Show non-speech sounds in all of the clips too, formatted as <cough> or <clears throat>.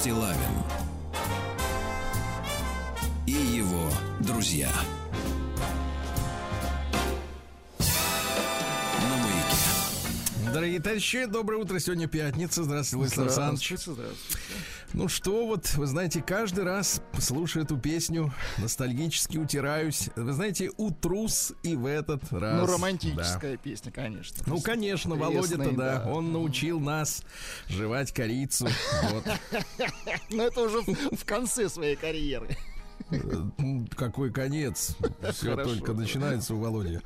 Стилавин и его друзья. Дорогие товарищи, доброе утро. Сегодня пятница. Здравствуйте, Владислав Александрович. Ну что, вот, вы знаете, каждый раз, слушая эту песню, ностальгически утираюсь. Вы знаете, утрус и в этот раз. Ну, Да. романтическая песня, конечно. Ну, конечно, Володя-то, да, да. он научил нас жевать корицу. Вот. <laughs> Но это уже в конце своей карьеры. Какой конец. Все Хорошо, только начинается у Володи.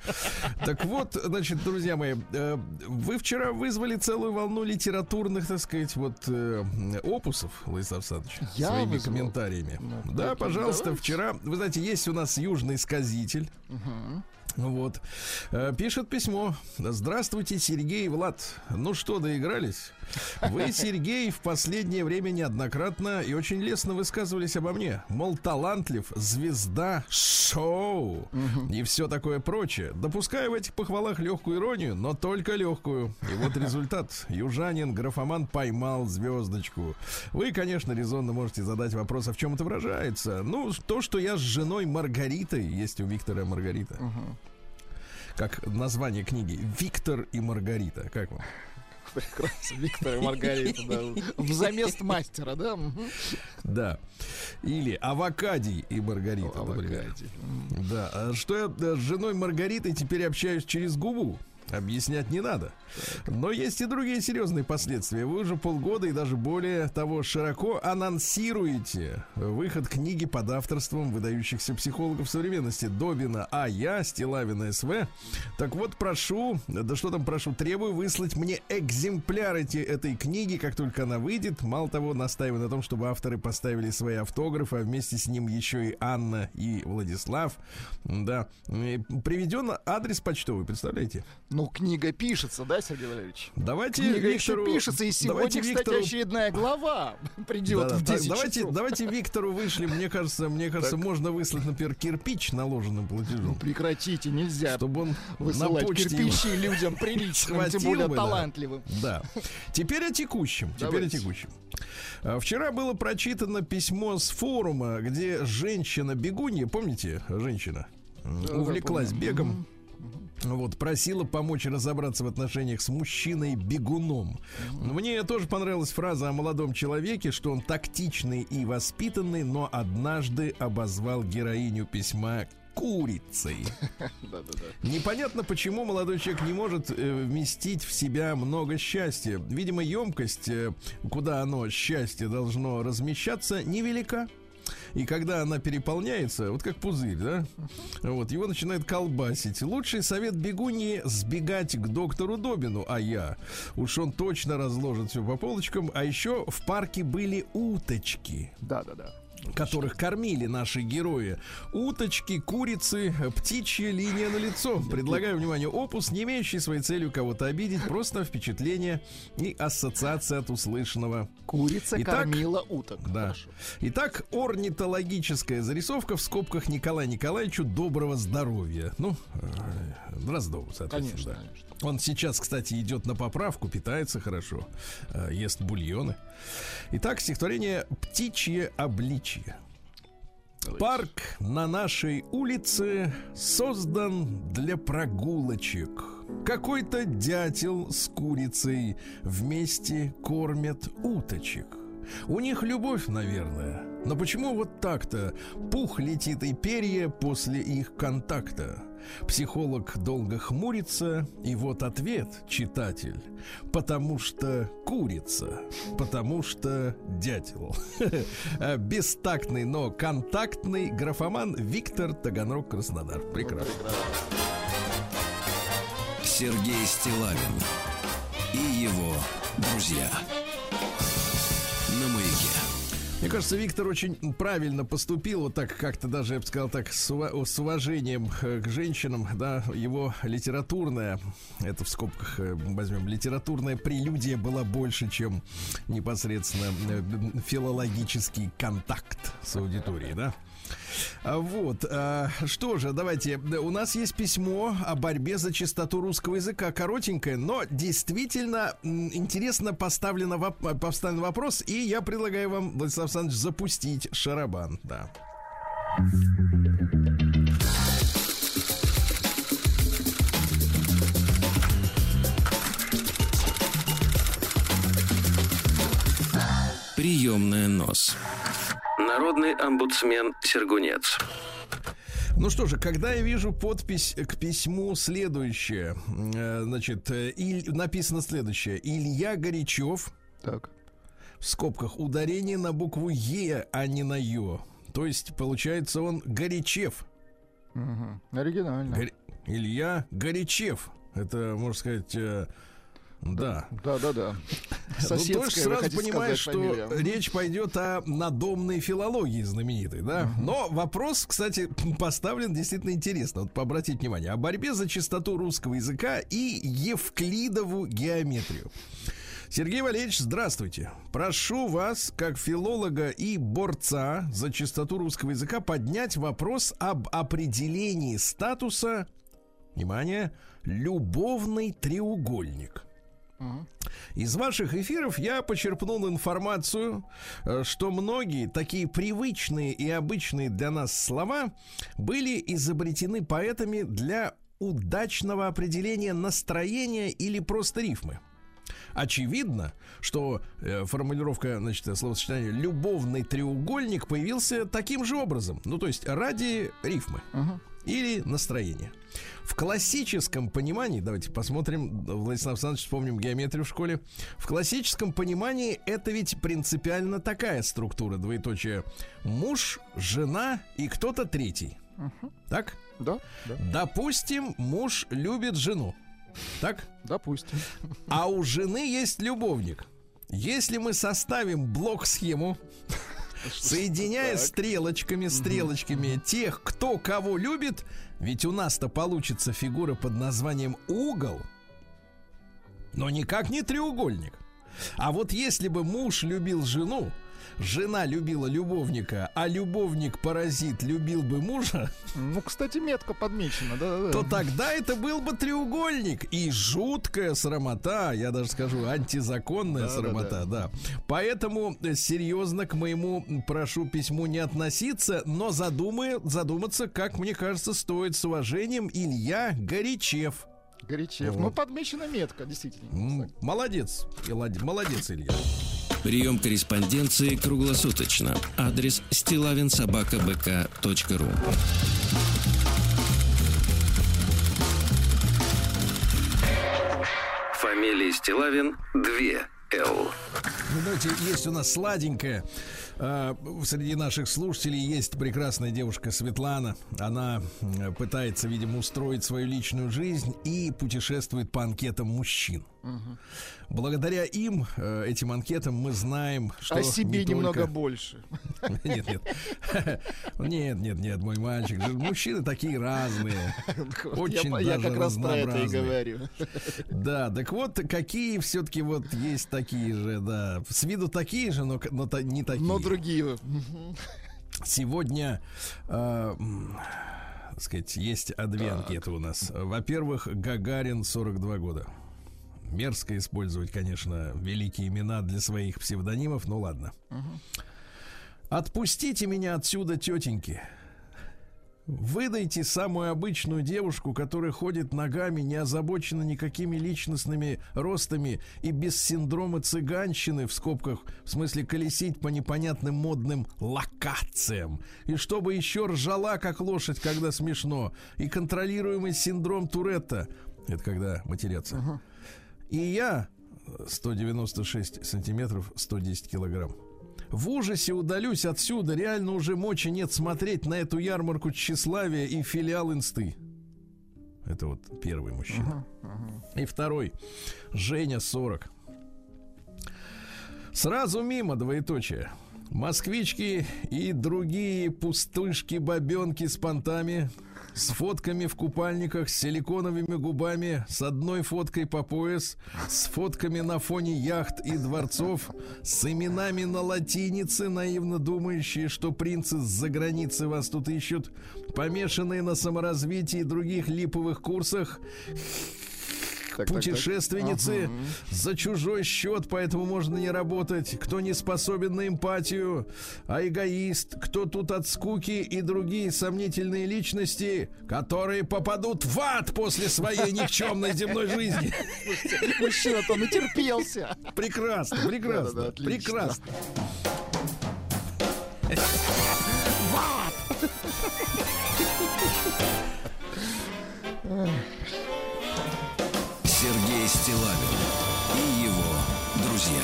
Так вот, значит, друзья мои, э, вы вчера вызвали целую волну литературных, так сказать, вот э, опусов, Владислав Александрович, Я своими вызвал? комментариями. Ну, да, пожалуйста, Давайте. вчера, вы знаете, есть у нас южный сказитель. Вот. Э, Пишет письмо. Здравствуйте, Сергей и Влад. Ну что, доигрались? Вы, Сергей, в последнее время неоднократно и очень лестно высказывались обо мне. Мол, талантлив, звезда, шоу и все такое прочее. Допускаю в этих похвалах легкую иронию, но только легкую. И вот результат. Южанин, графоман поймал звездочку. Вы, конечно, резонно можете задать вопрос, а в чем это выражается? Ну, то, что я с женой Маргаритой, есть у Виктора Маргарита. Как название книги Виктор и Маргарита. Как вам? Прекрасно. <laughs> Виктор и Маргарита, да. В замест мастера, да? Да. Или Авокадий и Маргарита, например. Авокадий. Да. А Что я э, с женой Маргаритой теперь общаюсь через губу? Объяснять не надо. Но есть и другие серьезные последствия. Вы уже полгода и даже более того широко анонсируете выход книги под авторством выдающихся психологов современности Добина А. Я, Стилавина СВ. Так вот, прошу, да что там прошу, требую выслать мне экземпляр эти, этой книги, как только она выйдет. Мало того, настаиваю на том, чтобы авторы поставили свои автографы, а вместе с ним еще и Анна и Владислав. Да. Приведен адрес почтовый, представляете? Ну, книга пишется, да, Сергей Валерьевич? Давайте Книга Виктору... еще пишется, и сегодня, давайте кстати, Виктору... очередная глава <laughs> придет Да-да, в 10 давайте, часов. давайте Виктору вышлем. Мне кажется, мне кажется, можно выслать, например, кирпич наложенным Ну, платежом, прекратите, нельзя чтобы он на высылать его кирпичи людям приличным, тем более бы, да. талантливым. Да. Теперь о текущем. Теперь Давайте. о текущем. А, Вчера было прочитано письмо с форума, где женщина-бегунья, помните, женщина, Да, да, увлеклась бегом. Вот, просила помочь разобраться в отношениях с мужчиной-бегуном. Мне тоже понравилась фраза о молодом человеке, что он тактичный и воспитанный, но однажды обозвал героиню письма курицей. <laughs> Непонятно, почему молодой человек не может э, вместить в себя много счастья. Видимо, емкость, э, куда оно, счастье, должно размещаться, невелика. И когда она переполняется, вот как пузырь, да, вот, его начинает колбасить. Лучший совет бегуньи сбегать к доктору Добину, а я. Уж он точно разложит все по полочкам. А еще в парке были уточки Да-да-да. Которых кормили наши герои. Уточки, курицы, птичья линия на лицо. Предлагаю внимание опус, не имеющий своей целью кого-то обидеть, просто впечатление и ассоциация от услышанного. Курица Итак, кормила уток. Да. Хорошо. Итак, орнитологическая зарисовка в скобках Николаю Николаевичу доброго здоровья. Ну, э, Дроздову, соответственно. Конечно, да. конечно. Он сейчас, кстати, идет на поправку, питается хорошо, э, ест бульоны. Итак, стихотворение «Птичье обличье». Парк на нашей улице создан для прогулочек. Какой-то дятел с курицей вместе кормят уточек. У них любовь, наверное. Но почему вот так-то? Пух летит и перья после их контакта. Психолог долго хмурится, и вот ответ, читатель. Потому что курица, потому что дятел. <laughs> Бестактный, но контактный графоман Виктор Таганрог Краснодар. Прекрасно. Сергей Стилавин и его друзья. На маяке. Мне кажется, Виктор очень правильно поступил, вот так как-то даже, я бы сказал так, с, ува- с уважением э, к женщинам, да, его литературная, это в скобках э, возьмем, литературная прелюдия была больше, чем непосредственно э, филологический контакт с аудиторией, да. А, Вот, а, что же, давайте, у нас есть письмо о борьбе за чистоту русского языка, коротенькое, но действительно интересно поставлено воп- поставлен вопрос, и я предлагаю вам, Владислав Александрович, запустить шарабан, да. Приемная нос. Народный омбудсмен Сергунец. Ну что же, когда я вижу подпись к письму следующее, э, значит, э, Иль- написано следующее. Илья Горячев, Так. в скобках, ударение на букву Е, а не на Ё. То есть, получается, он Горячев. Мгм. Оригинально. Гор- Илья Горячев. Это, можно сказать, да. Да, да, да. Ну, то есть вы сразу понимаешь, сказать что фамилия. речь пойдет о надомной филологии знаменитой, да? Но вопрос, кстати, <laughs> поставлен действительно интересно. Вот обратите внимание. О борьбе за чистоту русского языка и евклидову геометрию. Сергей Валерьевич, здравствуйте. Прошу вас, как филолога и борца за чистоту русского языка, поднять вопрос об определении статуса, внимание, любовный треугольник. Из ваших эфиров я почерпнул информацию, э, что многие такие привычные и обычные для нас слова были изобретены поэтами для удачного определения настроения или просто рифмы. Очевидно, что э, формулировка, значит, словосочетания «любовный треугольник» появился таким же образом. Ну, то есть ради рифмы Мгм. Или настроения. В классическом понимании, давайте посмотрим, Владислав Александрович, вспомним геометрию в школе. В классическом понимании это ведь принципиально такая структура, двоеточие. Муж, жена и кто-то третий. Так? Да, да. Допустим, муж любит жену. Так? Допустим. А у жены есть любовник. Если мы составим блок-схему, соединяя стрелочками, стрелочками тех, кто кого любит, ведь у нас-то получится фигура под названием угол, но никак не треугольник. А вот если бы муж любил жену, жена любила любовника, а любовник-паразит любил бы мужа, Ну, кстати, метко подмечено, да, да. то тогда это был бы треугольник и жуткая срамота, я даже скажу антизаконная Да, да, срамота, да, Поэтому э, серьезно к моему прошу письму не относиться, но задумай, задуматься, как мне кажется, стоит с уважением Илья Горячев. Горячев. Вот. Ну, подмечено метко, действительно. М, Молодец, молодец, Илья. Прием корреспонденции круглосуточно. Адрес стилавинсобакабк.ру Фамилия Стилавин 2 Л. Ну, давайте, есть у нас сладенькая. А, Среди наших слушателей есть прекрасная девушка Светлана. Она пытается, видимо, устроить свою личную жизнь и путешествует по анкетам мужчин. Благодаря им, э, этим анкетам, мы знаем, что О себе не только- немного больше. <laughs> Нет, нет. <laughs> Нет, нет, нет, мой мальчик. Мужчины такие разные. <laughs> Очень я, я даже как раз про это и говорю. Да, так вот, какие все-таки вот есть такие же, да. С виду такие же, но, но не такие. Но другие. Сегодня, э, так сказать, есть а, две анкеты у нас. Во-первых, Гагарин 42 года. Мерзко использовать, конечно, великие имена для своих псевдонимов, ну ладно. Отпустите меня отсюда, тетеньки. Выдайте самую обычную девушку, которая ходит ногами, не озабочена никакими личностными ростами и без синдрома цыганщины, в скобках, в смысле колесить по непонятным модным локациям. И чтобы еще ржала, как лошадь, когда смешно. И контролируемый синдром Туретта. Это когда матерятся. И я 196 сантиметров, 110 килограмм. В ужасе удалюсь отсюда. Реально уже мочи нет смотреть на эту ярмарку тщеславия и филиал инсты. Это вот первый мужчина. И второй. Женя 40. Сразу мимо двоеточие. Москвички и другие пустышки-бабенки с понтами с фотками в купальниках, с силиконовыми губами, с одной фоткой по пояс, с фотками на фоне яхт и дворцов, с именами на латинице, наивно думающие, что принцы с-за границы вас тут ищут, помешанные на саморазвитии и других липовых курсах, Так, так, так. путешественницы Ага. за чужой счет, поэтому можно не работать. Кто не способен на эмпатию, а эгоист, кто тут от скуки и другие сомнительные личности, которые попадут в ад после своей никчемной земной жизни. Слушайте, Мужчина-то натерпелся. Прекрасно, прекрасно, Да-да-да, отлично. прекрасно. Сергей Стилавин и его друзья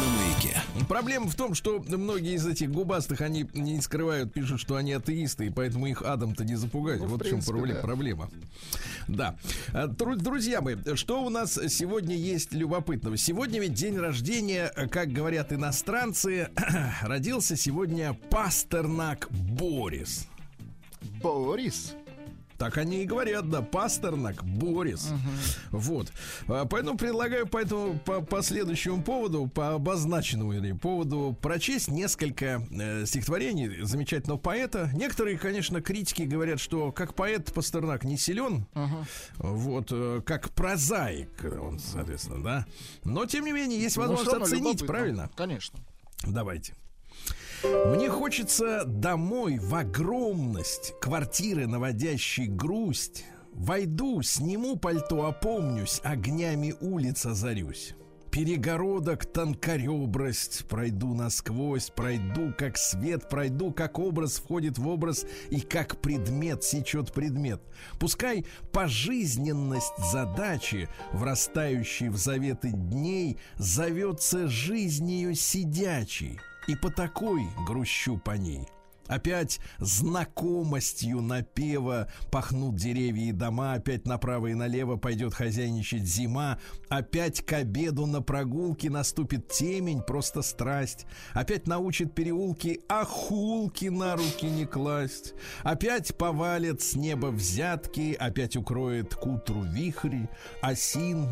на маяке. Проблема в том, что многие из этих губастых, они не скрывают, пишут, что они атеисты, и поэтому их адом-то не запугать. Ну, в вот в чем принципе, проблема. да. проблема. Да. А, дру- Друзья мои, что у нас сегодня есть любопытного? Сегодня ведь день рождения, как говорят иностранцы, <clears throat> родился сегодня Пастернак Борис. Борис. Так они и говорят, да, Пастернак Борис. Вот. А, Поэтому предлагаю по этому по, по следующему поводу, по обозначенному или поводу, прочесть несколько э, стихотворений замечательного поэта. Некоторые, конечно, критики говорят, что как поэт Пастернак не силен, вот, э, как прозаик, он, соответственно, да. Но, тем не менее, есть Ну, возможность равно оценить, любопытно. правильно? Конечно. Давайте. Мне хочется домой в огромность квартиры, наводящей грусть. Войду, сниму пальто, опомнюсь, огнями улиц озарюсь. Перегородок тонкоребрость Пройду насквозь, пройду как свет Пройду как образ входит в образ И как предмет сечет предмет Пускай пожизненность задачи Врастающей в заветы дней Зовется жизнью сидячей И по такой грущу по ней. Опять знакомостью напева пахнут деревья и дома, опять направо и налево пойдет хозяйничать зима, опять к обеду на прогулке наступит темень, просто страсть, опять научит переулки охулки на руки не класть, опять повалят с неба взятки, опять укроет к утру вихрь, осин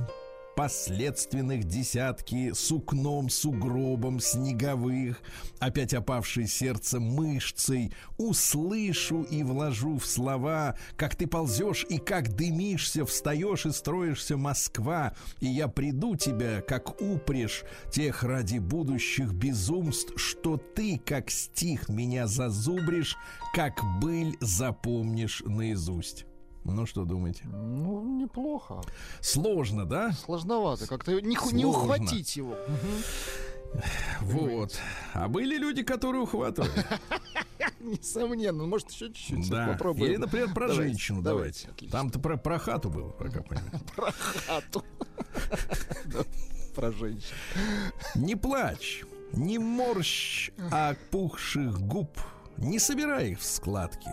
последственных десятки сукном, сугробом снеговых, опять опавшей сердце мышцей, услышу и вложу в слова, как ты ползешь и как дымишься, встаешь и строишься Москва, и я приду тебя, как упрежь тех ради будущих безумств, что ты, как стих, меня зазубришь, как быль запомнишь наизусть. Ну что думаете? Ну, неплохо. Сложно, да? Сложновато. Как-то не, не ухватить его. Вот. А были люди, которые ухватывали. <laughs> Несомненно. Может, еще чуть-чуть Да. попробуем. Или, например, про Давайте, женщину давайте, давайте. Там-то про, про хату было, пока понимаете. <laughs> Про хату. <laughs> Про женщин. Не плачь, не морщ опухших губ, не собирай их в складки.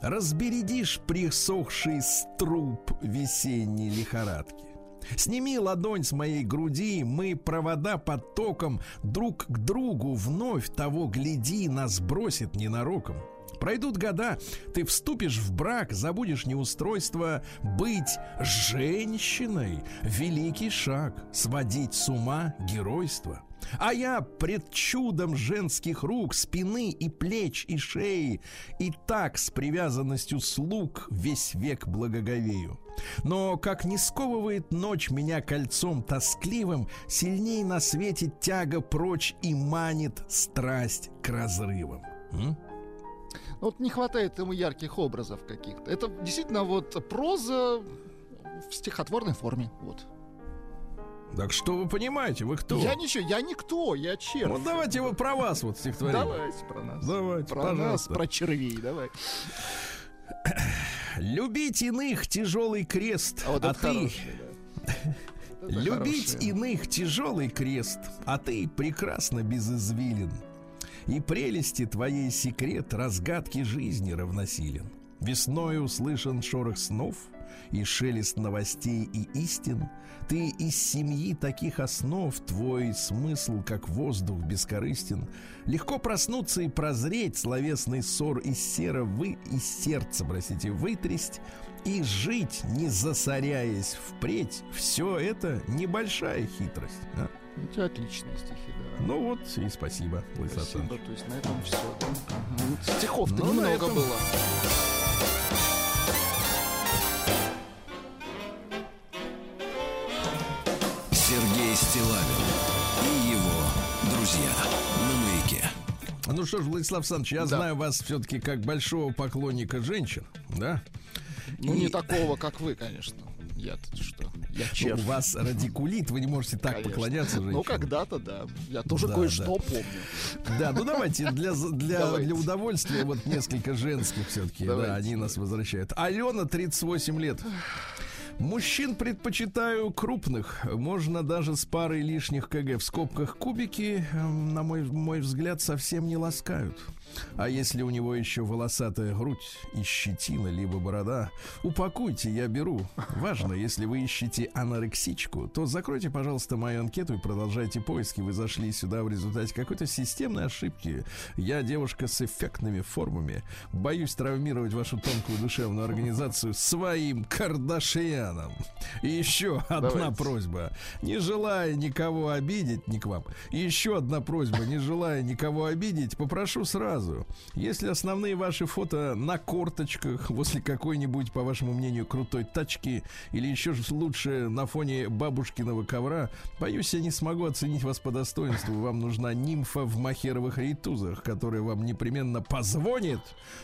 Разбередишь присохший струп весенней лихорадки. Сними ладонь с моей груди, мы провода под током друг к другу вновь того гляди, нас бросит ненароком. Пройдут года, ты вступишь в брак, забудешь неустройство, быть женщиной — великий шаг, сводить с ума геройство. А я пред чудом женских рук, спины и плеч и шеи, и так с привязанностью слуг весь век благоговею. Но как не сковывает ночь меня кольцом тоскливым, сильней на свете тяга прочь и манит страсть к разрывам. М? Ну, Вот не хватает ему ярких образов каких-то. Это действительно вот проза в стихотворной форме. Вот. Так что вы понимаете, вы кто? Я ничего, я никто, я червь. Вот давайте его про вас вот стихотворение. Давайте про нас. Давайте, про нас, пожалуйста. про червей, давай. <clears throat> Любить иных тяжелый крест, А вот а ты хороший, да. <laughs> Это Любить иных тяжелый крест, а ты прекрасно безызвилен. И прелести твоей секрет разгадки жизни равносилен. Весной услышан шорох снов, и шелест новостей и истин. Ты из семьи таких основ, твой смысл, как воздух, бескорыстен. Легко проснуться и прозреть, словесный ссор из сера вы, из сердца, простите, вытресть и жить, не засоряясь впредь. Все это небольшая хитрость. а? У тебя отличные стихи, да. Ну вот и спасибо, Лысый Спасибо, Александрович. то есть на этом все. Стихов-то Ну, немного этом- было. Стилавин и его друзья на маяке. Ну что ж, Владислав Александрович, я Да. знаю вас все-таки как большого поклонника женщин, да? Ну, И- не такого, как вы, конечно. Я-то что? Я Ну, червь. У вас радикулит, вы не можете так Конечно. поклоняться женщинам. Ну, когда-то, да. Я тоже Да, кое-что да. помню. Да, ну давайте для, для, Давайте. для удовольствия вот несколько женских все-таки, да, Давайте. они нас возвращают. Алена, 38 лет. Мужчин предпочитаю крупных. Можно даже с парой лишних КГ в скобках кубики, эм, на мой, мой взгляд, совсем не ласкают. А если у него еще волосатая грудь и щетина, либо борода, упакуйте, я беру. Важно, если вы ищете анорексичку, то закройте, пожалуйста, мою анкету и продолжайте поиски. Вы зашли сюда в результате какой-то системной ошибки. Я девушка с эффектными формами. Боюсь травмировать вашу тонкую душевную организацию своим Кардашьяном. И еще одна Давайте. просьба. Не желая никого обидеть, не к вам. Еще одна просьба. Не желая никого обидеть, попрошу сразу. Если основные ваши фото на корточках возле какой-нибудь, по вашему мнению, крутой тачки или еще лучше на фоне бабушкиного ковра, боюсь, я не смогу оценить вас по достоинству. Вам нужна нимфа в махеровых рейтузах, которая вам непременно позвонит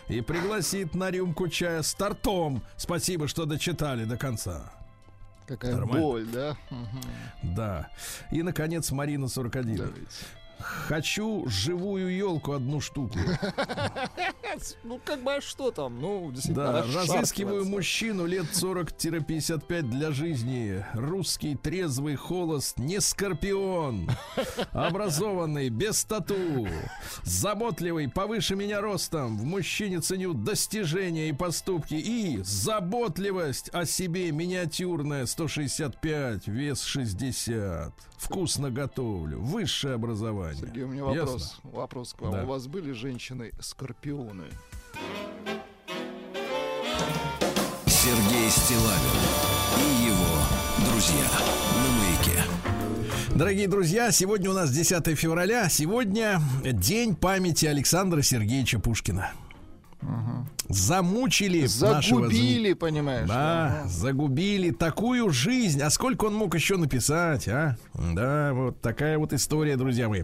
и пригласит на рюмку чая с тортом. Спасибо, что дочитали до конца. Какая Нормально. боль, да? Мгм. Да. И, наконец, Марина 41. Давайте. Хочу живую елку одну штуку. <laughs> Ну, как бы, а что там? Ну, действительно, Да, разыскиваю мужчину лет 40-55 для жизни. Русский, трезвый, холост, не скорпион. <laughs> Образованный, без тату. Заботливый, повыше меня ростом. В мужчине ценю достижения и поступки. И заботливость о себе миниатюрная 165, вес 60. Вкусно готовлю. Высшее образование. Сергей, у меня Ясно? вопрос. Вопрос к вам. Да. У вас были женщины-скорпионы? Сергей Стилавин и его друзья на маяке. Дорогие друзья, сегодня у нас 10 февраля. Сегодня день памяти Александра Сергеевича Пушкина. Замучили нашего Загубили, понимаешь? Да, Ага. загубили такую жизнь. А сколько он мог еще написать, а? Да, вот такая вот история, друзья мои.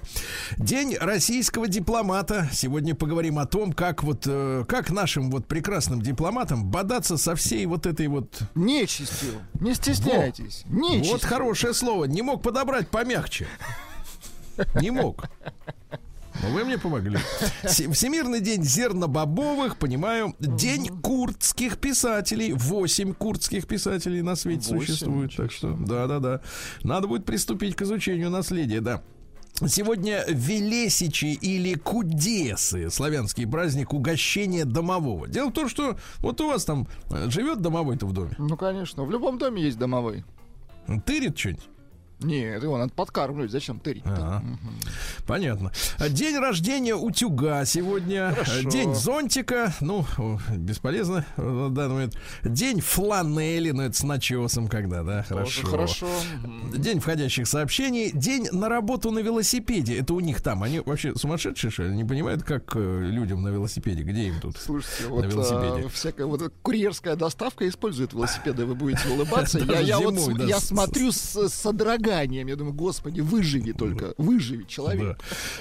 День российского дипломата. Сегодня поговорим о том, как вот, э, как нашим вот прекрасным дипломатам бодаться со всей вот этой вот... Нечистью. Не стесняйтесь. Нечистью. Вот хорошее слово. Не мог подобрать помягче. Не мог. Но вы мне помогли. <laughs> Се- Всемирный день зернобобовых, понимаю. День курдских писателей. Восемь курдских писателей на свете существует. Так что, да-да-да. Надо будет приступить к изучению наследия, да. Сегодня Велесичи или Кудесы, славянский праздник угощения домового. Дело в том, что вот у вас там э, живет домовой-то в доме. Ну, конечно. В любом доме есть домовой. Тырит что-нибудь? Нет, его надо подкармливать. Зачем тырить-то? Ага. Понятно. День рождения утюга сегодня. Хорошо. День зонтика. Ну, бесполезно в данный момент. День фланели, ну это с начесом когда, да? Тоже Хорошо. хорошо. День входящих сообщений. День на работу на велосипеде. Это у них там. Они вообще сумасшедшие, что ли? Не понимают, как э, людям на велосипеде. Где им тут? Слушайте, вот велосипеде. а, всякая вот курьерская доставка использует велосипеды, вы будете <laughs> улыбаться. Я, зимой, да, смотрю с, с содроганием. Я думаю, господи, выживи только, выживи человек.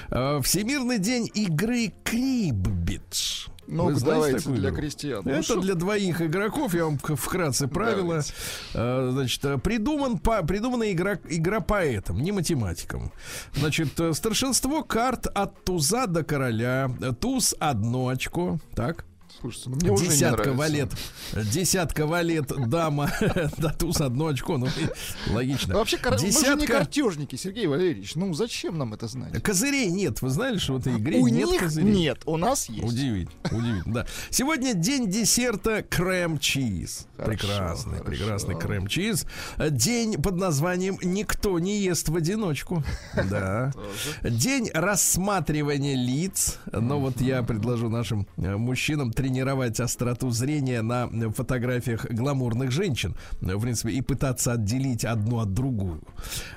Да. Э, Всемирный день игры Криббидж. Ну, давайте для игру? крестьян. Ну, Это шо- для двоих игроков, я вам вкратце правила. Давайте. Э, Значит, э, придуман по, придумана игра, игра поэтом, не математиком. Значит, э, старшинство карт от туза до короля. Туз одно очко, так? Слушайте, ну мне уже Десятка валет. Десятка валет, дама. <laughs> Да, туз одно очко. Ну, логично. Вообще, кар- мы же не Десятка картежники, Сергей Валерьевич. Ну, зачем нам это знать? козырей нет. Вы знали, что в этой игре У нет них козырей? нет, у нас есть. Удивительно, удивительно, да. Сегодня день десерта крем-чиз. Прекрасный, хорошо. прекрасный крем-чиз. День под названием «Никто не ест в одиночку». <laughs> Да. День рассматривания лиц. Но вот я предложу нашим э, мужчинам тренировать остроту зрения на э, фотографиях гламурных женщин. Э, В принципе, и пытаться отделить одну от другую.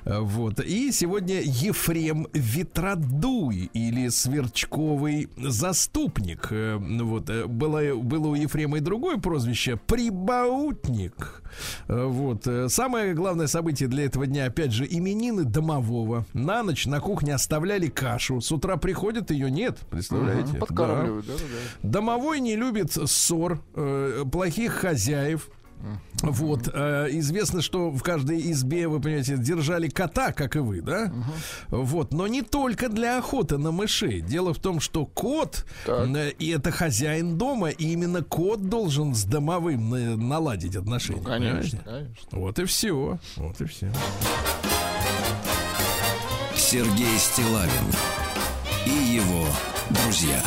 Э, Вот. И сегодня Ефрем Ветродуй или Сверчковый заступник. Вот. Было, было у Ефрема и другое прозвище Прибаутник. Э, Вот. Э, Самое главное событие для этого дня, опять же, именины домового. На ночь на кухне оставляли кашу. С утра приходят, ее нет. Представляете? Да. Подкармливают, да, да, да. Домовой не любит ссор, э, плохих хозяев. Вот, э, известно, что в каждой избе, вы понимаете, держали кота, как и вы, да? Вот, но не только для охоты на мышей. Дело в том, что кот, э, и это хозяин дома, и именно кот должен с домовым на- наладить отношения. Ну, конечно, понимаете? конечно. Вот и все. Вот и все. Сергей Стилавин и его друзья.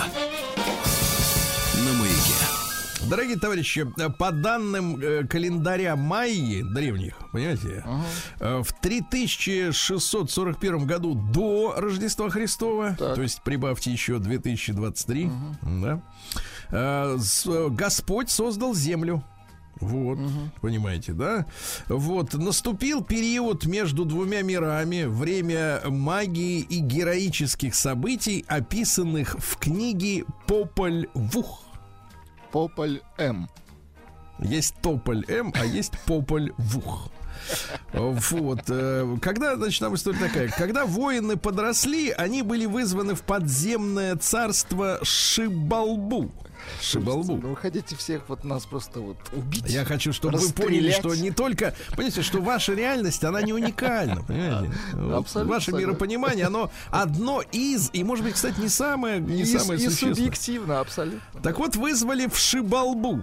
Дорогие товарищи, по данным э, календаря Майи древних, понимаете, э, в 3641 году до Рождества Христова, Так. то есть прибавьте еще 2023, да, э, Господь создал землю. Вот, понимаете, да? Вот, наступил период между двумя мирами, время магии и героических событий, описанных в книге Пополь Вух. Пополь М. Есть тополь М, а есть пополь Вух. Вот. э, Когда, значит, там история такая. Когда воины подросли, они были вызваны в подземное царство Шибалбу. Шибалбу. Ну, вы хотите всех вот нас просто вот убить? Я хочу, чтобы вы поняли, что не только... Понимаете, что ваша реальность, она не уникальна. Понимаете? Вот Ваше миропонимание, оно одно из, и, может быть, кстати, не самое, не и, самое и субъективно, абсолютно. Так вот, вызвали в Шибалбу.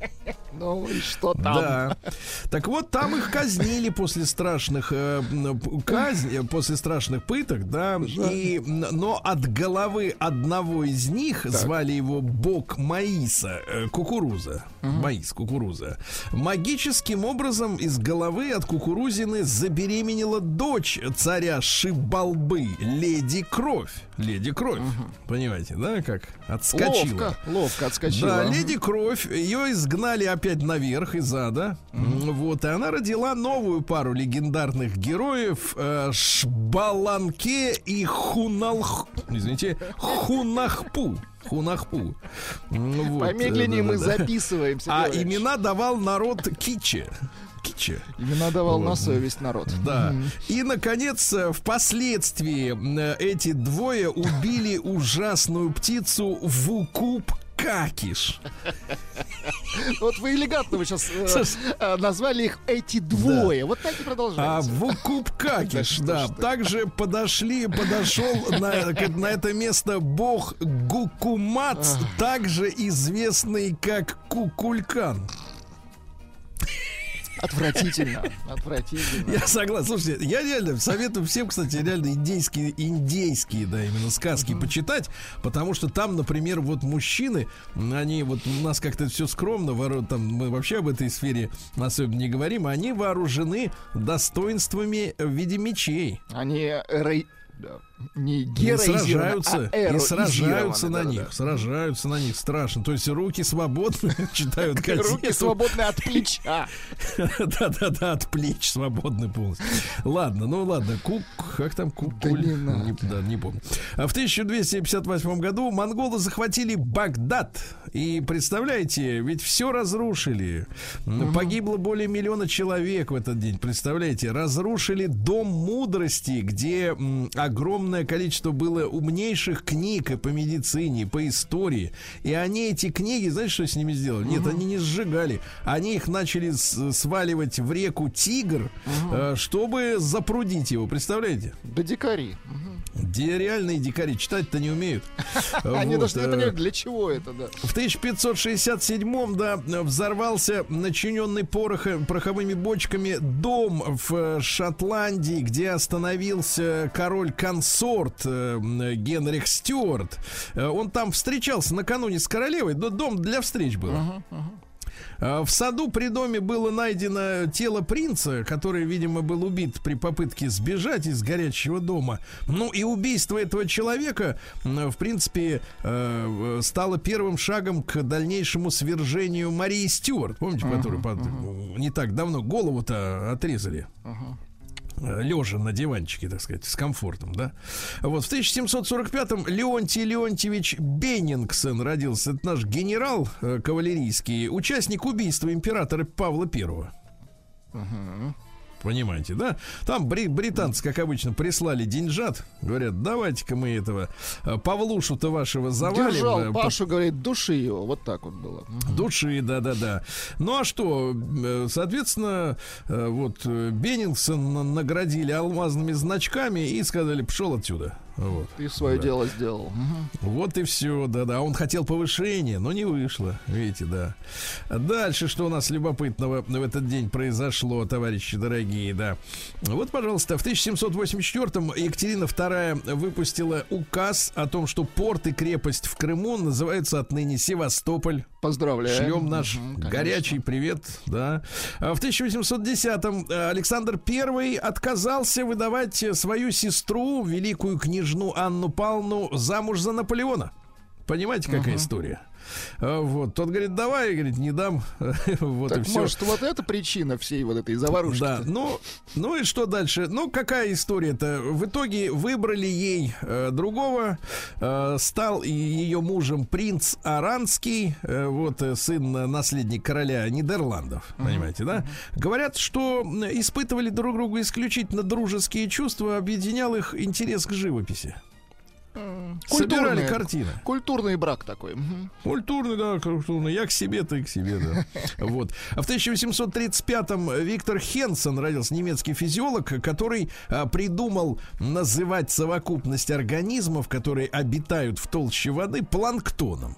<laughs> Ну и что там? Да. Так вот, там их казнили после страшных э, казнь, э, после страшных пыток, да. И, но от головы одного из них звали его бог Маиса, э, кукуруза. Маис, кукуруза. Магическим образом из головы от кукурузины забеременела дочь царя Шибалбы, леди Кровь. Леди Кровь. Понимаете, да, как отскочила. Ловко, ловко отскочила. Да, леди Кровь, ее изгнали опять наверх из ада. Вот, и она родила новую пару легендарных героев э, Шбаланке и Хуналх... Извините, Хунахпу. Хунахпу. Вот, Помедленнее э, мы да-да-да. записываемся. А товарищ. имена давал народ Киче. Киче. Имена давал на Вот. совесть народ. Да. И, наконец, э, впоследствии э, эти двое убили ужасную птицу Вукуп Какиш. <laughs> Вот вы элегантно вы сейчас Слушай. назвали их эти двое. Вот так и А продолжается. Вукуп <laughs> Какиш, Да да. Также подошли, подошел на, на это место бог Гукумац, также известный как Кукулькан. Отвратительно. Отвратительно. Я согласен. Слушайте, я реально советую всем, кстати, реально индейские, индейские, да, именно сказки почитать, потому что там, например, вот мужчины, они вот у нас как-то все скромно, там мы вообще об этой сфере особенно не говорим, они вооружены достоинствами в виде мечей. Они эрой- да, не И героизированы, сражаются, а и сражаются на да-да-да. них, сражаются на них, страшно. То есть руки свободны, <laughs> читают газету. Руки свободны от плеча. <laughs> Да-да-да, от плеч свободны полностью. Ладно, ну ладно, кук, как там кукуль? Да не надо. Не, да, не помню. А в 1258 году монголы захватили Багдад. И представляете, ведь все разрушили. Погибло более миллиона человек в этот день. Представляете, разрушили дом мудрости, где м, огромное количество было умнейших книг и по медицине, и по истории. И они эти книги, знаете, что с ними сделали? Нет, они не сжигали. Они их начали сваливать в реку Тигр, э, чтобы запрудить его. Представляете? Да дикари. Мгм. Где реальные дикари читать-то не умеют. <laughs> Они Вот, даже не э, понимают, для чего это, да. В 1567-м, да, взорвался начиненный порохо- пороховыми бочками дом в э, Шотландии, где остановился король-консорт э, Генрих Стюарт. Э, Он там встречался накануне с королевой, но дом для встреч был. А, В саду при доме было найдено тело принца, который, видимо, был убит при попытке сбежать из горячего дома. Ну и убийство этого человека, в принципе, э, стало первым шагом к дальнейшему свержению Марии Стюарт. Помните, которую под- не так давно голову-то отрезали? Лежа на диванчике, так сказать, с комфортом, да. Вот в 1745-м Леонтий Леонтьевич Беннингсон родился. Это наш генерал э, кавалерийский, участник убийства императора Павла Первого. Понимаете, да? Там бри- британцы, как обычно, прислали деньжат. Говорят, давайте-ка мы этого э, Павлушу-то вашего завалим. Держал э, Пашу, говорит, души его. Вот так вот было. Души, да-да-да. Ну а что, э, соответственно, вот Беннингсона наградили алмазными значками и сказали, пошел отсюда. Вот. Ты свое Да. дело сделал. Вот и все, да-да. Он хотел повышения, но не вышло. Видите, да. Дальше, что у нас любопытного в этот день произошло, товарищи дорогие, да. Вот, пожалуйста, в 1784-м Екатерина II выпустила указ о том, что порт и крепость в Крыму называются отныне Севастополь. Поздравляем. Шлем наш конечно. горячий привет, да. А В 1810-м э, Александр I отказался выдавать свою сестру, великую княжну Анну Павловну, замуж за Наполеона. Понимаете, какая история? А, Вот, тот говорит, давай, говорит, не дам. <laughs> Вот и Так все. может, вот это причина всей вот этой заварушки? Да, ну, ну и что дальше? Ну, какая история-то? В итоге выбрали ей э, другого. Э, стал и ее мужем принц Аранский, э, вот э, сын э, наследник короля Нидерландов, понимаете, да? Говорят, что м, испытывали друг другу исключительно дружеские чувства, объединял их интерес к живописи. Собирали Культурный- картины. Культурный брак такой. Культурный, да, культурный. Я к себе, ты к себе, да. <laughs> Вот. А в 1835-м Виктор Хенсон родился, немецкий физиолог, который а, придумал называть совокупность организмов, которые обитают в толще воды, планктоном.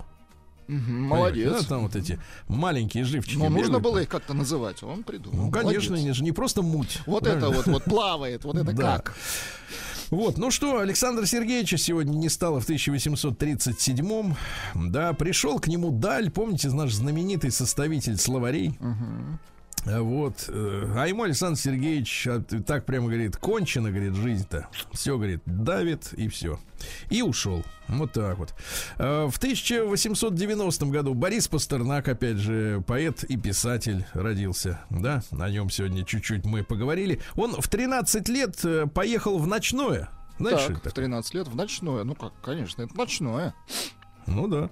Молодец. да, там вот эти маленькие живчики. Но нужно бегают. было их как-то называть. Он придумал. Ну, конечно, же не просто муть. Вот это правильно? вот, вот плавает, вот это <laughs> Да. как. Вот, ну что, Александра Сергеевича сегодня не стало в 1837-м. Да, пришел к нему Даль, помните, наш знаменитый составитель словарей. А Вот. А ему Александр Сергеевич так прямо говорит, кончено, говорит, жизнь-то. Все, говорит, давит и все. И ушел. Вот так вот. А, В 1890 году Борис Пастернак, опять же, поэт и писатель родился. Да, о нем сегодня чуть-чуть мы поговорили. Он в 13 лет э, поехал в ночное. Знаешь, Так, это в такое? 13 лет в ночное. Ну как, конечно, это ночное. Ну да.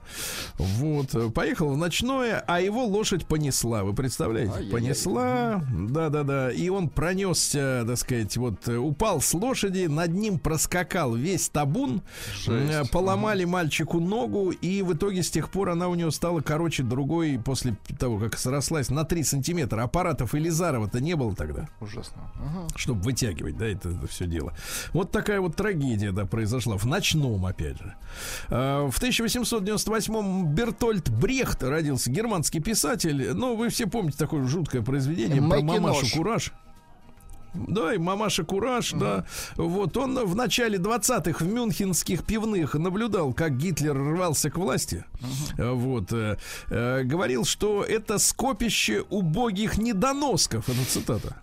Вот. э, Поехал в ночное, а его лошадь понесла. Вы представляете? Ай-яй-яй. Понесла. Да-да-да. И он пронесся, так сказать, вот э, упал с лошади, над ним проскакал весь табун. Жесть. Э, Поломали мальчику ногу, и в итоге с тех пор она у него стала короче другой после того, как срослась на 3 сантиметра. Аппаратов Элизарова-то не было тогда Ужасно. Ага. чтобы вытягивать, да, это, все дело. Вот такая вот трагедия, да, произошла в ночном, опять же. А, В 1898-м Бертольд Брехт родился, германский писатель. Ну, вы все помните такое жуткое произведение про Макинош. мамашу Кураж. Да, и мамаша Кураж, да. Вот он в начале 20-х в мюнхенских пивных наблюдал, как Гитлер рвался к власти. Э, Вот. э, э, говорил, что это скопище убогих недоносков. Это цитата.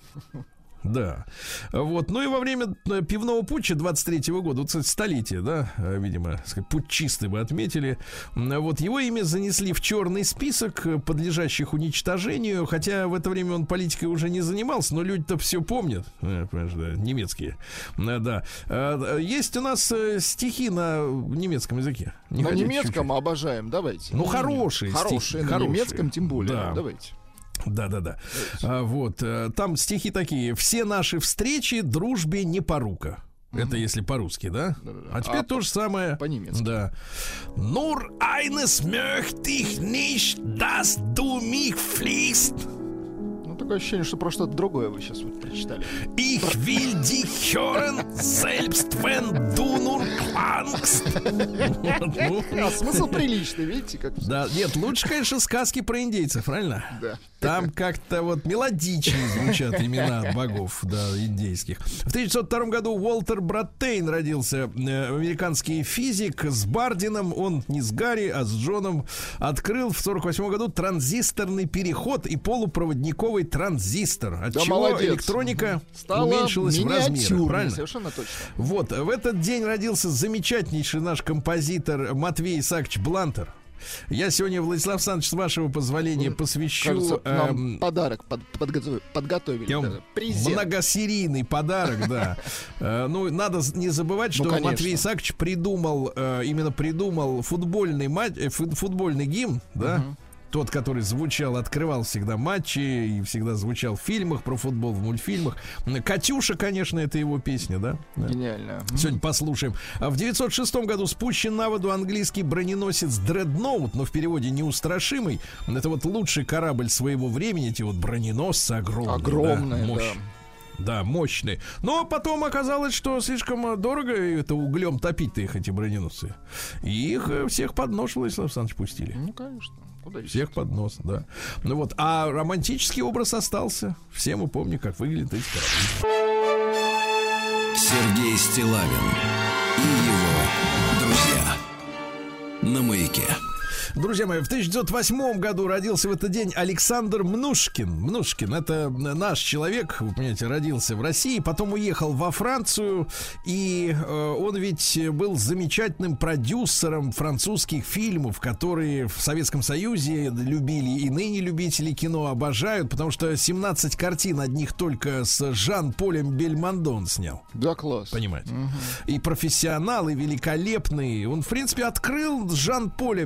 Да. Вот. Ну и во время э, пивного путча 23-го года, вот, кстати, столетие, да, э, видимо, путчисты бы отметили. Вот его имя занесли в черный список э, подлежащих уничтожению, хотя в это время он политикой уже не занимался, но люди-то все помнят, понимаешь, да, немецкие. Да. Э, Есть у нас стихи на немецком языке. Не На немецком чуть-чуть? обожаем, давайте. Ну, хорошие стихи, Хорошие, на хорошие. немецком тем более. Да. Давайте. Да, да, да. А, вот э, там стихи такие: все наши встречи дружбе не порука. Это если по-русски, да? Да-да-да. А теперь А то же самое. по-немецки? Да. Nur eines möchte ich nicht, dass du mich fliehst. Ну, такое ощущение, что про что-то другое вы сейчас вот прочитали. Ich will die hören, selbst wenn du nur klangst. Смысл приличный, видите, как. Да, нет, лучше, конечно, сказки про индейцев, правильно? Да. Там как-то вот мелодичнее звучат имена богов, да, индейских. В 1902 году Уолтер Браттейн родился, э, американский физик с Бардином. Он не с Гарри, а с Джоном открыл в 1948 году транзисторный переход и полупроводниковый транзистор, от Да, чего молодец. электроника Стало уменьшилась в миниатюрной, правильно? совершенно точно. Вот, в этот день родился замечательнейший наш композитор Матвей Исаакович Блантер. Я сегодня, Владислав Александрович, с вашего позволения посвящу Кажется, нам эм, подарок под- подготовили. подготовили я даже. Презент. многосерийный подарок, да. <laughs> Э, Ну, надо не забывать, что Ну, конечно. Матвей Исаакович придумал, э, именно придумал футбольный э, фу- футбольный гимн, да, тот, который звучал, открывал всегда матчи и всегда звучал в фильмах про футбол, в мультфильмах. Катюша, конечно, это его песня, да? Да. Гениально. Сегодня послушаем. А В 906 году спущен на воду английский броненосец Дредноут, но в переводе неустрашимый. Это вот лучший корабль своего времени, эти вот броненосцы огромные. Огромные, да, мощь. Да, мощные. Но потом оказалось, что слишком дорого это углем топить-то их, эти броненосцы. И их э, всех под нож, Владислав Александрович, пустили. Ну, конечно. Еще? Всех под нос, да. Ну вот, а романтический образ остался. Все мы помним, как выглядит эти корабли. Сергей Стилавин и его друзья. На маяке. Друзья мои, в 1908 году родился в этот день Александр Мнушкин. Мнушкин это наш человек, вы понимаете, родился в России, потом уехал во Францию, и э, он ведь был замечательным продюсером французских фильмов, которые в Советском Союзе любили и ныне любители кино обожают, потому что 17 картин одних только с Жан-Полем Бельмондо он снял. Да, класс. Понимаете? И профессионал, и великолепный. Он, в принципе, открыл Жан-Поля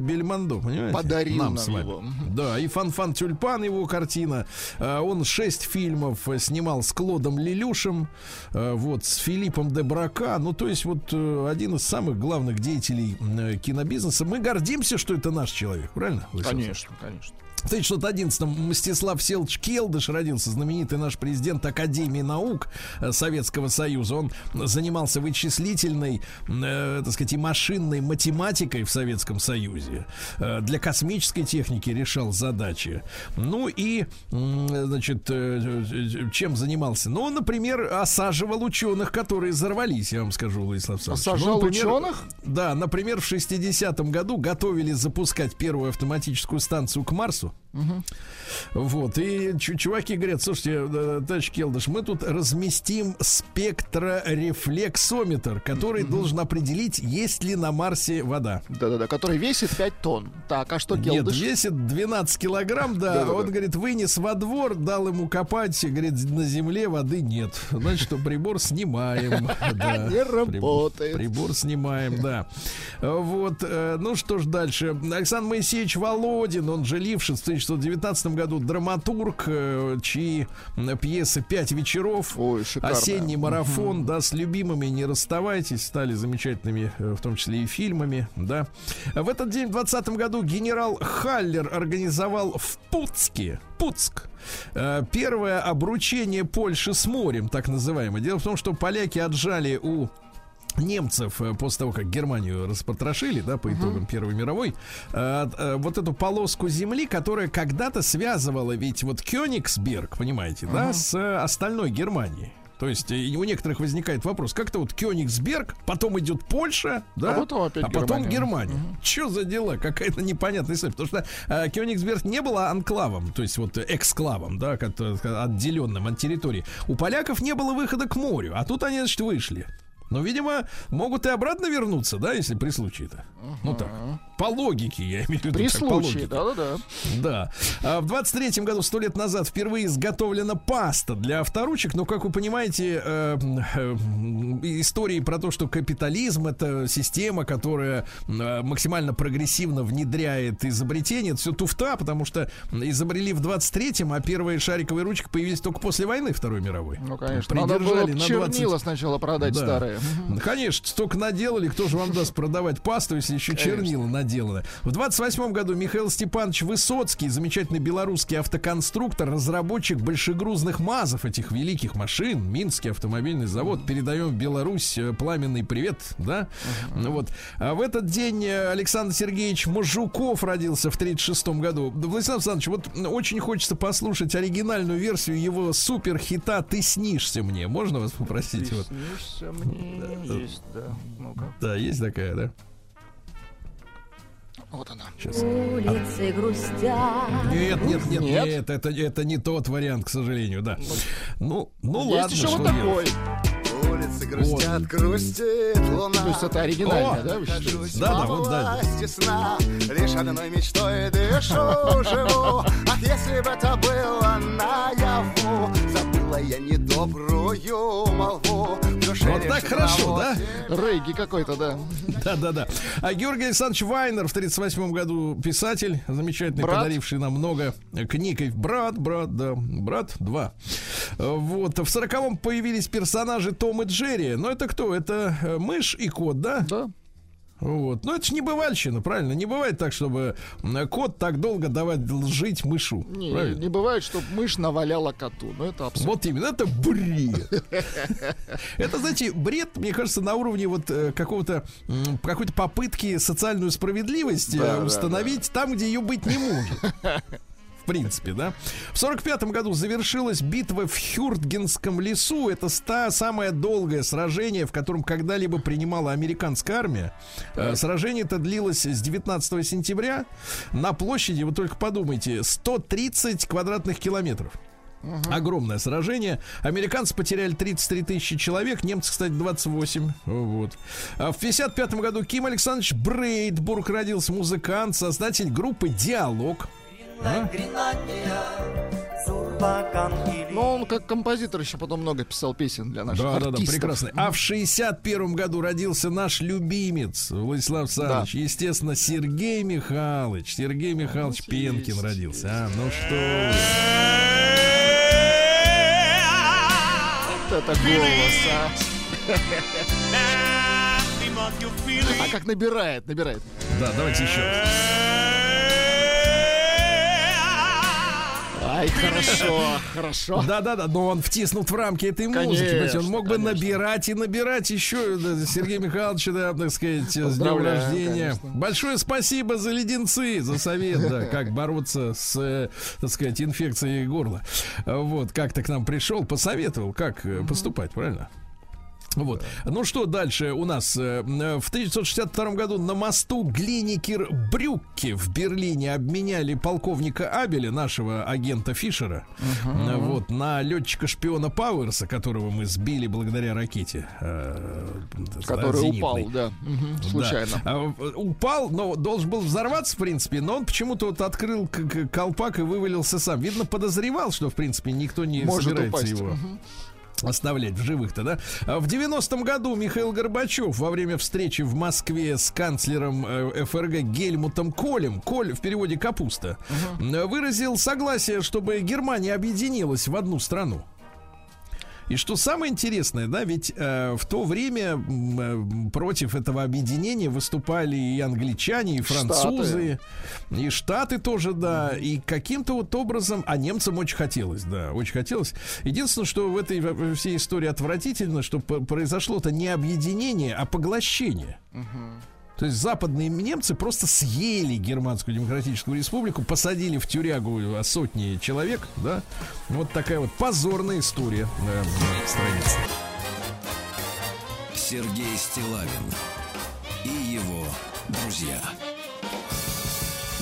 Понимаете? Подарил нам с вами. его. Да, и Фан-Фан Тюльпан его картина. А, Он шесть фильмов э, снимал с Клодом Лелюшем, э, вот, с Филиппом де Брака. Ну, то есть, вот, э, один из самых главных деятелей э, кинобизнеса. Мы гордимся, что это наш человек, правильно? Конечно, конечно. В 1911 Мстислав Селч Келдыш родился, знаменитый наш президент Академии наук э, Советского Союза. Он занимался вычислительной, э, так сказать, и машинной математикой в Советском Союзе. Э, для космической техники решал задачи. Ну и, м, значит, э, э, чем занимался? Ну, например, осаживал ученых, которые взорвались, я вам скажу, Владислав Александрович. Ну, Осаждал например, ученых? Да, например, в 60-м году готовили запускать первую автоматическую станцию к Марсу. Вот, и чу- чуваки говорят, слушайте, э, товарищ Келдыш, мы тут разместим спектрорефлексометр, который должен определить, есть ли на Марсе вода. Да-да-да, который весит 5 тонн. Так, а что Нет, Келдыш? весит 12 килограмм, да. Да-да-да. Он, говорит, вынес во двор, дал ему копать, говорит, на земле воды нет. Значит, что прибор снимаем. <laughs> Не работает. Прибор снимаем, да. Вот, э, ну что ж дальше. Александр Моисеевич Володин, он же Лившиц в 1919 году, драматург, э, чьи пьесы «Пять вечеров», Ой. «Осенний марафон», да, с любимыми не расставайтесь, стали замечательными, э, в том числе и фильмами, да. В этот день, в 20 году, генерал Халлер организовал в Пуцке, Пуцк, э, первое обручение Польши с морем, так называемое. Дело в том, что поляки отжали у немцев э, после того, как Германию распотрошили, да, по итогам Первой мировой, э, э, вот эту полоску земли, которая когда-то связывала ведь вот Кёнигсберг, понимаете, да, с э, остальной Германией. То есть э, у некоторых возникает вопрос, как-то вот Кёнигсберг, потом идет Польша, да, А потом опять а потом Германия. Германия. Что за дела? Какая-то непонятная история. Потому что э, Кёнигсберг не было анклавом, то есть вот эксклавом, да, как- э, отделенным от территории. У поляков не было выхода к морю, а тут они, значит, вышли. Но, видимо, могут и обратно вернуться, да, если при случае-то. Ну так, по логике, я имею в виду. При так, случае, да-да-да. Да. А в 23-м году, сто лет назад, впервые изготовлена паста для авторучек. Но, как вы понимаете, э, э, истории про то, что капитализм это система, которая э, максимально прогрессивно внедряет изобретение, это все туфта, потому что изобрели в 23-м, а первые шариковые ручки появились только после войны Второй мировой. Ну, конечно. Надо было Придержали на чернила 20 сначала продать Да. старые. Ну, Конечно, столько наделали, кто же вам даст продавать пасту, если еще чернила наделаны. В 28 году Михаил Степанович Высоцкий, замечательный белорусский автоконструктор, разработчик большегрузных МАЗов, этих великих машин, Минский автомобильный завод, передаем в Беларусь э, пламенный привет, да? Ну Вот. А в этот день э, Александр Сергеевич Мажуков родился в 36 году. Владислав Александрович, вот очень хочется послушать оригинальную версию его суперхита «Ты снишься мне». Можно вас попросить? Вот. Снишься мне, есть, да. Ну-ка. Да, есть такая, да? Вот она. Сейчас. Улицы грустят. Нет, нет, нет, Нет? нет, это, это не тот вариант, к сожалению, да. Ну, ну Есть ладно, еще что вот делать? Улицы грустят, грустит луна. То есть это оригинальная, О! да? вы считаете? Нахожусь Да, да, во вот, да. сна, Лишь одной мечтой дышу, живу Ах, если бы это было наяву Забыла я недобрую молву Вот так хорошо, да? Рейги какой-то, да. Да, да, да. А Георгий Александрович Вайнер в 38 году писатель, замечательный, Брат. подаривший нам много книг. Брат, брат, да, брат, два. Вот. В 40-м появились персонажи Том и Джерри. Но это кто? Это э, мышь и кот, да? Да. Вот. Но это ж не бывальщина, правильно? Не бывает так, чтобы кот так долго давать жить мышу. Не, правильно? не бывает, чтобы мышь наваляла коту. Но это абсолютно. Вот именно, это бред. <laughs> Это, знаете, бред, мне кажется, на уровне вот э, какого-то какой-то попытки социальную справедливость э, установить там, где ее быть не может. <laughs> В принципе, да. В сорок пятом году завершилась битва в Хюртгенском лесу. Это ста самое долгое сражение, в котором когда-либо принимала американская армия. Э, Сражение это длилось с 19 сентября. На площади, вы только подумайте, 130 квадратных километров. Огромное сражение. Американцы потеряли 33 тысячи человек, немцы, кстати, 28. Вот. А в 55 году Ким Александрович Брейдбург родился, музыкант, создатель группы «Диалог». А? Но он как композитор еще потом много писал песен для наших Да, да, да, артистов. прекрасно. А в 61 году родился наш любимец Владислав Александрович. Естественно, Сергей Михайлович. Сергей Михайлович Пенкин есть, родился. А, ну что. Вот это голос, а. <laughs> А как набирает, набирает. Да, давайте еще. раз. Ай, <laughs> хорошо, хорошо. Да, да, да, но он втиснут в рамки этой музыки. Конечно, понимаете, он мог бы конечно. набирать и набирать еще да, Сергей Михайлович, да, так сказать, с днем рождения. конечно. Большое спасибо за леденцы, за совет, да, как бороться с, э, так сказать, инфекцией горла. Вот, как-то к нам пришел, посоветовал, как э, поступать, правильно? Вот. Ну что дальше у нас? Э, В 1962 году на мосту Глиникер Брюкке в Берлине обменяли полковника Абеля, нашего агента Фишера, э, вот, на летчика-шпиона Пауэрса, которого мы сбили благодаря ракете. э, да, Который зенитной. упал, да. Да. Случайно. А, э, упал, но должен был взорваться, в принципе, но он почему-то вот открыл колпак и вывалился сам. Видно, подозревал, что, в принципе, никто не Может собирается упасть. его оставлять в живых-то, да? А В 90-м году Михаил Горбачев во время встречи в Москве с канцлером э, ФРГ Гельмутом Колем, Коль в переводе капуста, э, выразил согласие, чтобы Германия объединилась в одну страну. И что самое интересное, да, ведь э, в то время э, против этого объединения выступали и англичане, и французы, и штаты тоже, да, и каким-то вот образом, а немцам очень хотелось, да, очень хотелось. Единственное, что в этой во- всей истории отвратительно, что произошло-то не объединение, а поглощение. То есть западные немцы просто съели Германскую Демократическую Республику, посадили в тюрягу а, сотни человек, да. Вот такая вот позорная история да, на странице. Сергей Стилавин и его друзья.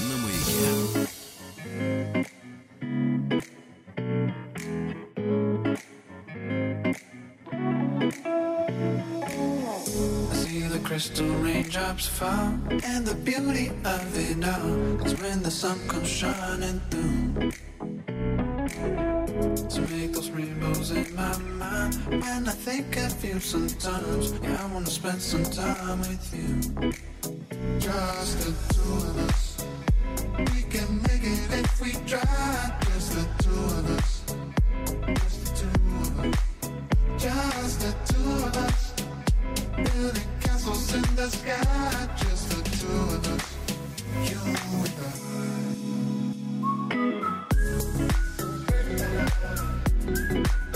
На маяке. See the crystal raindrops fall, and the beauty of it all is when the sun comes shining through. To make those rainbows in my mind, when I think of you sometimes, yeah, I wanna spend some time with you. Just the two of us. We can make it if we try. Just the two of us. Just the two of us. Just the two of us castles in the sky, just the two of us, you and I.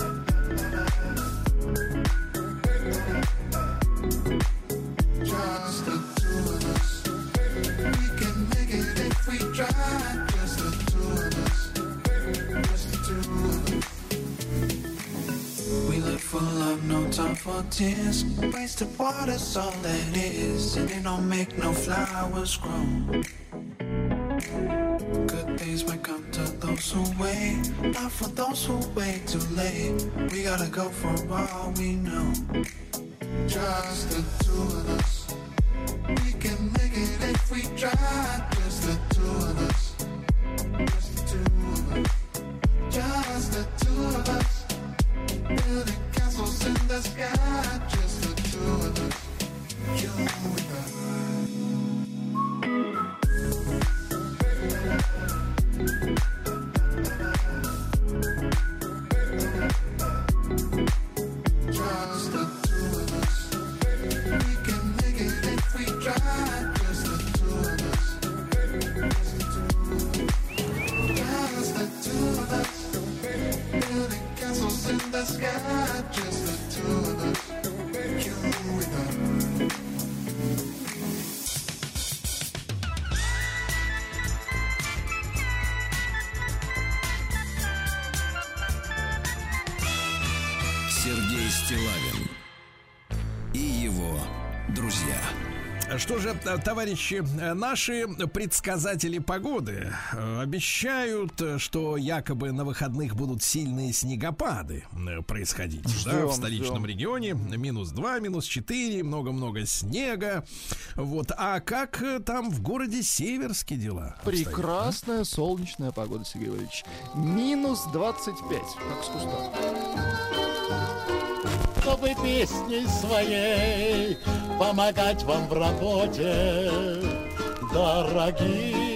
no time for tears. Wasted water's all that is, and it don't make no flowers grow. Good things might come to those who wait, not for those who wait too late. We gotta go for all we know. Just the two of us. We can make it if we try. Just the two of us. Just the two of us. Just the two of us. Castles in the sky. Just the two of us. Just Что же, э, товарищи, э, наши предсказатели погоды э, обещают, что якобы на выходных будут сильные снегопады происходить да, Ждем, в столичном ждем. регионе. Минус 2, минус 4, много-много снега. Вот. А как там в городе Северске дела? обстоят? Прекрасная солнечная погода, Сергей Валерьевич. Минус 25, как с куста. чтобы песней своей помогать вам в работе, дорогие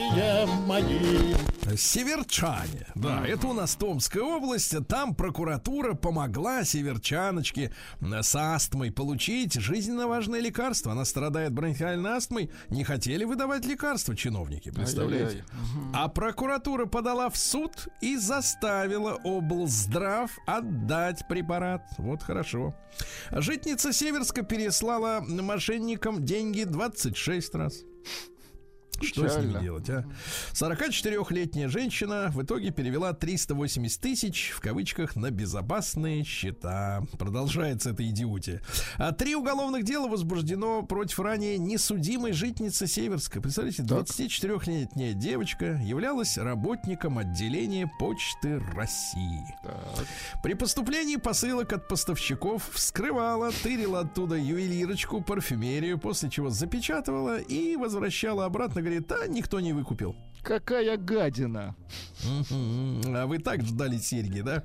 мои. Северчане. Да, это у нас Томская область. Там прокуратура помогла северчаночке с астмой получить жизненно важное лекарство. Она страдает бронхиальной астмой. Не хотели выдавать лекарства чиновники, представляете? А прокуратура подала в суд и заставила облздрав отдать препарат. Вот хорошо. Житница Северска переслала мошенникам деньги 26 раз. Что с ними Печально. делать, а? 44-летняя женщина в итоге перевела 380 тысяч, в кавычках, на безопасные счета. Продолжается эта идиотия. А три уголовных дела возбуждено против ранее несудимой житницы Северска. Представляете, 24-летняя девочка являлась работником отделения Почты России. При поступлении посылок от поставщиков вскрывала, тырила оттуда ювелирочку, парфюмерию, после чего запечатывала и возвращала обратно. Говорит, а никто не выкупил. Какая гадина. А вы так ждали серьги, да?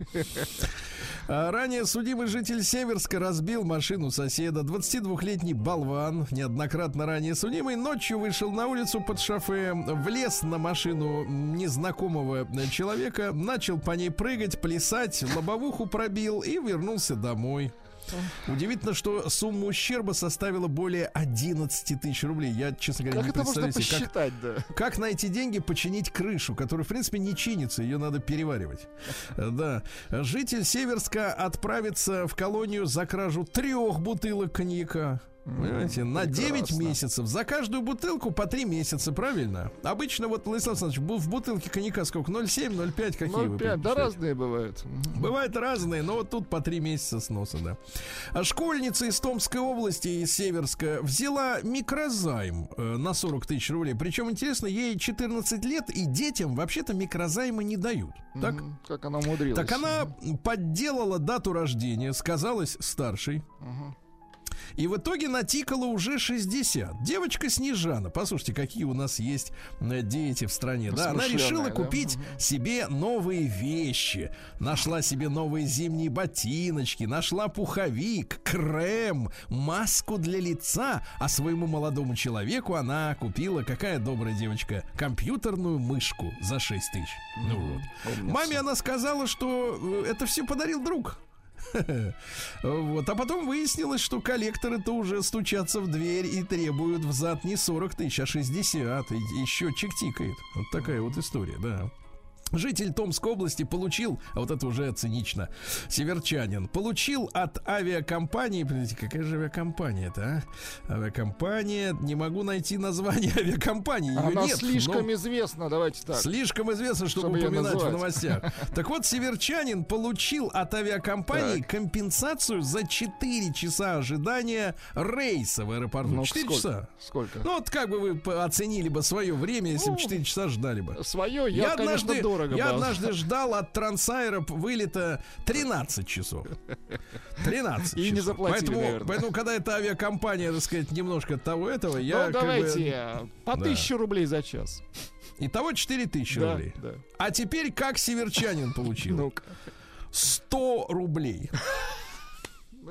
А Ранее судимый житель Северска разбил машину соседа. 22-летний болван, неоднократно ранее судимый, ночью вышел на улицу под шофе, влез на машину незнакомого человека, начал по ней прыгать, плясать, лобовуху пробил и вернулся домой. Удивительно, что сумма ущерба составила более 11 тысяч рублей. Я, честно говоря, Как не это можно представляю себе, как, посчитать, да? как на эти деньги починить крышу, которая, в принципе, не чинится, ее надо переваривать. Да. Житель Северска отправится в колонию за кражу трех бутылок коньяка. Понимаете, на 9 прекрасно. месяцев. За каждую бутылку по 3 месяца, правильно? Обычно, вот, Владислав Александрович, в бутылке коньяка сколько? 0,7, 0,5, какие вы 0,5, да предпочитаете? разные бывают. Бывают разные, но вот тут по три месяца сноса, да. А школьница из Томской области, из Северска, взяла микрозайм э, на 40 тысяч рублей. Причем, интересно, ей 14 лет, и детям вообще-то микрозаймы не дают. Так? Мгм. Как она умудрилась. Так она подделала дату рождения, сказалась старшей. И в итоге натикала уже 60. Девочка Снежана, послушайте, какие у нас есть дети в стране. Да, она решила да? купить себе новые вещи. Нашла себе новые зимние ботиночки, нашла пуховик, крем, маску для лица. А своему молодому человеку она купила, какая добрая девочка, компьютерную мышку за 6 тысяч. Ну вот. Маме она сказала, что э, это все подарил друг. <laughs> Вот. А потом выяснилось, что коллекторы-то уже стучатся в дверь и требуют взад не 40 тысяч, а 60. И, и счетчик тикает. Вот такая вот история, да. Житель Томской области получил, а вот это уже цинично, северчанин, получил от авиакомпании, подождите, какая же авиакомпания это, а? Авиакомпания, не могу найти название <laughs> авиакомпании, ее Она нет, слишком но- известна, давайте так. Слишком известно, чтобы, Чтобы упоминать в новостях. <laughs> Так вот, северчанин получил от авиакомпании компенсацию за 4 часа ожидания рейса в аэропорту. Ну, 4 сколько? часа. Сколько? Ну, вот как бы вы оценили бы свое время, если бы 4 часа ждали бы. Свое я, конечно, однажды, дорого я бы однажды ждал от Трансайра вылета 13 часов. 13 И не часов. заплатили, поэтому, наверное. поэтому, когда эта авиакомпания, так сказать, немножко того этого, я ну, бы- давайте э, по Да. тысяче рублей за час. Итого 4 тысячи Да, рублей. да. А теперь как северчанин получил? Ну-ка. 100 рублей.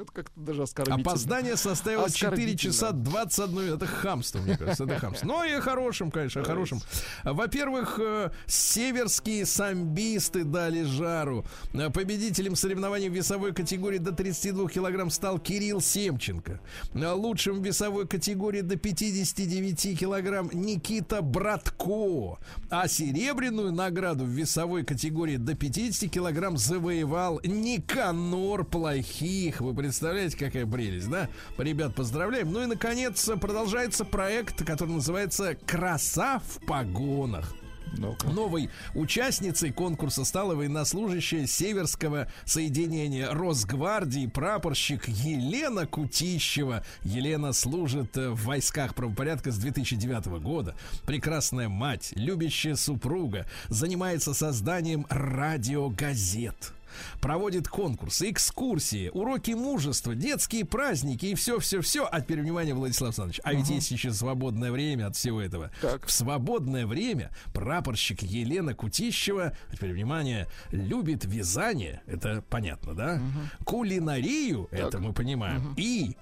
Ну, Это как-то даже оскорбительно. Опоздание составило 4 Оскорбительно. часа 21 минут. Это хамство, мне кажется. Это хамство. Но и о хорошем, конечно, о хорошем. Во-первых, э, северские самбисты дали жару. Победителем соревнований в весовой категории до 32 килограмм стал Кирилл Семченко. Лучшим в весовой категории до 59 килограмм Никита Братко. А серебряную награду в весовой категории до 50 килограмм завоевал Никанор Плохих. Вы представляете, какая прелесть, да? Ребят, поздравляем. Ну и, наконец, продолжается проект, который называется «Краса в погонах». Ну-ка. Новой участницей конкурса стала военнослужащая Северского соединения Росгвардии прапорщик Елена Кутищева. Елена служит в войсках правопорядка с 2009 года. Прекрасная мать, любящая супруга, занимается созданием радиогазет. Проводит конкурсы, экскурсии, уроки мужества, детские праздники и все-все-все. А теперь внимание, Владислав Александрович. А ведь есть еще свободное время от всего этого. Так. В свободное время прапорщик Елена Кутищева, а теперь внимание, любит вязание, это понятно, да? Кулинарию, это мы понимаем, и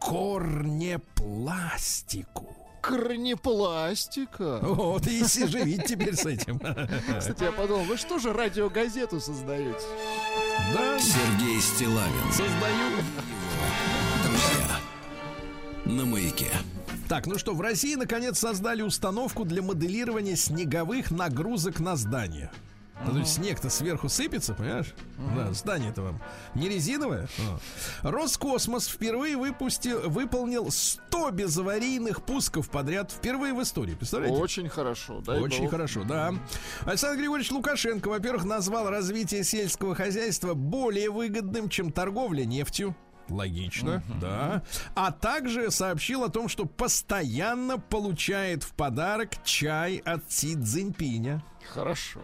корнепластику. Корнепластика. Вот и <laughs> живите теперь с этим. Кстати, я подумал, вы что же радиогазету создаете? Да, Сергей Стилавин создаю. Друзья на маяке. Так, ну что, в России наконец создали установку для моделирования снеговых нагрузок на здание. Ну, то есть снег-то сверху сыпется, понимаешь? Да, здание-то вам не резиновое. А. Роскосмос впервые выпустил, выполнил 100 безаварийных пусков подряд впервые в истории. Представляете? Очень хорошо. дай Очень хорошо, да. Александр Григорьевич Лукашенко, во-первых, назвал развитие сельского хозяйства более выгодным, чем торговля нефтью. Логично, да. А также сообщил о том, что постоянно получает в подарок чай от Си Цзиньпиня. Хорошо.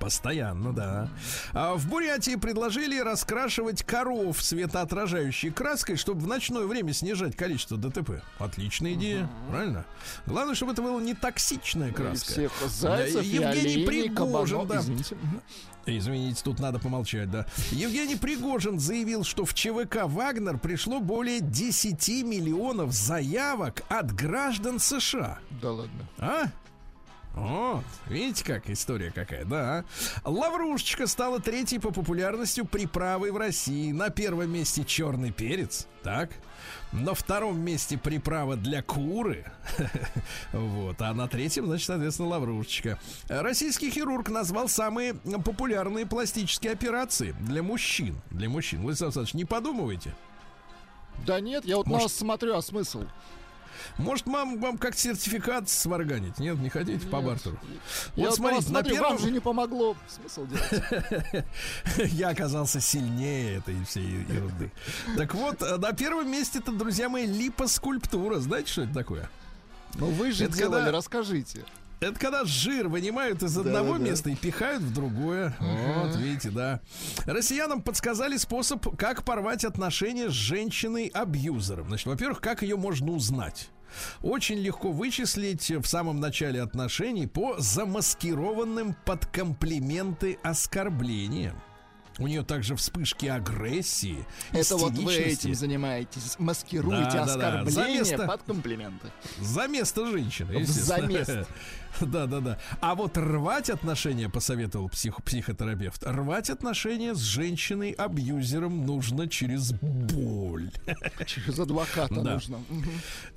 Постоянно, да. А в Бурятии предложили раскрашивать коров светоотражающей краской, чтобы в ночное время снижать количество ДТП. Отличная идея, правильно? Главное, чтобы это была не токсичная И краска. всех зайцев, и Евгений Пригожин, да. Извините. Извините, тут надо помолчать, да. Евгений Пригожин заявил, что в ЧВК «Вагнер» пришло более 10 миллионов заявок от граждан США. Да ладно. А? Вот, видите, как история какая, да. Лаврушечка стала третьей по популярности приправой в России. На первом месте черный перец, так. На втором месте приправа для куры. <laughs> Вот. А на третьем, значит, соответственно, лаврушечка. Российский хирург назвал самые популярные пластические операции для мужчин. Для мужчин. Владислав Александрович, не подумывайте. Да нет, я вот на Может- вас смотрю, а смысл? Может, вам, вам как сертификат сварганить? Нет, не хотите по бартеру? я Вот на смотрите, на смотрю, первом... вам же не помогло. Смысл делать? <laughs> Я оказался сильнее этой всей ерунды. Так вот, э, на первом месте-то, друзья мои, липоскульптура. Знаете, что это такое? Ну вы же Это делали, когда- расскажите. Это когда жир вынимают из одного да, да. места и пихают в другое. Вот, видите, да. Россиянам подсказали способ, как порвать отношения с женщиной-абьюзером. Значит, во-первых, как ее можно узнать? Очень легко вычислить в самом начале отношений по замаскированным под комплименты оскорблениям. У нее также вспышки агрессии, Это вот вы этим занимаетесь. Маскируете Да, да, да. оскорбления За место- под комплименты. За место женщины, За место. <laughs> Да, да, да. А вот рвать отношения, посоветовал псих- психотерапевт, рвать отношения с женщиной-абьюзером нужно через боль. <laughs> Через адвоката Да. нужно.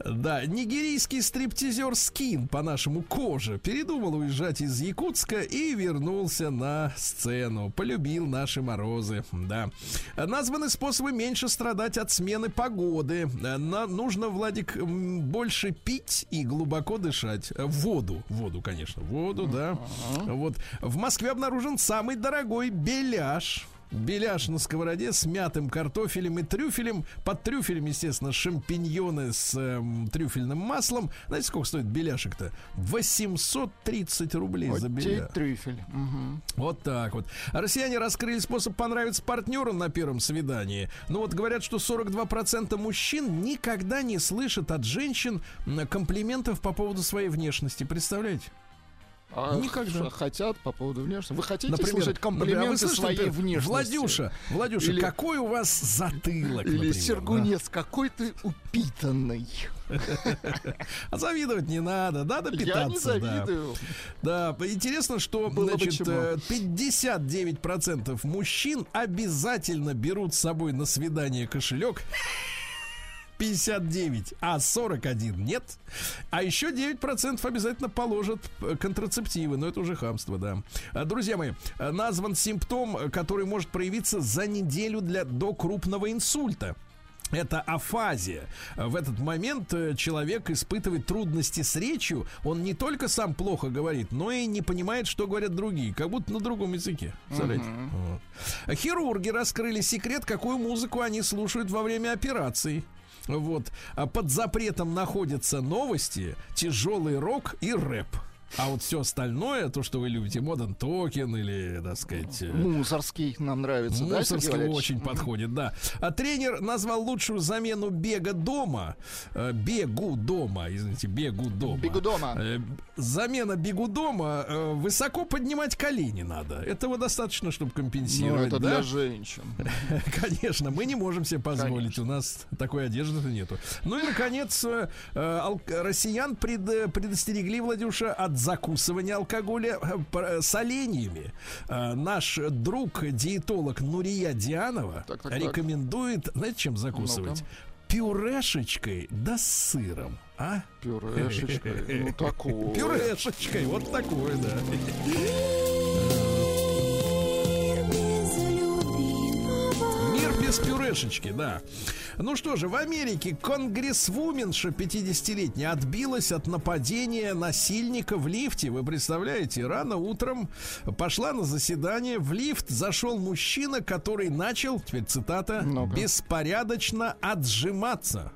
Да, нигерийский стриптизер Скин, по-нашему кожа, передумал уезжать из Якутска и вернулся на сцену. Полюбил наши морозы, да. Названы способы меньше страдать от смены погоды. На- нужно, Владик, больше пить и глубоко дышать. Воду, воду, конечно, воду, да. Вот. В Москве обнаружен самый дорогой беляш. Беляш на сковороде с мятым картофелем и трюфелем. Под трюфелем, естественно, шампиньоны с эм, трюфельным маслом. Знаете, сколько стоит беляшек-то? 830 рублей Вот за беляш. трюфель. Мгм. Вот так вот. Россияне раскрыли способ понравиться партнеру на первом свидании. Ну вот говорят, что 42% мужчин никогда не слышат от женщин комплиментов по поводу своей внешности. Представляете? А Никогда. хотят по поводу внешности? Вы хотите Например, слышать например, а вы комплименты слышите, своей например, внешности? Владюша, Владюша, Или- какой у вас затылок, Или например, Сергунец, какой ты упитанный. да? А завидовать не надо, надо питаться. Я не да. завидую. Да, интересно, что Было бы значит, чему. э, 59% мужчин обязательно берут с собой на свидание кошелек. 59, а 41 нет. А еще 9% обязательно положат э, контрацептивы, но это уже хамство, да. А, Друзья мои, э, назван симптом, э, который может проявиться за неделю для, до крупного инсульта. Это афазия. В этот момент э, человек испытывает трудности с речью. Он не только сам плохо говорит, но и не понимает, что говорят другие. Как будто на другом языке. Представляете? Вот. Хирурги раскрыли секрет, какую музыку они слушают во время операций. Вот. А под запретом находятся новости, тяжелый рок и рэп. А вот все остальное, то, что вы любите, Modern Talking или, так сказать, э, Мусоргский нам нравится, да, Мусоргского Валерьевич? очень подходит, да. А тренер назвал лучшую замену бега дома. э, бегу дома, извините, бегу дома. Бегу дома. Э, замена бегу дома. высоко поднимать колени надо. Этого достаточно, чтобы Ну, компенсировать, это да? для женщин. <laughs> Конечно, мы не можем себе позволить. Конечно. У нас такой одежды нету. Ну и, наконец, россиян пред- предостерегли, Владюша, от закусывания алкоголя э, э, соленьями. Э, Наш друг, диетолог Нурия Дианова Так, так, так. рекомендует, знаете, чем закусывать? Пюрешечкой да с сыром. А? Пюрешечкой. Ну, такое. Пюрешечкой, вот такой, да. <laughs> без пюрешечки, да. Ну что же, в Америке конгрессвуменша 50-летняя отбилась от нападения насильника в лифте. Вы представляете, рано утром пошла на заседание, в лифт зашел мужчина, который начал, теперь цитата, Ну-ка. беспорядочно отжиматься.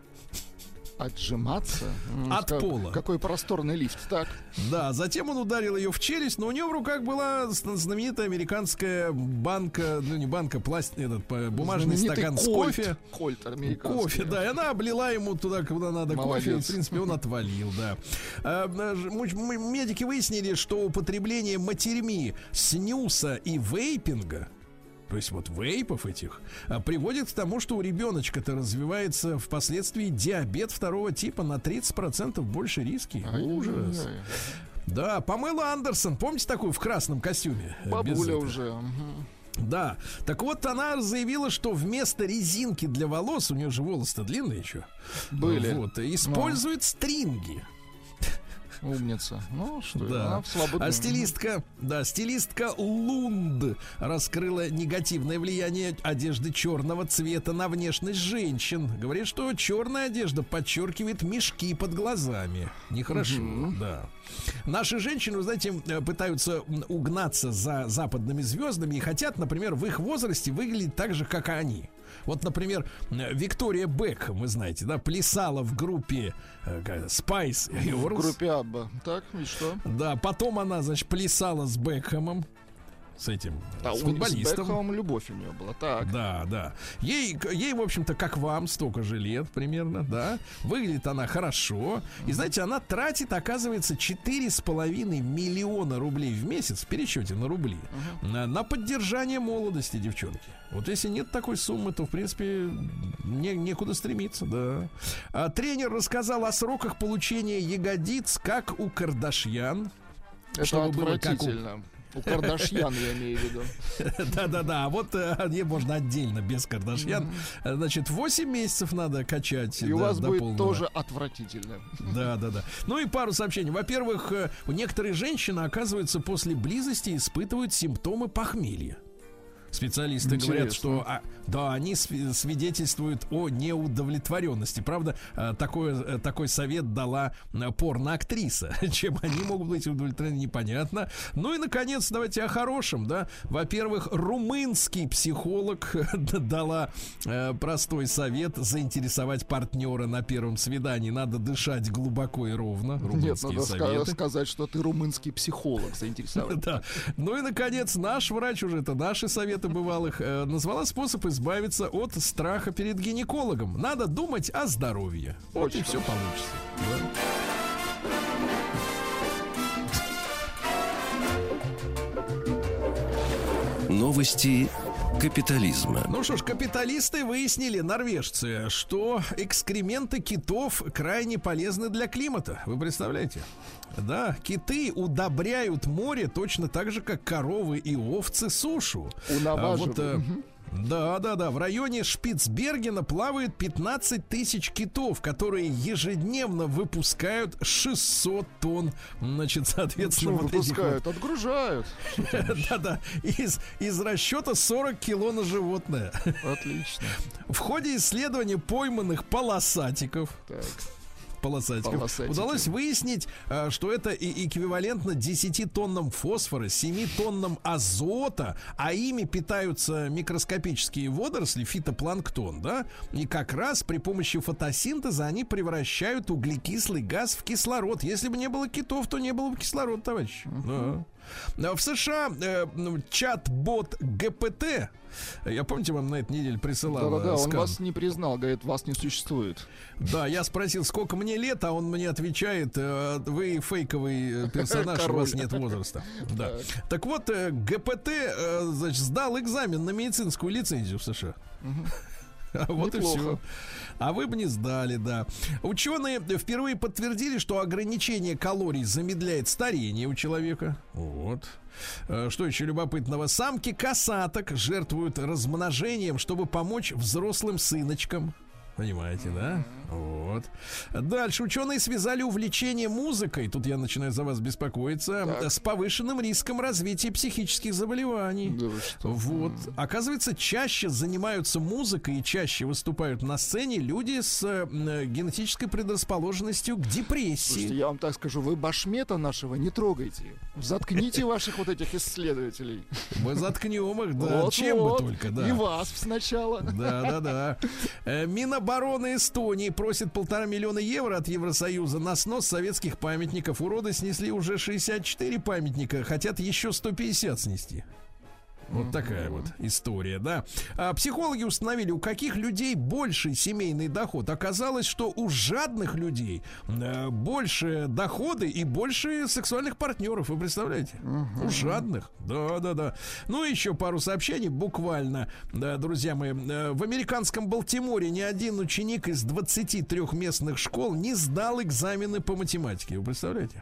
Отжиматься? От как- пола. Какой просторный лифт. Так. Да, затем он ударил ее в челюсть, но у нее в руках была зна- знаменитая американская банка, ну не банка, пласт, этот бумажный Знаменитый стакан с кольт. кофе. Кольт американский. Кофе, да, и она облила ему туда, куда надо кофе, и, Молодец. в принципе, он отвалил, да. А, м- Медики выяснили, что употребление матерьми снюса и вейпинга то есть вот вейпов этих, а, приводит к тому, что у ребеночка-то развивается впоследствии диабет второго типа на 30% больше риски. Ужас. Ай-яй-яй. Да, Памела Андерсон, помните такую в красном костюме? Э, Бабуля уже. Да. Так вот, она заявила, что вместо резинки для волос, у нее же волосы-то длинные еще. Были. Вот, использует стринги. Умница. Ну, что, Да. она А стилистка, да, стилистка Лунд раскрыла негативное влияние одежды черного цвета на внешность женщин. Говорит, что черная одежда подчеркивает мешки под глазами. Нехорошо, да. Наши женщины, вы знаете, э, пытаются угнаться за западными звездами и хотят, например, в их возрасте выглядеть так же, как они. Вот, например, Виктория Бекхэм, вы знаете, да, плясала в группе э, Spice В Girls. группе Абба. Так, и что? Да, потом она, значит, плясала с Бекхэмом. С этим, Да, с с футболистом. Бекхэмом любовь у нее была. Так. Да, да. Ей, ей, в общем-то, как вам, столько же лет примерно, да. Выглядит она хорошо. И знаете, она тратит, оказывается, 4,5 миллиона рублей в месяц в пересчете на рубли на, на поддержание молодости девчонки. Вот если нет такой суммы, то, в принципе, не, некуда стремиться, да. А тренер рассказал о сроках получения ягодиц, как у Кардашьян. Это чтобы было как у-. У Кардашьян, я имею в виду. <laughs> Да-да-да, а вот э, не можно отдельно, без Кардашьян. Значит, 8 месяцев надо качать. И у вас будет тоже отвратительно. Да, да, да. Ну и пару сообщений. Во-первых, э, некоторые женщины, оказывается, после близости испытывают симптомы похмелья. Специалисты говорят, Интересно. что а, да, они сви- свидетельствуют о неудовлетворенности. Правда, э, такой, э, такой совет дала э, порноактриса. <laughs> Чем они могут быть удовлетворены, непонятно. Ну и, наконец, давайте о хорошем, да. Во-первых, румынский психолог <laughs> дала простой совет заинтересовать партнера на первом свидании. Надо дышать глубоко и ровно. Нет, Румынские надо ска- советы. сказать, что ты румынский психолог заинтересован. <laughs> Да. Ну и, наконец, наш врач, уже это наши советы бывалых, э, назвала способ избавиться от страха перед гинекологом. Надо думать о здоровье. Вот и Очень все получится. Да. Новости капитализма. Ну что ж, капиталисты выяснили, норвежцы, что экскременты китов крайне полезны для климата. Вы представляете? Да, киты удобряют море точно так же, как коровы и овцы сушу. Унаваживают. А вот, э, да, да, да. В районе Шпицбергена плавает 15 тысяч китов, которые ежедневно выпускают 600 тонн, значит, соответственно, Почему вот этих вот выпускают? Отгружают. <laughs> да-да. Из, из расчета 40 кило на животное. Отлично. В ходе исследования пойманных полосатиков, Так. Полосатиков Полосатики. удалось выяснить, а, что это эквивалентно 10 тоннам фосфора, 7 тоннам азота, а ими питаются микроскопические водоросли, фитопланктон, да? И как раз при помощи фотосинтеза они превращают углекислый газ в кислород. Если бы не было китов, то не было бы кислорода, товарищ. Да. А В США э, ну, чат-бот ГПТ, я помните, вам на этой неделе присылал Да-да-да, э, он скан? вас не признал, говорит, вас не существует. Да, я спросил, сколько мне лет, а он мне отвечает, э, вы фейковый э, <laughs> персонаж, у вас Король. нет возраста. <laughs> Да. Так вот, э, ГПТ, э, значит, сдал экзамен на медицинскую лицензию в США. А <laughs> Вот и все. А вы бы не сдали, да. Ученые впервые подтвердили, что ограничение калорий замедляет старение у человека. Вот. Э, Что еще любопытного? Самки косаток жертвуют размножением, чтобы помочь взрослым сыночкам. Понимаете, да? Вот. Дальше ученые связали увлечение музыкой, тут я начинаю за вас беспокоиться, Так. с повышенным риском развития психических заболеваний. Да? Вот. Оказывается, чаще занимаются музыкой и чаще выступают на сцене люди с э, генетической предрасположенностью к Слушайте, депрессии. я вам так скажу, вы башмета нашего не трогайте. Заткните <laughs> ваших вот этих исследователей. Мы заткнем их, да, чем бы только, да. И вас сначала. Да, да, да. Э, Минобороны Эстонии просит полтора миллиона евро от Евросоюза на снос советских памятников. Уроды снесли уже 64 памятника, хотят еще 150 снести. Вот такая вот история, да. А психологи установили, у каких людей больший семейный доход. Оказалось, что у жадных людей э, больше доходы и больше сексуальных партнеров. Вы представляете? У жадных. Да, да, да. Ну, еще пару сообщений буквально, да, друзья мои. Э, В американском Балтиморе ни один ученик из 23 местных школ не сдал экзамены по математике. Вы представляете?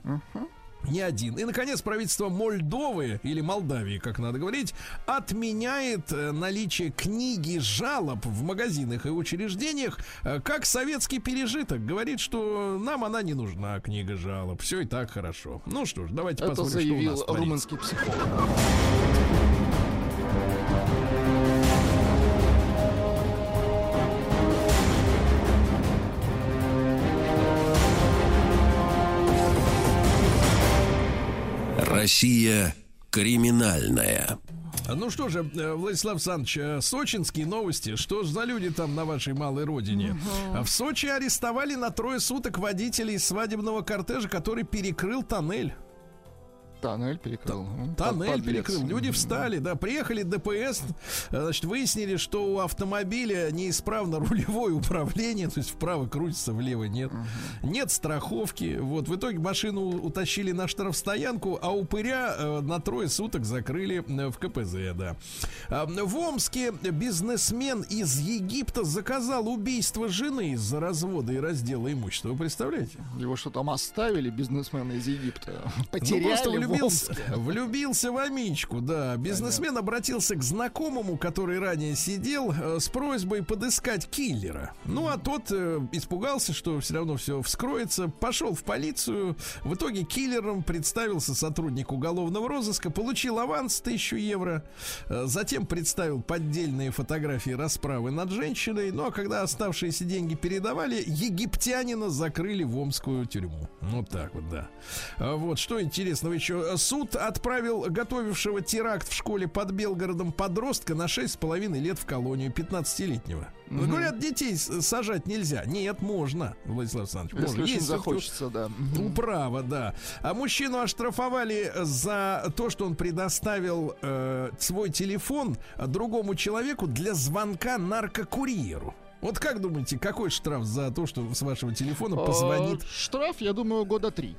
Ни один. И, наконец, правительство Мольдовы, или Молдавии, как надо говорить, отменяет э, наличие книги жалоб в магазинах и учреждениях э, как советский пережиток. Говорит, что нам она не нужна, книга жалоб. Все и так хорошо. Ну что ж, давайте Это посмотрим, что у нас творится. румынский психолог. Россия криминальная. Ну что же, э, Владислав Александрович, э, сочинские новости. Что ж за люди там на вашей малой родине? В Сочи арестовали на трое суток водителей свадебного кортежа, который перекрыл тоннель. Тоннель перекрыл. Ну, Тоннель под- подлец. перекрыл. Люди встали, да, приехали ДПС, значит, выяснили, что у автомобиля неисправно рулевое управление, то есть вправо крутится, влево нет. Нет страховки. Вот, в итоге машину утащили на штрафстоянку, а упыря э, на трое суток закрыли в КПЗ, да. В Омске бизнесмен из Египта заказал убийство жены из-за развода и раздела имущества. Вы представляете? Его что там оставили, бизнесмены из Египта? Ну, Потеряли просто в влюбился, <laughs> влюбился в Амичку, да. Бизнесмен обратился к знакомому, который ранее сидел, э, с просьбой подыскать киллера. Ну, а тот э, испугался, что все равно все вскроется, пошел в полицию. В итоге киллером представился сотрудник уголовного розыска, получил аванс 1000 евро, э, затем представил поддельные фотографии расправы над женщиной. Ну, а когда оставшиеся деньги передавали, египтянина закрыли в омскую тюрьму. Вот так вот, да. А Вот что интересного еще. Суд отправил готовившего теракт в школе под Белгородом подростка на 6,5 лет в колонию 15-летнего. Ну, Говорят, детей сажать нельзя. Нет, можно, Владислав Александрович. Если можно. всё-таки захочется, да. Управа, да. А мужчину оштрафовали за то, что он предоставил э, свой телефон другому человеку для звонка наркокурьеру. Вот как думаете, какой штраф за то, что с вашего телефона позвонит? А, Штраф, я думаю, года три.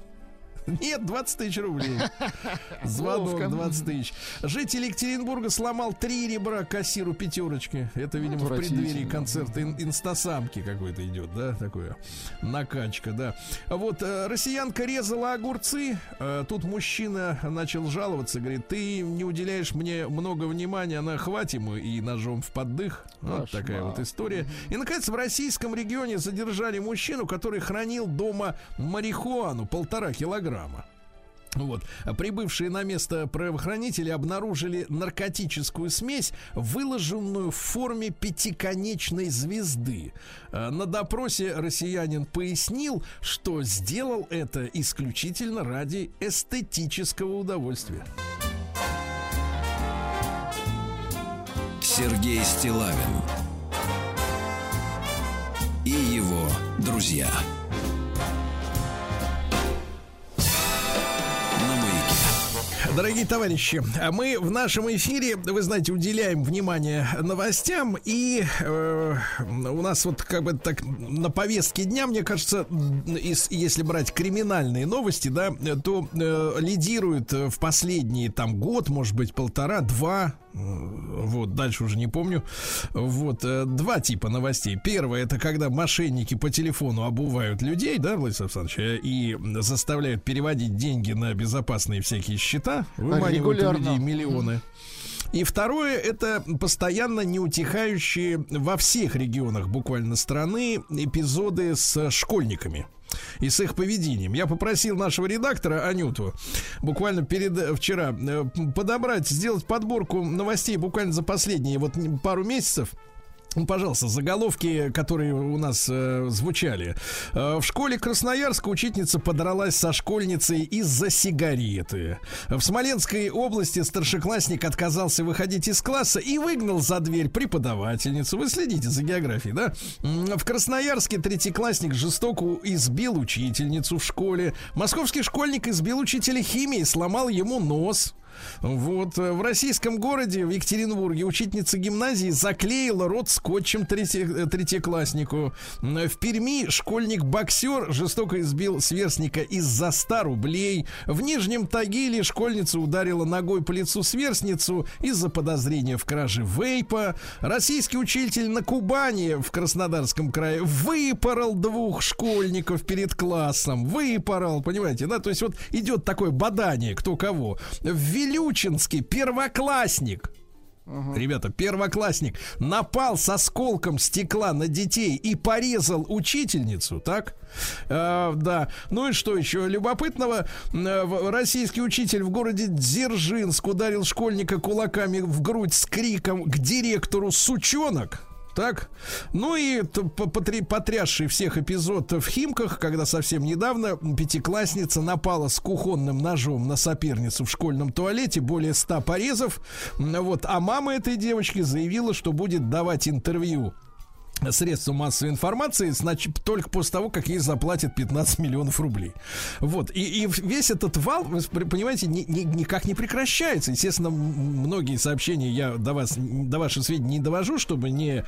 Нет, 20 тысяч рублей. <laughs> Звонок Ловко. 20 тысяч. Житель Екатеринбурга сломал три ребра кассиру пятерочки. Это, видимо, в преддверии концерта ин- инстасамки какой-то идет, да, такое. Накачка, да. Вот э, россиянка резала огурцы. Э, Тут мужчина начал жаловаться, говорит, ты не уделяешь мне много внимания, она хватит ему и ножом в поддых. Вот такая вот история. И, наконец, в российском регионе задержали мужчину, который хранил дома марихуану полтора килограмма. Вот. А Прибывшие на место правоохранители обнаружили наркотическую смесь, выложенную в форме пятиконечной звезды. А На допросе россиянин пояснил, что сделал это исключительно ради эстетического удовольствия. Сергей Стилавин и его друзья. Дорогие товарищи, а мы в нашем эфире, вы знаете, уделяем внимание новостям, и э, у нас вот как бы так на повестке дня, мне кажется, из- если брать криминальные новости, да, то э, лидирует в последние там год, может быть, полтора, два, вот, дальше уже не помню, вот, э, два типа новостей. Первое, это когда мошенники по телефону обувают людей, да, Владислав Александрович, э, и заставляют переводить деньги на безопасные всякие счета, выманивают у Регулярно. людей миллионы. И второе, это постоянно неутихающие во всех регионах буквально страны эпизоды с школьниками и с их поведением. Я попросил нашего редактора Анюту буквально перед э, вчера э, подобрать, сделать подборку новостей буквально за последние вот пару месяцев. Ну, пожалуйста, заголовки, которые у нас э, звучали. Э, в школе Красноярска учительница подралась со школьницей из-за сигареты. В Смоленской области старшеклассник отказался выходить из класса и выгнал за дверь преподавательницу. Вы следите за географией, да? В Красноярске третьеклассник жестоко избил учительницу в школе. Московский школьник избил учителя химии, сломал ему нос. Вот э, в российском городе, в Екатеринбурге, учительница гимназии заклеила рот скотчем третье- э, третьекласснику. В Перми школьник-боксер жестоко избил сверстника из-за 100 рублей. В Нижнем Тагиле школьница ударила ногой по лицу сверстницу из-за подозрения в краже вейпа. Российский учитель на Кубани в Краснодарском крае выпорол двух школьников перед классом. Выпорол, понимаете, да? То есть вот идет такое бадание, кто кого. В Вилючинске первоклассник Ребята, первоклассник напал с осколком стекла на детей и порезал учительницу, так? Э, да. Ну и что еще любопытного? Э, российский учитель в городе Дзержинск ударил школьника кулаками в грудь с криком к директору «Сучонок». Так, ну и потрясший всех эпизод в Химках, когда совсем недавно пятиклассница напала с кухонным ножом на соперницу в школьном туалете, более ста порезов. Вот, а мама этой девочки заявила, что будет давать интервью средства массовой информации, значит, только после того, как ей заплатят 15 миллионов рублей. Вот. И, и весь этот вал, вы понимаете, ни, ни- никак не прекращается. Естественно, многие сообщения я до вас, до ваших сведений не довожу, чтобы не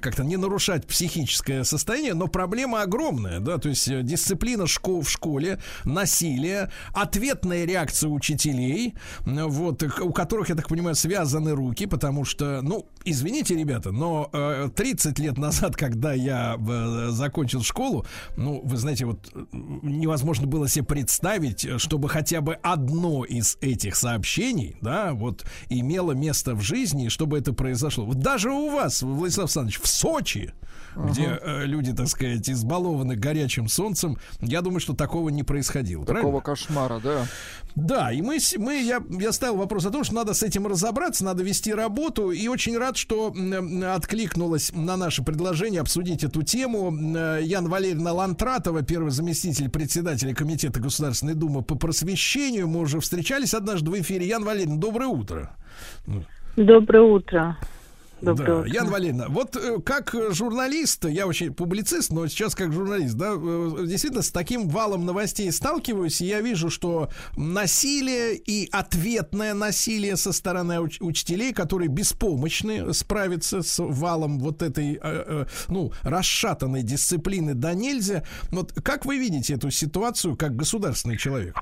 как-то не нарушать психическое состояние, но проблема огромная, да, то есть э, дисциплина школ, в школе, насилие, ответная реакция учителей, вот, э, у которых, я так понимаю, связаны руки, потому что, ну, извините, ребята, но э, 30 лет назад, когда я э, закончил школу, ну, вы знаете, вот э, невозможно было себе представить, э, чтобы хотя бы одно из этих сообщений, да, вот имело место в жизни, чтобы это произошло. Вот даже у вас, Владислав Александрович, в Сочи, где э, люди, так сказать, избалованы горячим солнцем, я думаю, что такого не происходило. Такого правильно? кошмара, да. Да, и мы, мы я, я ставил вопрос о том, что надо с этим разобраться, надо вести работу, и очень рад, что откликнулась на наше предложение обсудить эту тему М, Яна Валерьевна Лантратова, первый заместитель председателя Комитета Государственной Думы по просвещению. Мы уже встречались однажды в эфире. Ян Валерьевна, доброе утро. Доброе утро. Доброе да, утро. Яна Валерьевна, вот э, как э, журналист, я вообще публицист, но сейчас как журналист, да, э, действительно с таким валом новостей сталкиваюсь, и я вижу, что насилие и ответное насилие со стороны уч- учителей, которые беспомощны справиться с валом вот этой, э, э, ну, расшатанной дисциплины да нельзя. Вот как вы видите эту ситуацию как государственный человек?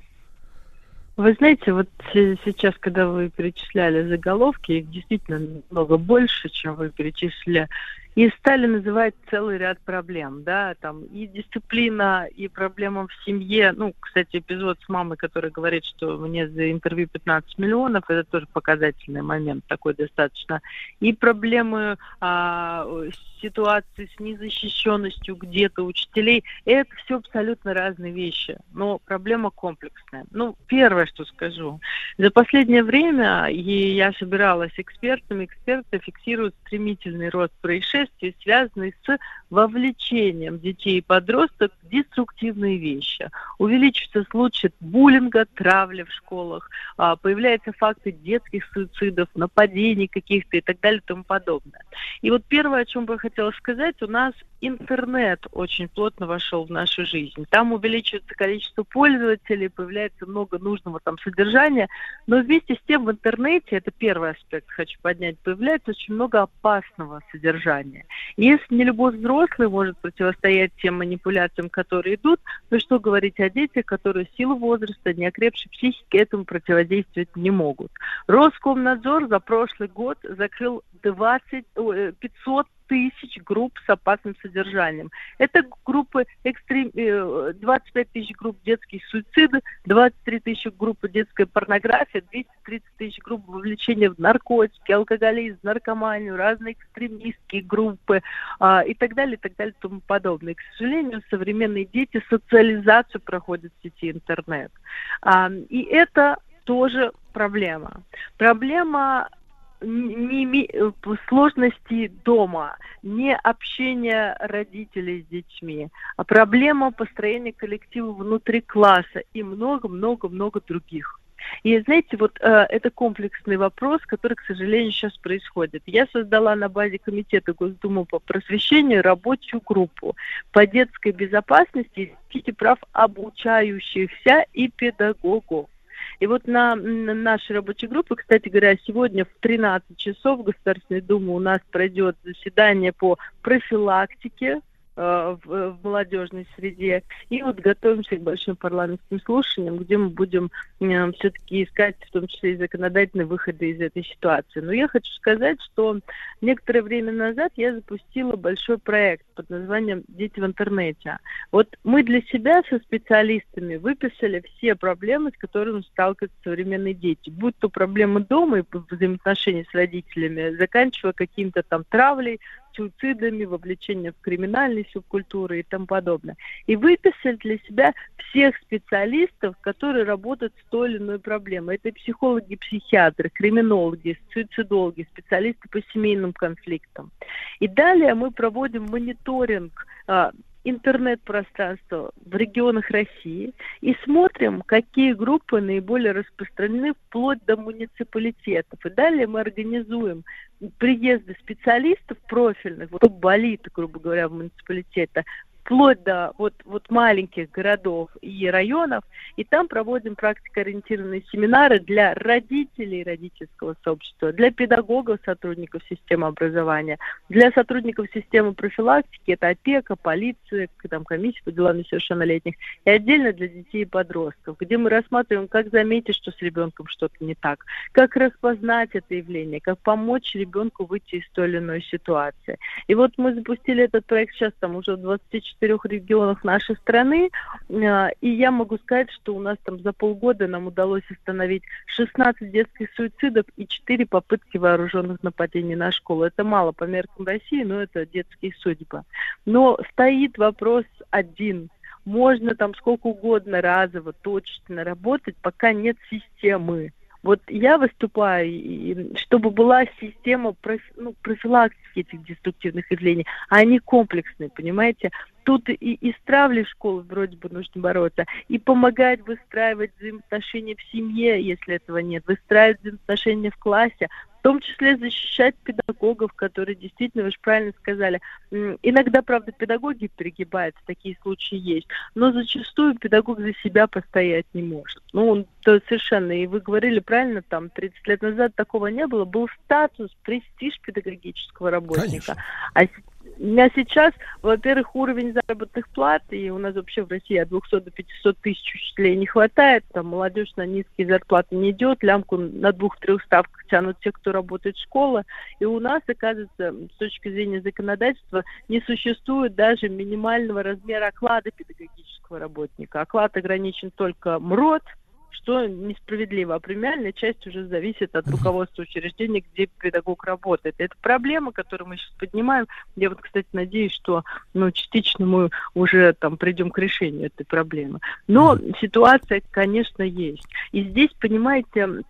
Вы знаете, вот се- сейчас, когда вы перечисляли заголовки, их действительно много больше, чем вы перечислили, и стали называть целый ряд проблем, да, там и дисциплина, и проблема в семье. Ну, кстати, эпизод с мамой, которая говорит, что мне за интервью 15 миллионов, это тоже показательный момент такой достаточно. И проблемы а, ситуации с незащищенностью где-то учителей, это все абсолютно разные вещи, но проблема комплексная. Ну, первое, что скажу, за последнее время, и я собиралась экспертами, эксперты фиксируют стремительный рост происшествий, связанный с вовлечением детей и подростков в деструктивные вещи. Увеличиваются случаи буллинга, травли в школах, а, появляются факты детских суицидов, нападений каких-то и так далее и тому подобное. И вот первое, о чем бы я хотела сказать, у нас интернет очень плотно вошел в нашу жизнь. Там увеличивается количество пользователей, появляется много нужного там содержания, но вместе с тем в интернете, это первый аспект хочу поднять, появляется очень много опасного содержания. Если не любой взрослый может противостоять тем манипуляциям, которые идут, то что говорить о детях, которые в силу возраста, неокрепшей психики этому противодействовать не могут. Роскомнадзор за прошлый год закрыл 20, ой, э, 500 тысяч групп с опасным содержанием. Это группы экстрем, э, 25 тысяч групп детских суициды, 23 тысячи группы детской порнографии, 230 тысяч групп вовлечения в наркотики, алкоголизм, наркоманию, разные экстремистские группы а, и так далее, и так далее, и тому подобное. К сожалению, современные дети социализацию проходят в сети интернет. А, и это тоже проблема. Проблема не э, сложности дома, не общение родителей с детьми, а проблема построения коллектива внутри класса и много-много-много других. И знаете, вот э, это комплексный вопрос, который, к сожалению, сейчас происходит. Я создала на базе комитета Госдумы по просвещению рабочую группу по детской безопасности и прав обучающихся и педагогов. И вот на, на нашей рабочей группе, кстати говоря, сегодня в 13 часов в Государственной Думе у нас пройдет заседание по профилактике в, в молодежной среде. И вот готовимся к большим парламентским слушаниям, где мы будем э, все-таки искать, в том числе и законодательные выходы из этой ситуации. Но я хочу сказать, что некоторое время назад я запустила большой проект под названием «Дети в интернете». Вот мы для себя со специалистами выписали все проблемы, с которыми сталкиваются современные дети. Будь то проблемы дома и взаимоотношения с родителями, заканчивая каким-то там травлей, суицидами, вовлечением в криминальные субкультуры и тому подобное. И выписали для себя всех специалистов, которые работают с той или иной проблемой. Это психологи, психиатры, криминологи, суицидологи, специалисты по семейным конфликтам. И далее мы проводим мониторинг а, интернет-пространство в регионах России и смотрим, какие группы наиболее распространены вплоть до муниципалитетов. И далее мы организуем приезды специалистов профильных, вот болит, грубо говоря, в муниципалитете, вплоть до вот, вот маленьких городов и районов, и там проводим практикоориентированные семинары для родителей родительского сообщества, для педагогов, сотрудников системы образования, для сотрудников системы профилактики, это опека, полиция, там, комиссия по делам несовершеннолетних, и отдельно для детей и подростков, где мы рассматриваем, как заметить, что с ребенком что-то не так, как распознать это явление, как помочь ребенку выйти из той или иной ситуации. И вот мы запустили этот проект сейчас там уже в 24 четырех регионах нашей страны. Э, и я могу сказать, что у нас там за полгода нам удалось остановить 16 детских суицидов и 4 попытки вооруженных нападений на школу. Это мало по меркам России, но это детские судьбы. Но стоит вопрос один – можно там сколько угодно разово, точечно работать, пока нет системы. Вот я выступаю, чтобы была система профи, ну, профилактики этих деструктивных явлений, а они комплексные, понимаете? Тут и, и с травлей в школу вроде бы нужно бороться, и помогать выстраивать взаимоотношения в семье, если этого нет, выстраивать взаимоотношения в классе, в том числе защищать педагогов, которые действительно, вы же правильно сказали, иногда, правда, педагоги перегибаются, такие случаи есть, но зачастую педагог за себя постоять не может. Ну, он то совершенно, и вы говорили правильно, там, 30 лет назад такого не было, был статус, престиж педагогического работника. Конечно. А у меня сейчас, во-первых, уровень заработных плат, и у нас вообще в России от 200 до 500 тысяч учителей не хватает, там молодежь на низкие зарплаты не идет, лямку на двух-трех ставках тянут те, кто работает в школе, и у нас, оказывается, с точки зрения законодательства, не существует даже минимального размера оклада педагогического работника. Оклад ограничен только МРОД – что несправедливо, а премиальная часть уже зависит от руководства учреждения, где педагог работает. Это проблема, которую мы сейчас поднимаем. Я вот, кстати, надеюсь, что ну, частично мы уже там придем к решению этой проблемы. Но ситуация, конечно, есть. И здесь, понимаете,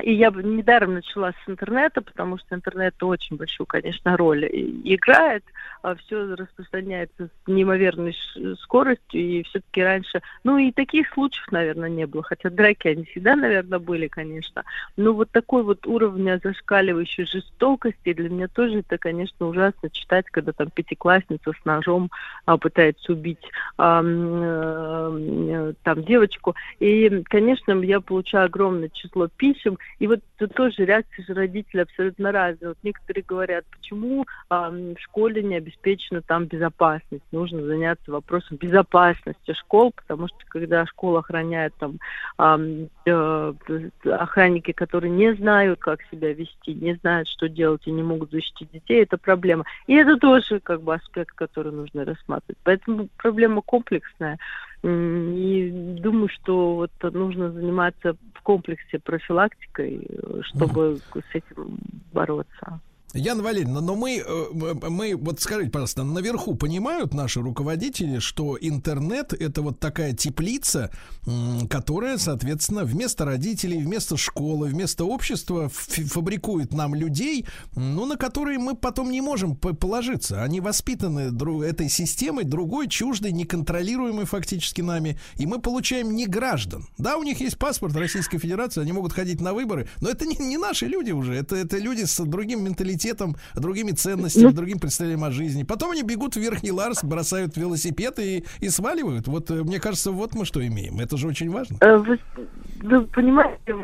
и я недаром начала с интернета, потому что интернет очень большую, конечно, роль играет. А Все распространяется с неимоверной скоростью, и все-таки раньше... Ну, и таких случаев, наверное, не было. Хотя драки, они всегда, наверное, были, конечно. Но вот такой вот уровня зашкаливающей жестокости для меня тоже это, конечно, ужасно читать, когда там пятиклассница с ножом а, пытается убить а, а, там девочку. И, конечно, я получаю огромное число писем, и вот тут тоже реакции же родителей абсолютно разные. Вот некоторые говорят, почему а, в школе не обеспечена там безопасность. Нужно заняться вопросом безопасности школ, потому что когда школа охраняет там а, э, охранники, которые не знают, как себя вести, не знают, что делать и не могут защитить детей, это проблема. И это тоже как бы аспект, который нужно рассматривать. Поэтому проблема комплексная. И думаю, что вот нужно заниматься в комплексе профилактикой, э, чтобы с этим бороться. Яна Валерьевна, но мы, э, мы, вот скажите, пожалуйста, наверху понимают наши руководители, что интернет это вот такая теплица, которая, соответственно, вместо родителей, вместо школы, вместо общества фабрикует нам людей, ну, на которые мы потом не можем положиться. Они воспитаны этой системой, другой, чуждой, неконтролируемой фактически нами, и мы получаем не граждан. Да, у них есть паспорт Российской Федерации, они могут ходить на выборы, но это не, не наши люди уже, это, это люди с другим менталитетом менталитетом, другими ценностями, ну, другим представлением о жизни. Потом они бегут в Верхний Ларс, бросают велосипед и, и сваливают. Вот, э, мне кажется, вот мы что имеем. Это же очень важно. Э, вы, вы понимаете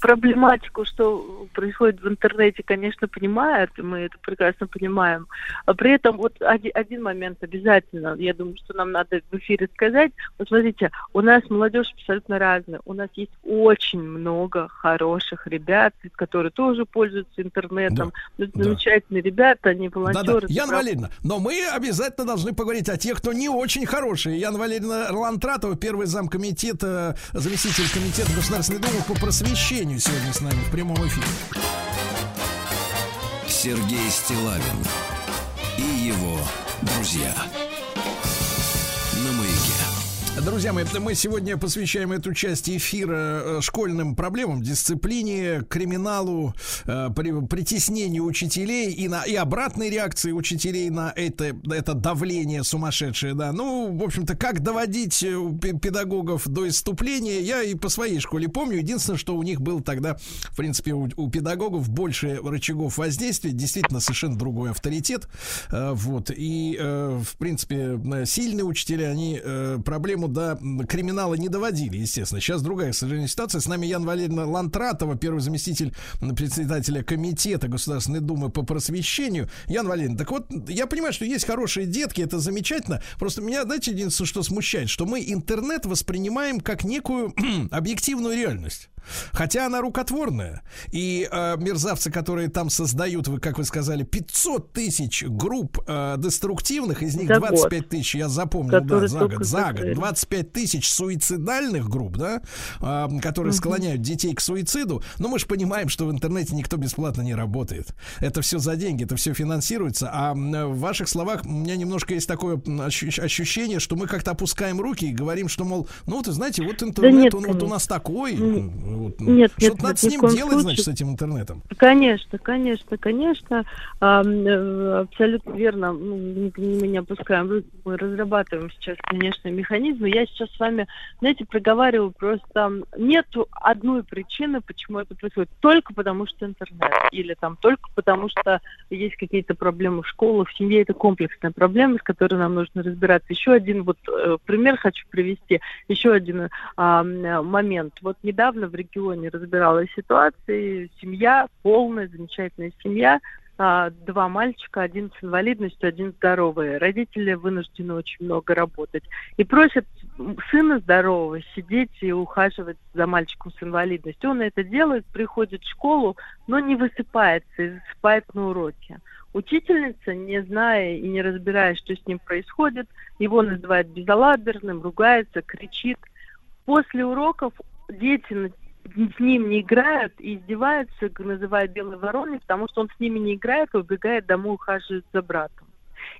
проблематику, что происходит в интернете, конечно, понимают, мы это прекрасно понимаем. А при этом вот один, один момент обязательно, я думаю, что нам надо в эфире сказать. Вот смотрите, у нас молодежь абсолютно разная. У нас есть очень много хороших ребят, которые тоже пользуются интернетом. Да замечательные ребята, они волонтеры. Да, да. Яна Валерьевна, но мы обязательно должны поговорить о тех, кто не очень хорошие. Яна Валерьевна Лантратова, первый замкомитета, заместитель комитета Государственной Думы по просвещению сегодня с нами в прямом эфире. Сергей Стилавин и его друзья. Друзья мои, мы сегодня посвящаем эту часть эфира э, школьным проблемам, дисциплине, криминалу, э, при- притеснению учителей и, на, и обратной реакции учителей на это, это давление сумасшедшее, да. Ну, в общем-то, как доводить э, пе- педагогов до исступления, я и по своей школе помню. Единственное, что у них был тогда, в принципе, у, у педагогов больше рычагов воздействия, действительно совершенно другой авторитет. Вот. И, в принципе, сильные учителя, они проблему до криминала не доводили, естественно. Сейчас другая, к сожалению, ситуация. С нами Ян Валерьевна Лантратова, первый заместитель председателя комитета Государственной Думы по просвещению. Ян Валерьевна, так вот, я понимаю, что есть хорошие детки, это замечательно. Просто меня, знаете, единственное, что смущает, что мы интернет воспринимаем как некую <clears throat> объективную реальность. Хотя она рукотворная. И э, мерзавцы, которые там создают, вы, как вы сказали, 500 тысяч групп э, деструктивных, из них За 25 тысяч, я запомнил, да, за год, за год, закрыли. 25 тысяч суицидальных групп, да, э, которые склоняют детей к суициду. Но мы же понимаем, что в интернете никто бесплатно не работает. Это все за деньги, это все финансируется. А м, в ваших словах у меня немножко есть такое ощущение, что мы как-то опускаем руки и говорим, что, мол, ну вот, знаете, вот интернет, нет, он вот у нас такой. Вот, нет, что-то нет, надо нет, с ним делать, случае. значит, с этим интернетом. Конечно, конечно, конечно. А, Абсолютно верно. Ну, Мы не опускаем мы разрабатываем сейчас, конечно, механизмы. Я сейчас с вами, знаете, проговариваю просто нету одной причины, почему это происходит. Только потому, что интернет. Или там только потому, что есть какие-то проблемы в школах, в семье. Это комплексная проблема, с которой нам нужно разбираться. Еще один вот э, пример хочу привести. Еще один а, момент. Вот недавно в регионе разбиралась ситуация, семья, полная, замечательная семья, а, два мальчика, один с инвалидностью, один здоровый. Родители вынуждены очень много работать. И просят сына здорового сидеть и ухаживать за мальчиком с инвалидностью. Он это делает, приходит в школу, но не высыпается и засыпает на уроке. Учительница, не зная и не разбирая, что с ним происходит, его называет безалаберным, ругается, кричит. После уроков дети с ним не играют и издеваются, называя белой вороной, потому что он с ними не играет, а убегает домой, ухаживает за братом.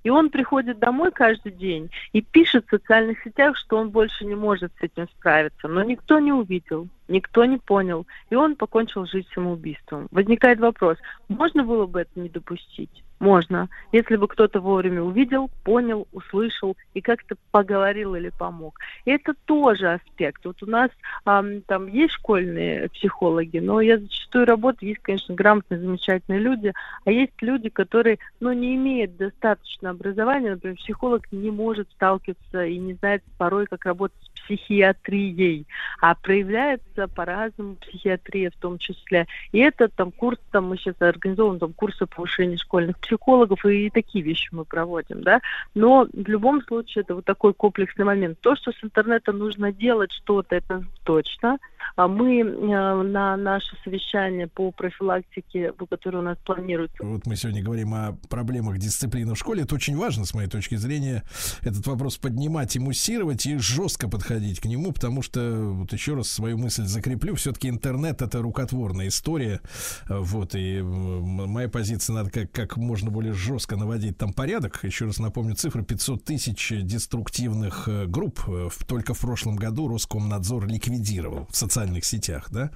И он приходит домой каждый день и пишет в социальных сетях, что он больше не может с этим справиться. Но никто не увидел, никто не понял. И он покончил жизнь самоубийством. Возникает вопрос, можно было бы это не допустить? Можно, если бы кто-то вовремя увидел, понял, услышал и как-то поговорил или помог. И это тоже аспект. Вот у нас ам, там есть школьные психологи, но я зачастую работаю, есть, конечно, грамотные, замечательные люди, а есть люди, которые, ну, не имеют достаточно образования, например, психолог не может сталкиваться и не знает порой, как работать психиатрией, а проявляется по-разному психиатрия в том числе. И это там курс, там мы сейчас организовываем там курсы повышения школьных психологов, и такие вещи мы проводим, да. Но в любом случае это вот такой комплексный момент. То, что с интернетом нужно делать что-то, это точно. А мы э, на наше совещание по профилактике, которое у нас планируется, Вот мы сегодня говорим о проблемах дисциплины в школе. Это очень важно, с моей точки зрения, этот вопрос поднимать и муссировать, и жестко подходить к нему, потому что, вот еще раз свою мысль закреплю, все-таки интернет — это рукотворная история, вот, и моя позиция, надо как, как можно более жестко наводить там порядок. Еще раз напомню цифры, 500 тысяч деструктивных э, групп э, только в прошлом году Роскомнадзор ликвидировал в социальных сетях, да?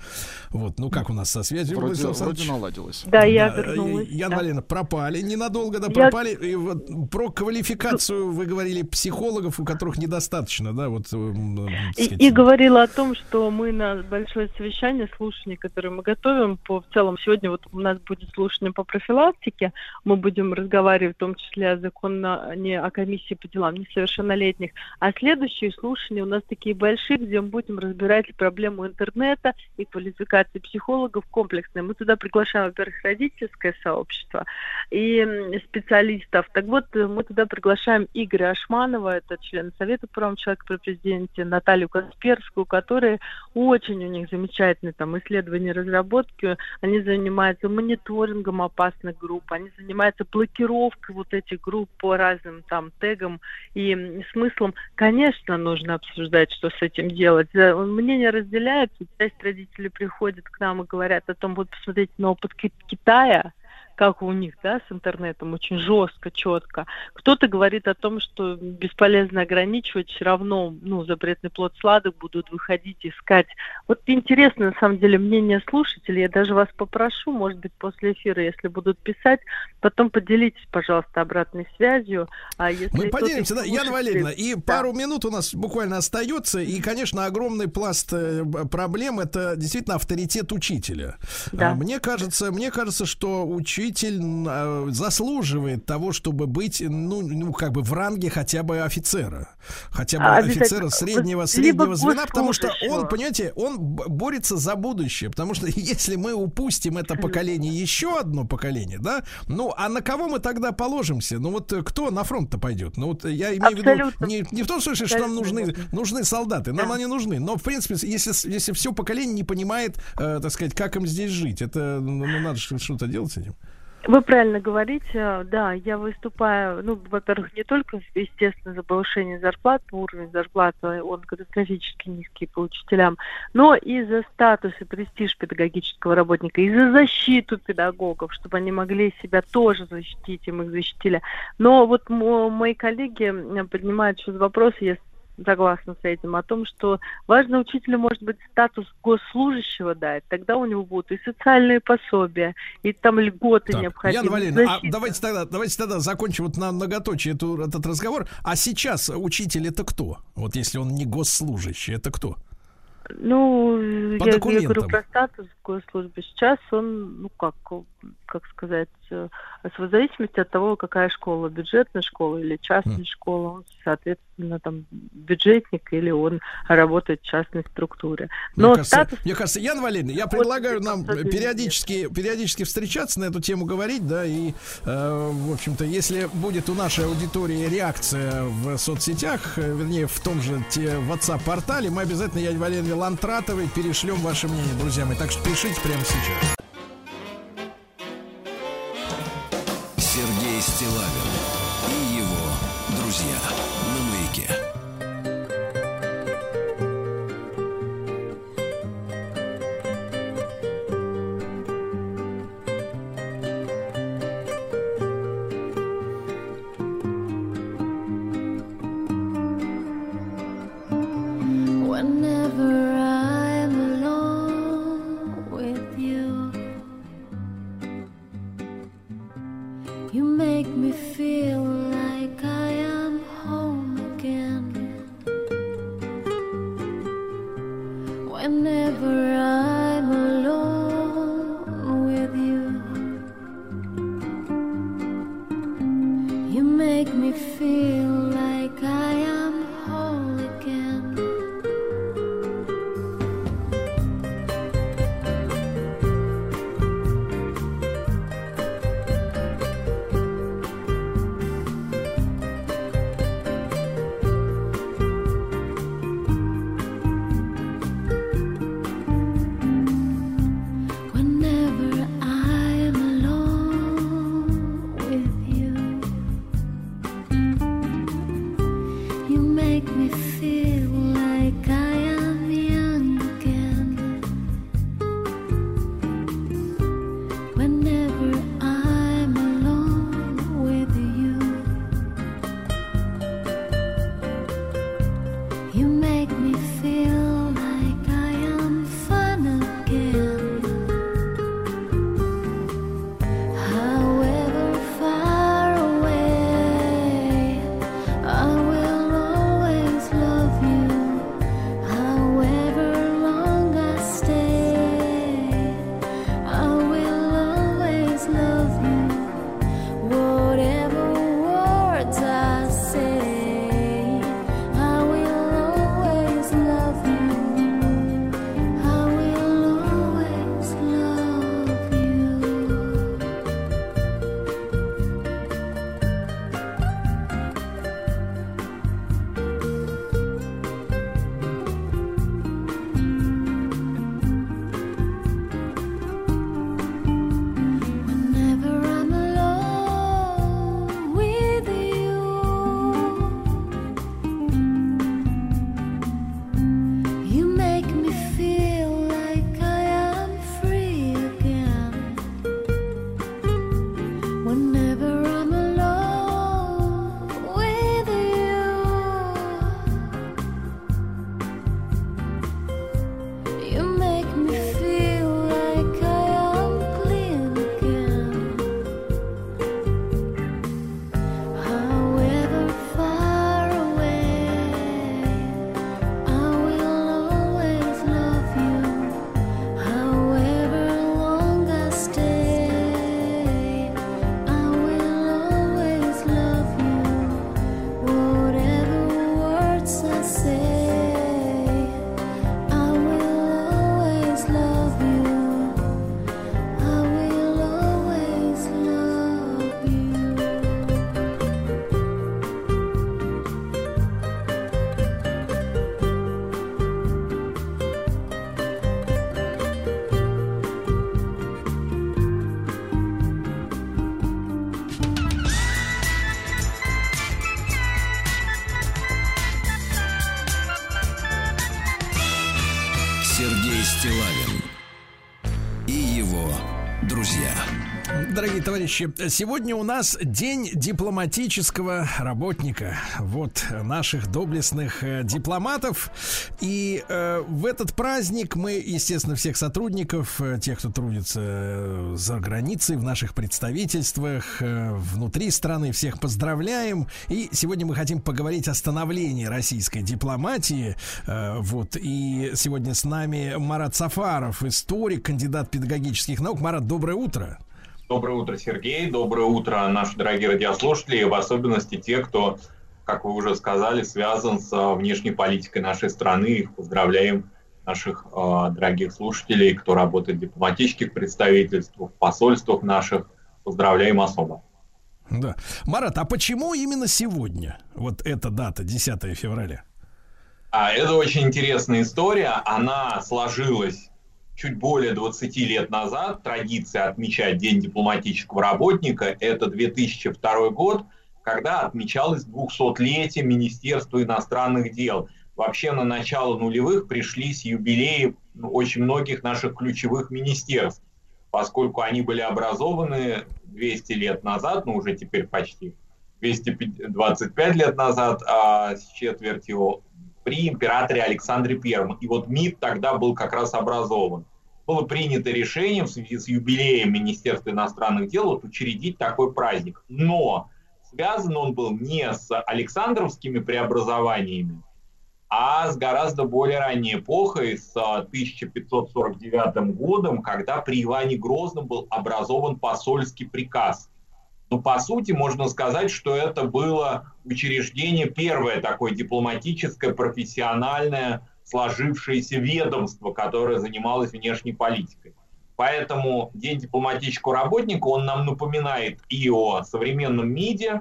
Вот, ну как у нас со связью? Вроде, вроде наладилось. да, я вернулась. Ян да. Валерьевна, пропали ненадолго, да, Я- пропали. И вот про квалификацию вы говорили психологов, у которых недостаточно, да, вот. И, и говорила о том, что мы на большое совещание, слушание, которое мы готовим, по в целом сегодня вот у нас будет слушание по профилактике, мы будем разговаривать в том числе о законно, не о комиссии по делам несовершеннолетних, а следующие слушания у нас такие большие, где мы будем разбирать проблему интернета и квалификации психологов комплексные. Мы туда приглашаем, во-первых, родительское сообщество и специалистов. Так вот, э, мы туда приглашаем Игоря Ашманова, это член Совета по правам человека при президенте, Наталью Касперскую, которые очень у них замечательные там исследования, разработки. Они занимаются мониторингом опасных групп, они занимаются блокировкой вот этих групп по разным там тегам и смыслам. Конечно, нужно обсуждать, что с этим делать. Э, Мнения разделяются. Часть родителей приходит к нам и говорят о том, вот посмотрите на опыт Ки- Китая, как у них, да, с интернетом, очень жестко, четко. Кто-то говорит о том, что бесполезно ограничивать, все равно, ну, запретный плод сладок будут выходить, искать. Вот интересно, на самом деле, мнение слушателей. Я даже вас попрошу, может быть, после эфира, если будут писать, потом поделитесь, пожалуйста, обратной связью. А если Мы поделимся, да, Яна Валерьевна, и Да. пару минут у нас буквально остается, и, конечно, огромный пласт э, проблем это действительно авторитет учителя. Да. А, Мне кажется, мне кажется, что учитель э, заслуживает того, чтобы быть, ну, ну, как бы в ранге хотя бы офицера, хотя бы А, офицера среднего среднего звена, потому что он, понимаете, он борется за будущее, потому что <laughs> если мы упустим это поколение, еще одно поколение, да, ну, а на кого мы тогда положимся? Ну, вот э, кто на фронт-то пойдет? Ну, вот я имею в виду Абсолютно. не, не в том смысле, что нам Абсолютно нужны, нужны солдаты, нам Да. они нужны, но, в принципе, если, если все поколение не понимает, э, так сказать, как им здесь жить, это, ну, ну, надо что- что-то делать с этим. Вы правильно говорите, да, я выступаю, ну, во-первых, не только, естественно, за повышение зарплат, уровень зарплаты, он катастрофически низкий по учителям, но и за статус и престиж педагогического работника, и за защиту педагогов, чтобы они могли себя тоже защитить, и мы их защитили. Но вот мо- мои коллеги поднимают сейчас вопрос, я согласна с этим, о том, что важно учителю, может быть, статус госслужащего дать, тогда у него будут и социальные пособия, и там льготы Так, необходимые. Яна Валерьевна, а давайте тогда, давайте тогда закончим вот на многоточие эту, этот разговор. А сейчас учитель это кто? Вот если он не госслужащий, это кто? Ну, По я, я говорю про статус госслужбы. Сейчас он, ну как, как сказать, э, в зависимости от того, какая школа, бюджетная школа или частная Мгм. школа, он, соответственно, там бюджетник или он работает в частной структуре. Мне Но кажется, статус мне кажется, Яна Валерьевна, я предлагаю нам абсолютно периодически, периодически встречаться на эту тему говорить, да, и, э, в общем-то, если будет у нашей аудитории реакция в соцсетях, э, вернее, в том же те WhatsApp-портале, мы обязательно Яне Валерьевне Лантратовой перешлем ваше мнение, друзья мои. Так что пишите прямо сейчас. Товарищи, сегодня у нас день дипломатического работника. Вот наших доблестных э, дипломатов. И э, в этот праздник мы, естественно, всех сотрудников, э, тех, кто трудится э, за границей, в наших представительствах, э, внутри страны, всех поздравляем. И сегодня мы хотим поговорить о становлении российской дипломатии. Э, вот. И сегодня с нами Марат Сафаров, историк, кандидат педагогических наук. Марат, доброе утро. Доброе утро, Сергей. Доброе утро, наши дорогие радиослушатели, и в особенности те, кто, как вы уже сказали, связан с а, внешней политикой нашей страны. Их поздравляем, наших э, дорогих слушателей, кто работает в дипломатических представительствах, в посольствах наших. Поздравляем особо. Да. Марат, а почему именно сегодня? Вот эта дата, 10 февраля. А, это очень интересная история. Она сложилась чуть более 20 лет назад традиция отмечать День дипломатического работника – это 2002 год, когда отмечалось 200-летие Министерства иностранных дел. Вообще на начало нулевых пришлись юбилеи очень многих наших ключевых министерств, поскольку они были образованы 200 лет назад, ну уже теперь почти 225 лет назад, а с четвертью при императоре Александре Первом. И вот МИД тогда был как раз образован было принято решение в связи с юбилеем Министерства иностранных дел вот, учредить такой праздник. Но связан он был не с Александровскими преобразованиями, а с гораздо более ранней эпохой, с 1549 годом, когда при Иване Грозном был образован посольский приказ. Но по сути можно сказать, что это было учреждение первое такое дипломатическое, профессиональное, сложившееся ведомство, которое занималось внешней политикой. Поэтому День дипломатического работника, он нам напоминает и о современном МИДе,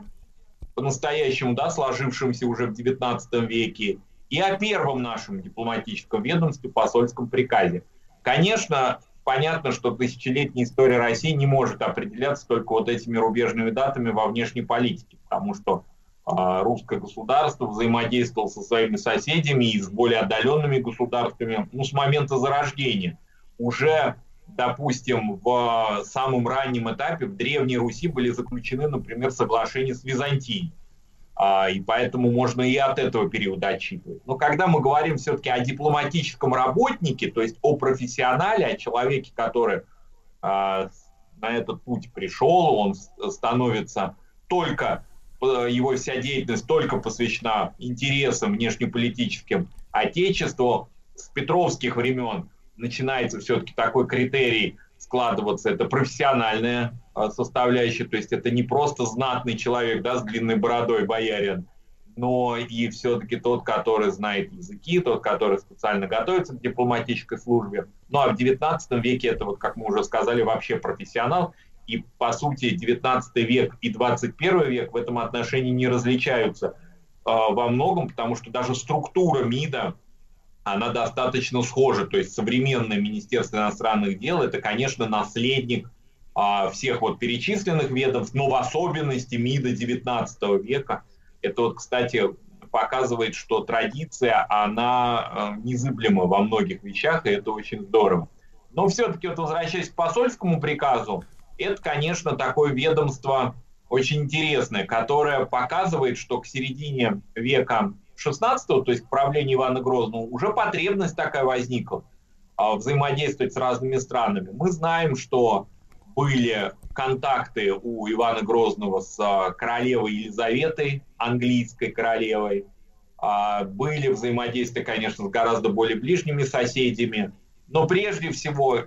по-настоящему да, сложившемся уже в XIX веке, и о первом нашем дипломатическом ведомстве, посольском приказе. Конечно, понятно, что тысячелетняя история России не может определяться только вот этими рубежными датами во внешней политике, потому что русское государство взаимодействовало со своими соседями и с более отдаленными государствами ну, с момента зарождения. Уже, допустим, в самом раннем этапе в Древней Руси были заключены, например, соглашения с Византией. А, и поэтому можно и от этого периода отчитывать. Но когда мы говорим все-таки о дипломатическом работнике, то есть о профессионале, о человеке, который а, на этот путь пришел, он становится только его вся деятельность только посвящена интересам внешнеполитическим Отечеству. С петровских времен начинается все-таки такой критерий складываться. Это профессиональная а, составляющая, то есть это не просто знатный человек да, с длинной бородой, боярин, но и все-таки тот, который знает языки, тот, который специально готовится к дипломатической службе. Ну а в 19 веке это, вот, как мы уже сказали, вообще профессионал. И, по сути, 19 век и 21 век в этом отношении не различаются э, во многом, потому что даже структура МИДа, она достаточно схожа. То есть современное Министерство иностранных дел – это, конечно, наследник э, всех вот перечисленных ведомств, но в особенности МИДа 19 века. Это вот, кстати, показывает, что традиция, она э, незыблема во многих вещах, и это очень здорово. Но все-таки, вот возвращаясь к посольскому приказу, это, конечно, такое ведомство очень интересное, которое показывает, что к середине века 16 то есть к правлению Ивана Грозного, уже потребность такая возникла а, взаимодействовать с разными странами. Мы знаем, что были контакты у Ивана Грозного с а, королевой Елизаветой, английской королевой. А, были взаимодействия, конечно, с гораздо более ближними соседями. Но прежде всего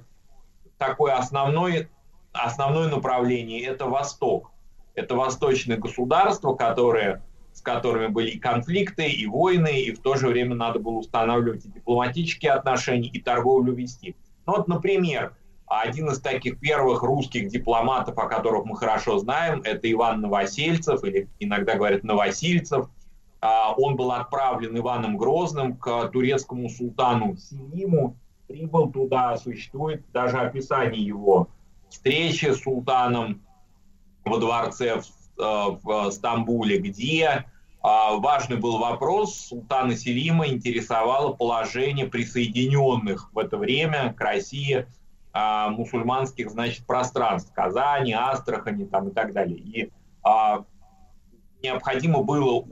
такой основной основное направление – это Восток. Это восточные государства, которые, с которыми были и конфликты, и войны, и в то же время надо было устанавливать и дипломатические отношения, и торговлю вести. Ну вот, например, один из таких первых русских дипломатов, о которых мы хорошо знаем, это Иван Новосельцев, или иногда говорят Новосильцев. А, он был отправлен Иваном Грозным к турецкому султану Селиму, прибыл туда, существует даже описание его встречи с султаном во дворце в, э, в Стамбуле, где а, важный был вопрос, султана Селима интересовало положение присоединенных в это время к России а, мусульманских, значит, пространств, Казани, Астрахани там и так далее. И а, необходимо было,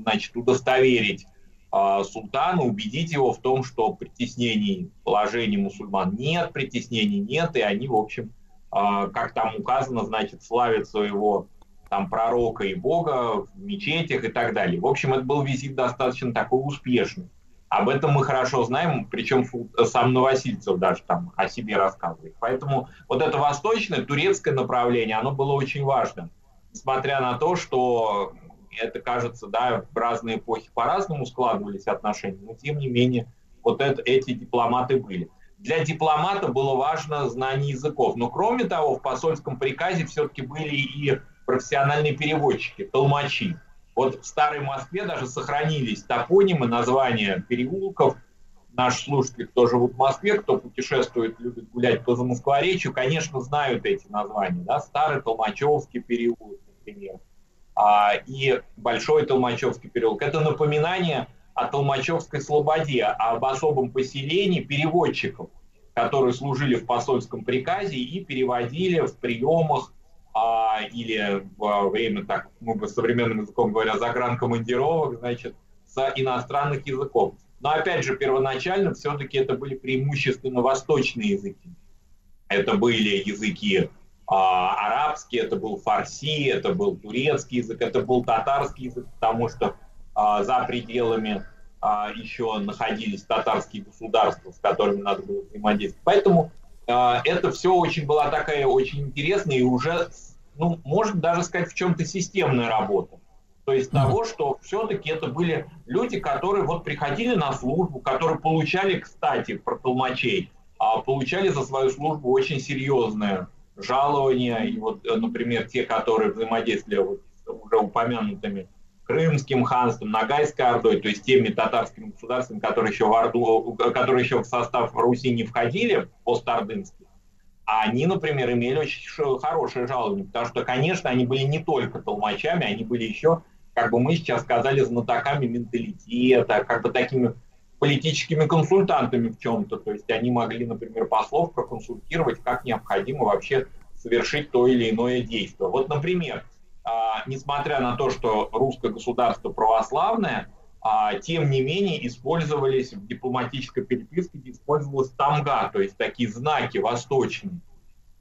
значит, удостоверить а, султана, убедить его в том, что притеснений положений мусульман нет, притеснений нет, и они, в общем, а, как там указано, значит, славят своего там пророка и бога в мечетях и так далее. В общем, это был визит достаточно такой успешный. Об этом мы хорошо знаем, причем сам Новосильцев даже там о себе рассказывает. Поэтому вот это восточное, турецкое направление, оно было очень важным. Несмотря на то, что это кажется, да, в разные эпохи по-разному складывались отношения, но тем не менее вот это, эти дипломаты были. Для дипломата было важно знание языков. Но кроме того, в посольском приказе все-таки были и профессиональные переводчики, толмачи. Вот в Старой Москве даже сохранились топонимы, названия переулков. Наши слушатели, кто живут в Москве, кто путешествует, любит гулять по Замоскворечью, конечно, знают эти названия. Да? Старый Толмачевский переулок, например, а, и Большой Толмачевский переулок. Это напоминание о Толмачевской слободе, об особом поселении переводчиков, которые служили в посольском приказе и переводили в приемах а, или во время, так мы бы современным языком говоря, загранкомандировок, значит, с иностранных языков. Но опять же, первоначально все-таки это были преимущественно восточные языки. Это были языки а, арабский, это был фарси, это был турецкий язык, это был татарский язык, потому что а, за пределами а, еще находились татарские государства, с которыми надо было взаимодействовать. Поэтому а, это все очень была такая очень интересная и уже, ну, можно даже сказать, в чем-то системная работа. То есть mm-hmm. того, что все-таки это были люди, которые вот приходили на службу, которые получали, кстати, про толмачей, а, получали за свою службу очень серьезное жалования. И вот, э, например, те, которые взаимодействовали вот с уже упомянутыми Крымским ханством, Ногайской Ордой, то есть теми татарскими государствами, которые еще в, Орду, которые еще в состав Руси не входили, постордынские, а они, например, имели очень хорошее жалование, потому что, конечно, они были не только толмачами, они были еще, как бы мы сейчас сказали, знатоками менталитета, как бы такими политическими консультантами в чем-то. То есть они могли, например, послов проконсультировать, как необходимо вообще совершить то или иное действие. Вот, например, несмотря на то, что русское государство православное, а, тем не менее использовались в дипломатической переписке, использовалась тамга, то есть такие знаки восточные.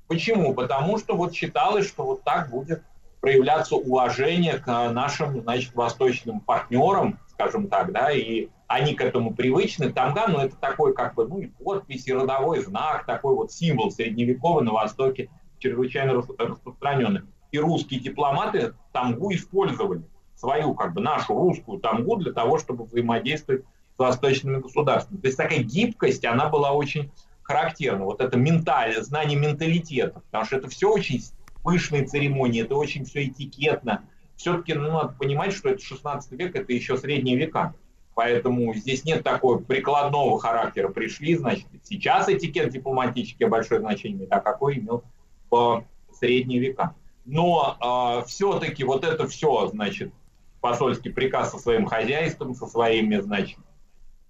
Почему? Потому что вот считалось, что вот так будет проявляться уважение к нашим, значит, восточным партнерам, скажем так, да, и они к этому привычны. Тамга, ну, это такой, как бы, ну, и подпись, и родовой знак, такой вот символ средневековый на Востоке, чрезвычайно распространенный и русские дипломаты тамгу использовали, свою, как бы, нашу русскую тамгу для того, чтобы взаимодействовать с восточными государствами. То есть такая гибкость, она была очень характерна. Вот это менталь, знание менталитета, потому что это все очень пышные церемонии, это очень все этикетно. Все-таки ну, надо понимать, что это 16 век, это еще средние века. Поэтому здесь нет такого прикладного характера. Пришли, значит, сейчас этикет дипломатический большое значение а какой имел в средние века но э, а, все-таки вот это все, значит, посольский приказ со своим хозяйством, со своими, значит,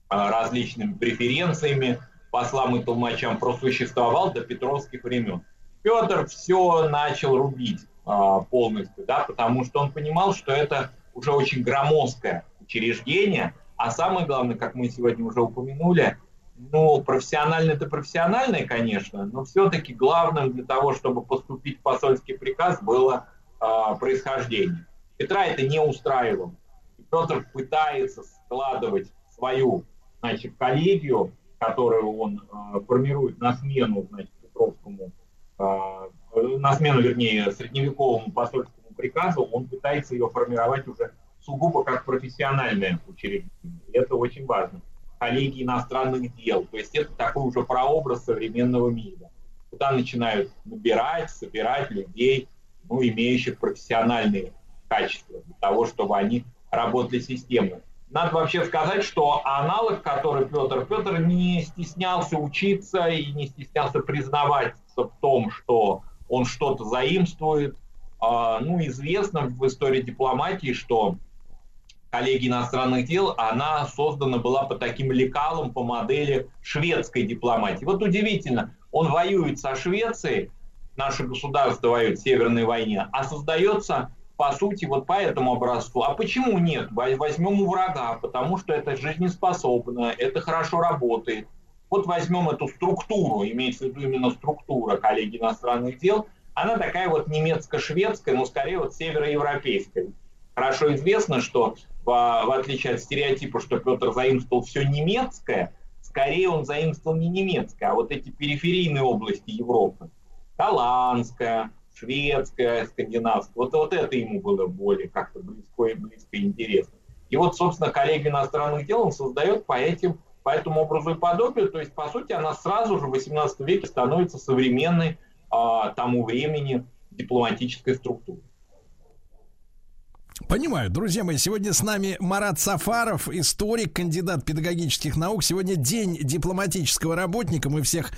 а, различными преференциями послам и толмачам просуществовал до петровских времен. Петр все начал рубить э, полностью, да, потому что он понимал, что это уже очень громоздкое учреждение, а самое главное, как мы сегодня уже упомянули, ну, профессионально это профессиональное, конечно, но все-таки главным для того, чтобы поступить в посольский приказ, было э, происхождение. Петра это не устраивало. И Петр пытается складывать свою, значит, коллегию, которую он э, формирует на смену, значит, Петровскому, э, на смену, вернее, средневековому посольскому приказу, он пытается ее формировать уже сугубо как профессиональное учреждение. И это очень важно коллеги иностранных дел. То есть это такой уже прообраз современного мира. Куда начинают набирать, собирать людей, ну, имеющих профессиональные качества для того, чтобы они работали системно. Надо вообще сказать, что аналог, который Петр Петр не стеснялся учиться и не стеснялся признавать в том, что он что-то заимствует. А, ну, известно в истории дипломатии, что коллеги иностранных дел, она создана была по таким лекалам, по модели шведской дипломатии. Вот удивительно, Он воюет со Швецией, наше государство воюет в Северной войне, а создается по сути, вот по этому образцу. А почему нет? Возьмем у врага, потому что это жизнеспособно, это хорошо работает. Вот возьмем эту структуру, имеется в виду именно структура коллеги иностранных дел, она такая вот немецко-шведская, но скорее вот североевропейская. Хорошо известно, что в, в отличие от стереотипа, что Петр заимствовал все немецкое, скорее он заимствовал не немецкое, а вот эти периферийные области Европы. Голландская, шведская, скандинавская. Вот, вот это ему было более как-то близко и близко интересно. И вот, собственно, коллеги иностранных дел он создает по этим по этому образу и подобию. То есть, по сути, она сразу же в 18 веке становится современной а, тому времени дипломатической структурой. Понимаю. Друзья мои, сегодня с нами Марат Сафаров, историк, кандидат педагогических наук. Сегодня день дипломатического работника. Мы всех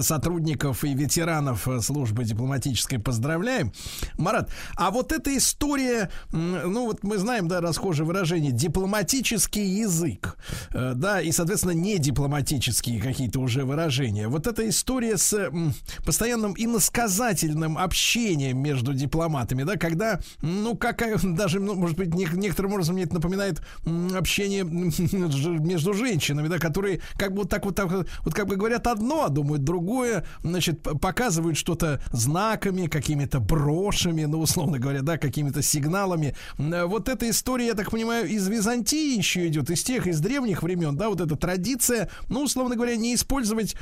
сотрудников и ветеранов э, службы дипломатической поздравляем. Марат, а вот эта история, ну вот мы знаем, да, расхожее выражение, дипломатический язык, э, да, и, соответственно, не дипломатические какие-то уже выражения. Вот эта история с постоянным иносказательным общением между дипломатами, да, когда, ну, как <laughs> даже ну, может быть, не, некоторым образом мне это напоминает общение <laughs> между женщинами, да, которые как бы вот так вот, так, вот как бы говорят одно, а думают другое, значит, показывают что-то знаками, какими-то брошами, ну, условно говоря, да, какими-то сигналами. Вот эта история, я так понимаю, из Византии еще идет, из тех, из древних времен, да, вот эта традиция, ну, условно говоря, не использовать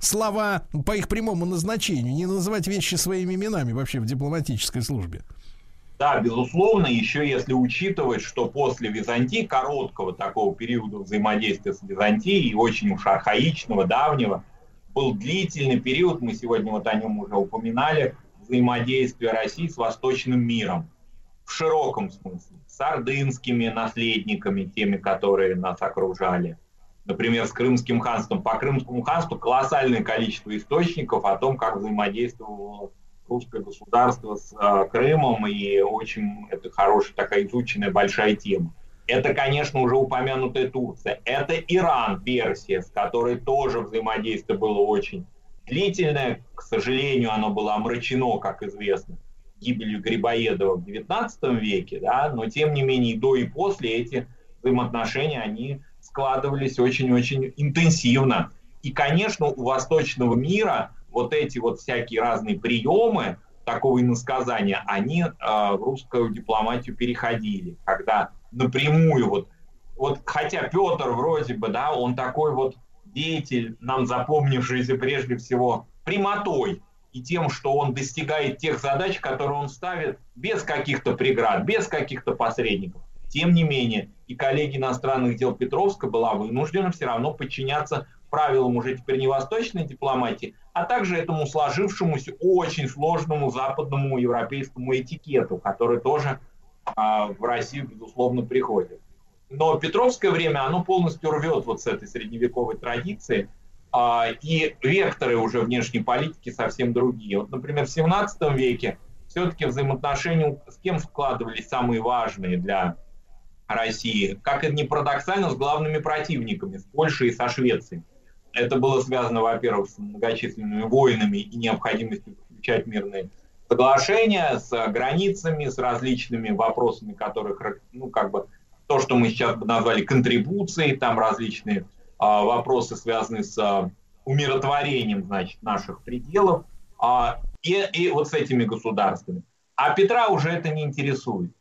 слова по их прямому назначению, не называть вещи своими именами вообще в дипломатической службе. Да, безусловно, еще если учитывать, что после Византии, короткого такого периода взаимодействия с Византией, очень уж архаичного, давнего, был длительный период, мы сегодня вот о нем уже упоминали, взаимодействия России с восточным миром. В широком смысле, с ордынскими наследниками, теми, которые нас окружали, например, с Крымским ханством. По Крымскому ханству колоссальное количество источников о том, как взаимодействовало русское государство с э, Крымом, и очень это хорошая такая изученная большая тема. Это, конечно, уже упомянутая Турция. Это Иран, Персия, с которой тоже взаимодействие было очень длительное. К сожалению, оно было омрачено, как известно, гибелью Грибоедова в XIX веке, да, но тем не менее и до и после эти взаимоотношения, они складывались очень-очень интенсивно. И, конечно, у восточного мира вот эти вот всякие разные приемы такого иносказания, они э, в русскую дипломатию переходили, когда напрямую вот, вот хотя Петр вроде бы, да, он такой вот деятель, нам запомнившийся прежде всего прямотой и тем, что он достигает тех задач, которые он ставит без каких-то преград, без каких-то посредников. Тем не менее, и коллеги иностранных дел Петровска была вынуждена все равно подчиняться правилам уже теперь не восточной дипломатии, а также этому сложившемуся очень сложному западному европейскому этикету, который тоже а, в Россию, безусловно, приходит. Но Петровское время, оно полностью рвет вот с этой средневековой традиции, а, и векторы уже внешней политики совсем другие. Вот, например, в 17 веке все-таки взаимоотношения с кем складывались самые важные для России, как это ни парадоксально, с главными противниками, с Польшей и со Швецией. Это было связано, во-первых, с многочисленными войнами и необходимостью заключать мирные соглашения, с границами, с различными вопросами, которых, ну, как бы, то, что мы сейчас бы назвали контрибуцией, там различные а, вопросы, связанные с а, умиротворением, значит, наших пределов, а, и, и вот с этими государствами. А Петра уже это не интересует.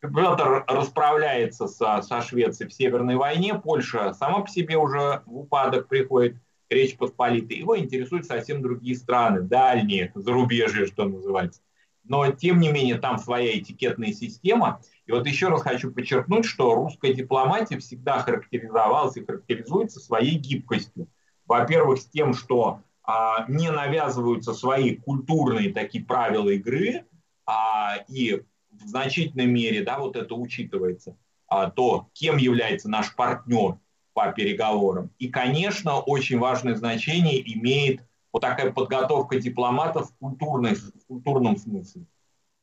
Петр расправляется со, со Швецией в Северной войне, Польша сама по себе уже в упадок приходит, Речь Посполитой. Его интересуют совсем другие страны, дальние, зарубежье, что называется. Но, тем не менее, там своя этикетная система. И вот еще раз хочу подчеркнуть, что русская дипломатия всегда характеризовалась и характеризуется своей гибкостью. Во-первых, с тем, что а, не навязываются свои культурные такие правила игры, а, и в значительной мере, да, вот это учитывается, а, то, кем является наш партнер по переговорам. И, конечно, очень важное значение имеет вот такая подготовка дипломатов в, культурной, в культурном смысле.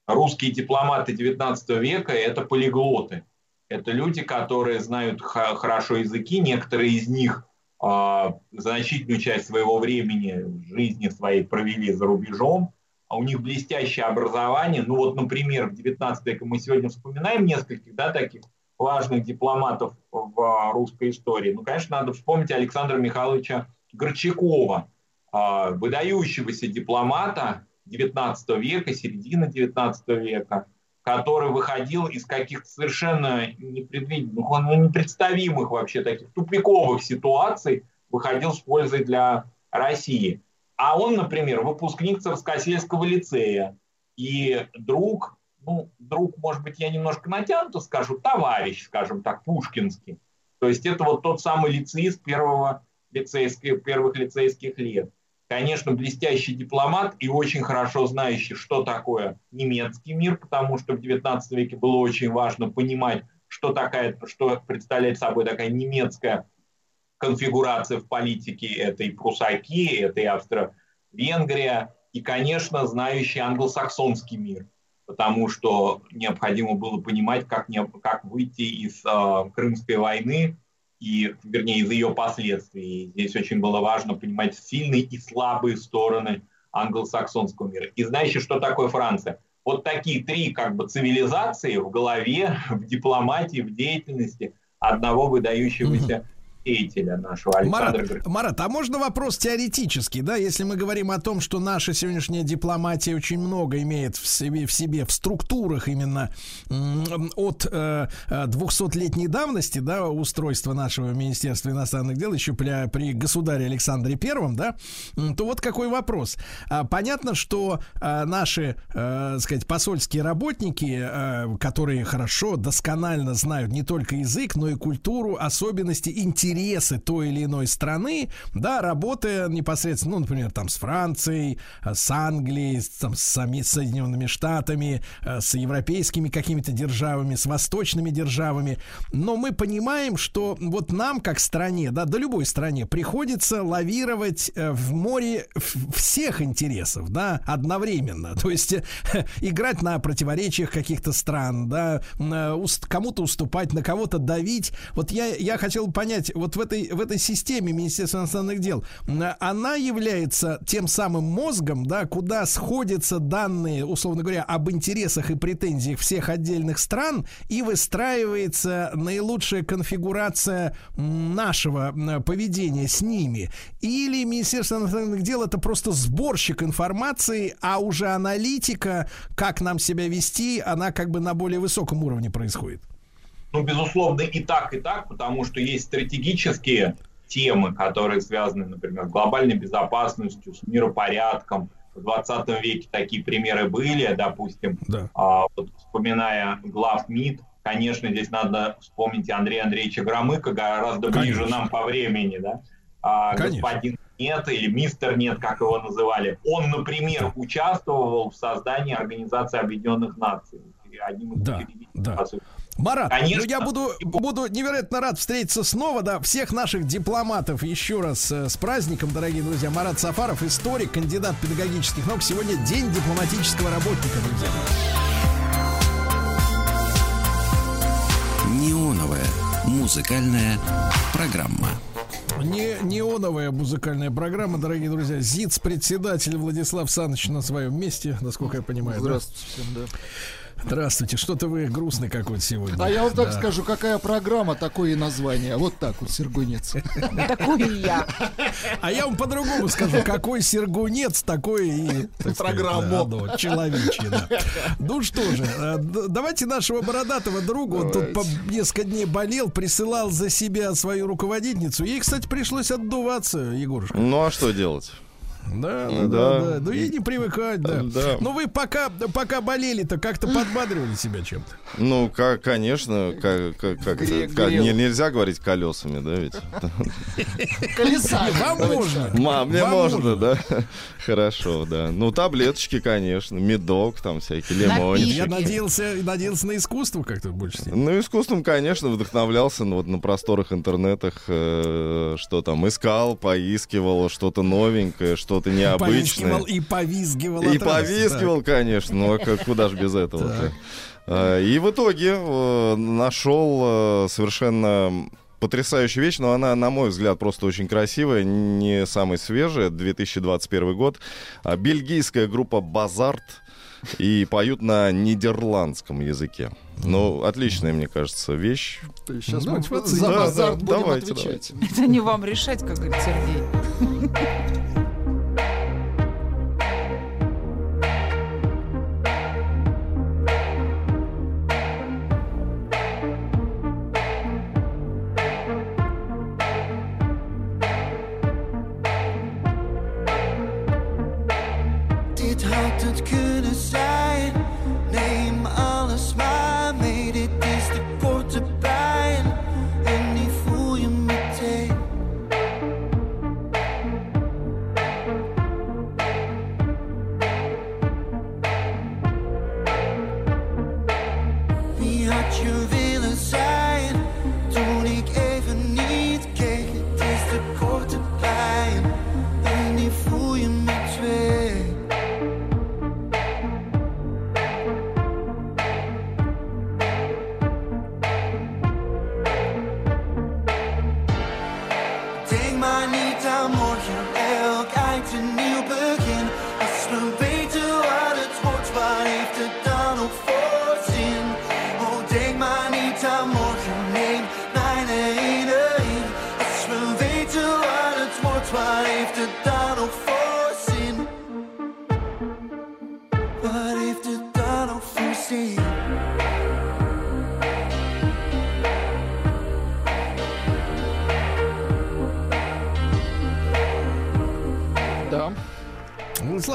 Русские дипломаты XIX века – это полиглоты. Это люди, которые знают хорошо языки, некоторые из них а, значительную часть своего времени жизни своей провели за рубежом, а у них блестящее образование. Ну вот, например, в 19 веке мы сегодня вспоминаем нескольких да, таких важных дипломатов в русской истории. Ну, конечно, надо вспомнить Александра Михайловича Горчакова, а, выдающегося дипломата 19 века, середины 19 века, который выходил из каких-то совершенно непредвиденных, ну, непредставимых вообще таких тупиковых ситуаций, выходил с пользой для России. А он, например, выпускник Царскосельского лицея и друг, ну, друг, может быть, я немножко натянуто скажу, товарищ, скажем так, пушкинский. То есть это вот тот самый лицеист первого лицейских, первых лицейских лет конечно, блестящий дипломат и очень хорошо знающий, что такое немецкий мир, потому что в XIX веке было очень важно понимать, что, такая, что представляет собой такая немецкая конфигурация в политике. Это и прусаки, это Австро-Венгрия, и, конечно, знающий англосаксонский мир, потому что необходимо было понимать, как, не, как выйти из э, Крымской войны, и, вернее, из ее последствий. Здесь очень было важно понимать сильные и слабые стороны англосаксонского мира. И знаете, что такое Франция? Вот такие три как бы цивилизации в голове, <laughs> в дипломатии, в деятельности одного выдающегося деятеля нашего Александра Марат, Марат, а можно вопрос теоретический, да, если мы говорим о том, что наша сегодняшняя дипломатия очень много имеет в себе, в, себе, в структурах именно от э, 200-летней давности, да, устройства нашего Министерства иностранных дел еще при, при государе Александре Первом, да, то вот какой вопрос. А, понятно, что а, наши, а, сказать, посольские работники, а, которые хорошо, досконально знают не только язык, но и культуру, особенности, интересы интересы той или иной страны, да, работая непосредственно, ну, например, там с Францией, э, с Англией, с, там, с Соединенными Штатами, э, с европейскими какими-то державами, с восточными державами. Но мы понимаем, что вот нам, как стране, да, да любой стране, приходится лавировать э, в море всех интересов, да, одновременно. <laughs> То есть играть на противоречиях каких-то стран, да, кому-то уступать, на кого-то давить. Вот я, я хотел понять, вот в этой, в этой системе Министерства иностранных дел, она является тем самым мозгом, да, куда сходятся данные, условно говоря, об интересах и претензиях всех отдельных стран и выстраивается наилучшая конфигурация нашего поведения с ними. Или Министерство иностранных дел это просто сборщик информации, а уже аналитика, как нам себя вести, она как бы на более высоком уровне происходит. Ну, безусловно, и так, и так, потому что есть стратегические темы, которые связаны, например, с глобальной безопасностью, с миропорядком. В 20 веке такие примеры были, допустим, да. а, вот, вспоминая глав МИД, конечно, здесь надо вспомнить Андрея Андреевича Громыка, гораздо конечно. ближе нам по времени, да, а, господин нет или мистер нет, как его называли. Он, например, участвовал в создании Организации Объединенных Наций. Одним из да, да. Марат, Конечно. ну я буду, буду невероятно рад встретиться снова, да, всех наших дипломатов еще раз э, с праздником, дорогие друзья. Марат Сафаров, историк, кандидат педагогических наук. Сегодня день дипломатического работника, друзья. Неоновая музыкальная программа. Не неоновая музыкальная программа, дорогие друзья. ЗИЦ, председатель Владислав Саныч на своем месте, насколько я понимаю. Здравствуйте всем, да. Здравствуйте, что-то вы грустный какой-то сегодня. А я вам так да. скажу, какая программа, такое и название. Вот так вот, Сергунец. <laughs> Такой я. А я вам по-другому скажу, какой Сергунец, такой и... Программа. Человечий, да. Ну что же, э, давайте нашего бородатого друга, он тут по несколько дней болел, присылал за себя свою руководительницу. Ей, кстати, пришлось отдуваться, Егорушка. Ну а что делать? Да, да, да, да. Ну и не привыкать, да. да. Но вы пока, пока болели-то как-то подбадривали себя чем-то. Ну, как, конечно, как, как, как, как не, нельзя говорить колесами, да, ведь. <laughs> Колеса. Вам можно. Мам, мне можно, да. <laughs> Хорошо, да. Ну, таблеточки, конечно, медок, там всякие лимончики. Я надеялся, надеялся на искусство как-то больше. Ну, искусством, конечно, вдохновлялся ну, вот на просторах интернетах, э, что там искал, поискивал, что-то новенькое, что что-то необычное. И повизгивал. И повизгивал, конечно. Ну, а куда же без этого? А, и в итоге э, нашел э, совершенно потрясающая вещь, но она, на мой взгляд, просто очень красивая, не самая свежая, 2021 год. А, Бельгийская группа «Базарт» и поют на нидерландском языке. Ну, отличная, мне кажется, вещь. Сейчас Ну, мы давайте за Да, базар да, будем давайте, отвечать. Это не вам решать, как говорит Сергей.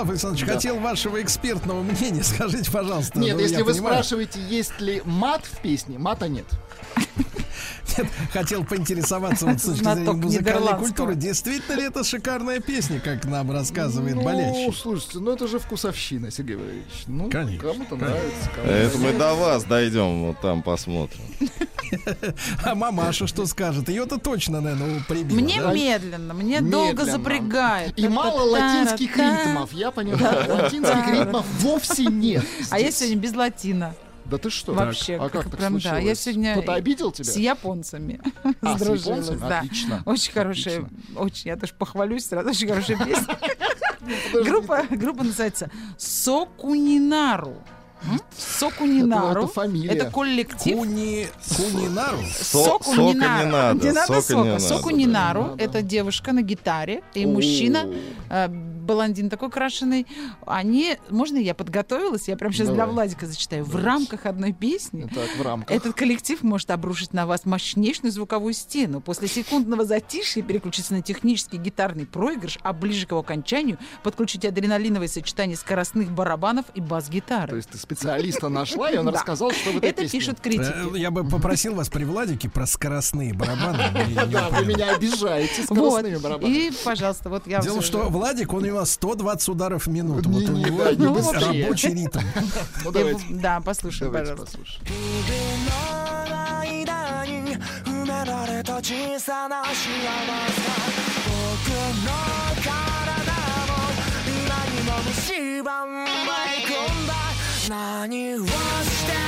Владислав Александрович, Да. хотел вашего экспертного мнения. <laughs> Скажите, пожалуйста. Нет, ну, если вы понимаю, спрашиваете, есть ли мат в песне, мата нет. Нет, хотел поинтересоваться вот с точки Знаток зрения музыкальной культуры. Действительно ли это шикарная песня, как нам рассказывает ну, болящий? слушайте, ну это же вкусовщина, Сергей Валерьевич. Ну, Конечно, кому-то конечно. нравится, кому-то Это мы до вас дойдем, вот там посмотрим. А мамаша что скажет? Ее-то точно, наверное, прибила. Мне да? медленно, мне долго Медленно. запрягает. И мало латинских ритмов, я понимаю. Латинских ритмов вовсе нет. А я сегодня без латина. Да ты что? Вообще, А как как так прям, да, случилось? я сегодня Кто-то обидел тебя? С японцами <laughs> А, с <laughs> японцами? да. Отлично. Очень хорошая, очень, я тоже похвалюсь сразу, очень хорошая <laughs> песня. Группа называется Сокунинару. Сокунинару. Это- это фамилия. Это коллектив. Куни... Кунинару? Со- Соку сока не надо. Не надо сока не сока. надо, Соку да. не нару. Не надо. Это девушка на гитаре и мужчина, э, блондин такой крашеный. Они, можно я подготовилась? Я прям сейчас для Давай. Владика зачитаю. В рамках одной песни Так, в рамках. этот коллектив может обрушить на вас мощнейшую звуковую стену. После секундного затишья переключиться на технический гитарный проигрыш, а ближе к его окончанию подключить адреналиновое сочетание скоростных барабанов и То бас-гитары. есть ты специалиста нашла, и он Да. рассказал, что в этой Это песне. пишут Э, критики. Я бы попросил вас при Владике про скоростные барабаны. не- не Да, <laughs> вы упомянуть. меня обижаете Вот. скоростными барабанами. И, пожалуйста, вот я... Дело в всё том, что же- Владик, он у него 120 ударов в минуту. Не- Вот у не, него да, не быстрее. рабочий ритм. <laughs> Ну, Я давайте, бу- Да, послушай, давайте пожалуйста. послушаем. 指の間に埋められた小さな幸せ僕の体も今にも蝕まい込んだ 何をして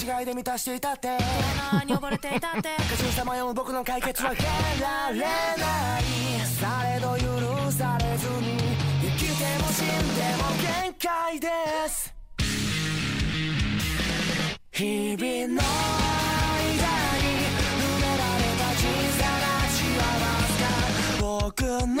違いで満たしていたって。に溺れていたって。過信さまよう僕の解決は変えられない。されど許されずに生きても死んでも限界です。日々の間に埋められた小さな幸せが僕の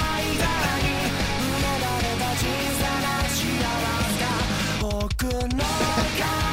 僕の体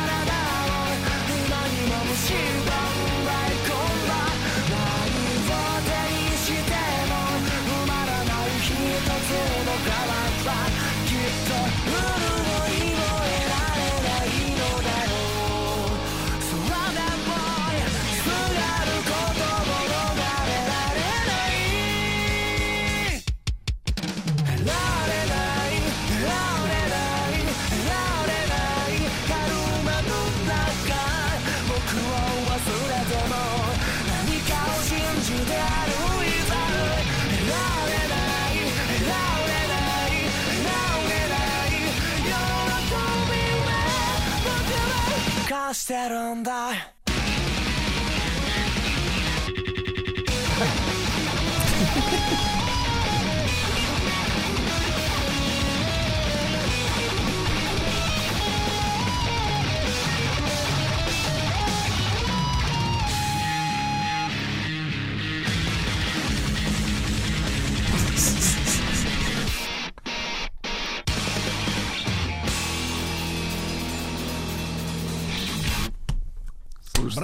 僕は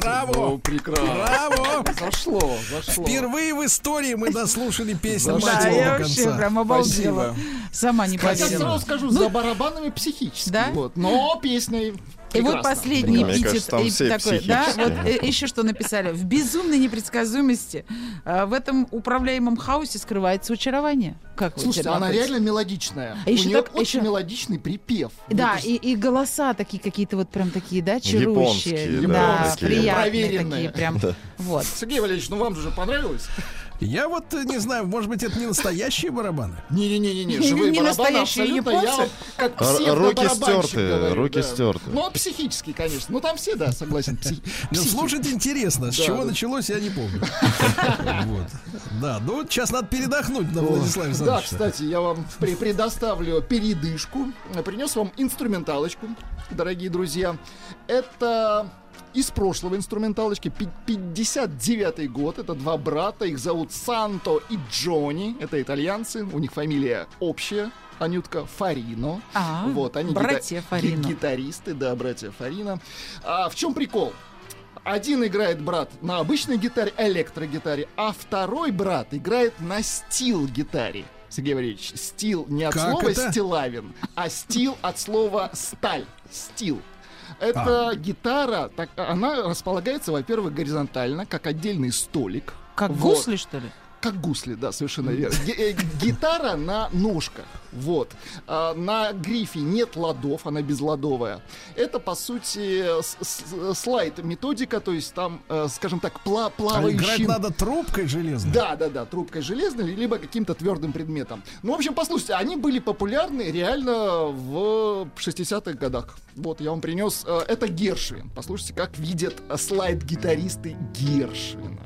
Браво! Ну, прекрасно. Браво! Зашло, зашло. Впервые в истории мы дослушали песню Зашло. Да, я вообще прям обалдела. Спасибо. Сама не Хотя поверила. сразу скажу, за барабанами психически. Да? Вот. Но песней И вот последний Мне эпитет кажется, там все такой, да, вот э, еще что написали. В безумной непредсказуемости э, в этом управляемом хаосе скрывается очарование. Как Слушайте, она реально мелодичная. А У еще нее так- очень еще- мелодичный припев. Да, Ну, то и, и голоса такие какие-то вот прям такие, да, чарующие. Японские, да, да, такие. приятные Проверенные. такие прям. Вот. Сергей Валерьевич, ну вам же понравилось? Я вот э, не знаю, может быть, это не настоящие барабаны? <laughs> Не-не-не, Не- живые не барабаны настоящие абсолютно. Я как руки стерты, говорю, руки да. стерты. Ну, психический, конечно. Ну, там все, да, согласен. <laughs> Ну, слушать интересно, с Да, чего да. началось, я не помню. <laughs> Вот. Да, ну сейчас надо передохнуть на Владиславе Да, кстати, я вам предоставлю передышку. Принес вам инструменталочку, дорогие друзья. Это из прошлого инструменталочки. Пи- 59-й год. Это два брата. Их зовут Санто и Джонни. Это итальянцы. У них фамилия общая. Анютка Фарино. А, вот, они братья гита- Фарино. ги- гитаристы, да, братья Фарино. А в чем прикол? Один играет брат на обычной гитаре, электрогитаре, а второй брат играет на стил-гитаре. Сергей Валерьевич, стил не от Как слова это? стилавин, а стил от слова сталь. Стил. Это А. гитара, так, она располагается, во-первых, горизонтально, как отдельный столик. Как Вот. гусли, что ли? Как гусли, да, совершенно верно. Э, Гитара на ножках, вот. А, На грифе нет ладов, она безладовая. Это, по сути, с- с- слайд методика, то есть там, э, скажем так, пла А плавающий... играть надо трубкой железной? Да, да, да, трубкой железной, либо каким-то твердым предметом. Ну, в общем, послушайте, они были популярны реально в 60-х годах. Вот, я вам принес. э, Это Гершвин. Послушайте, как видят слайд-гитаристы Гершвина.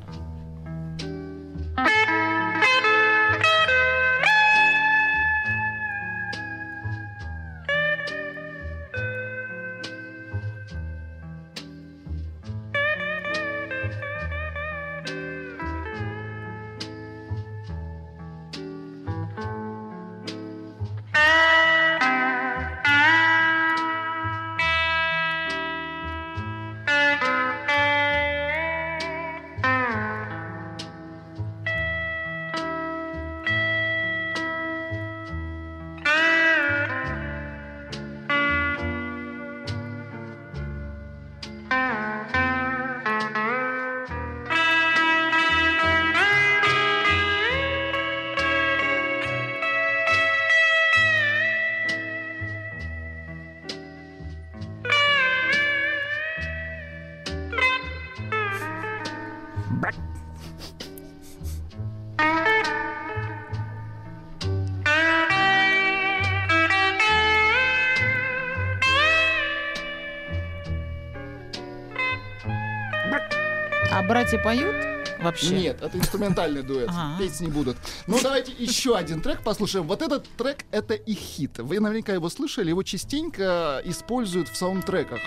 А братья поют вообще? Нет, это инструментальный дуэт. Ага. Петь не будут. Ну, давайте еще один трек послушаем. Вот этот трек — это их хит. Вы наверняка его слышали. Его частенько используют в саундтреках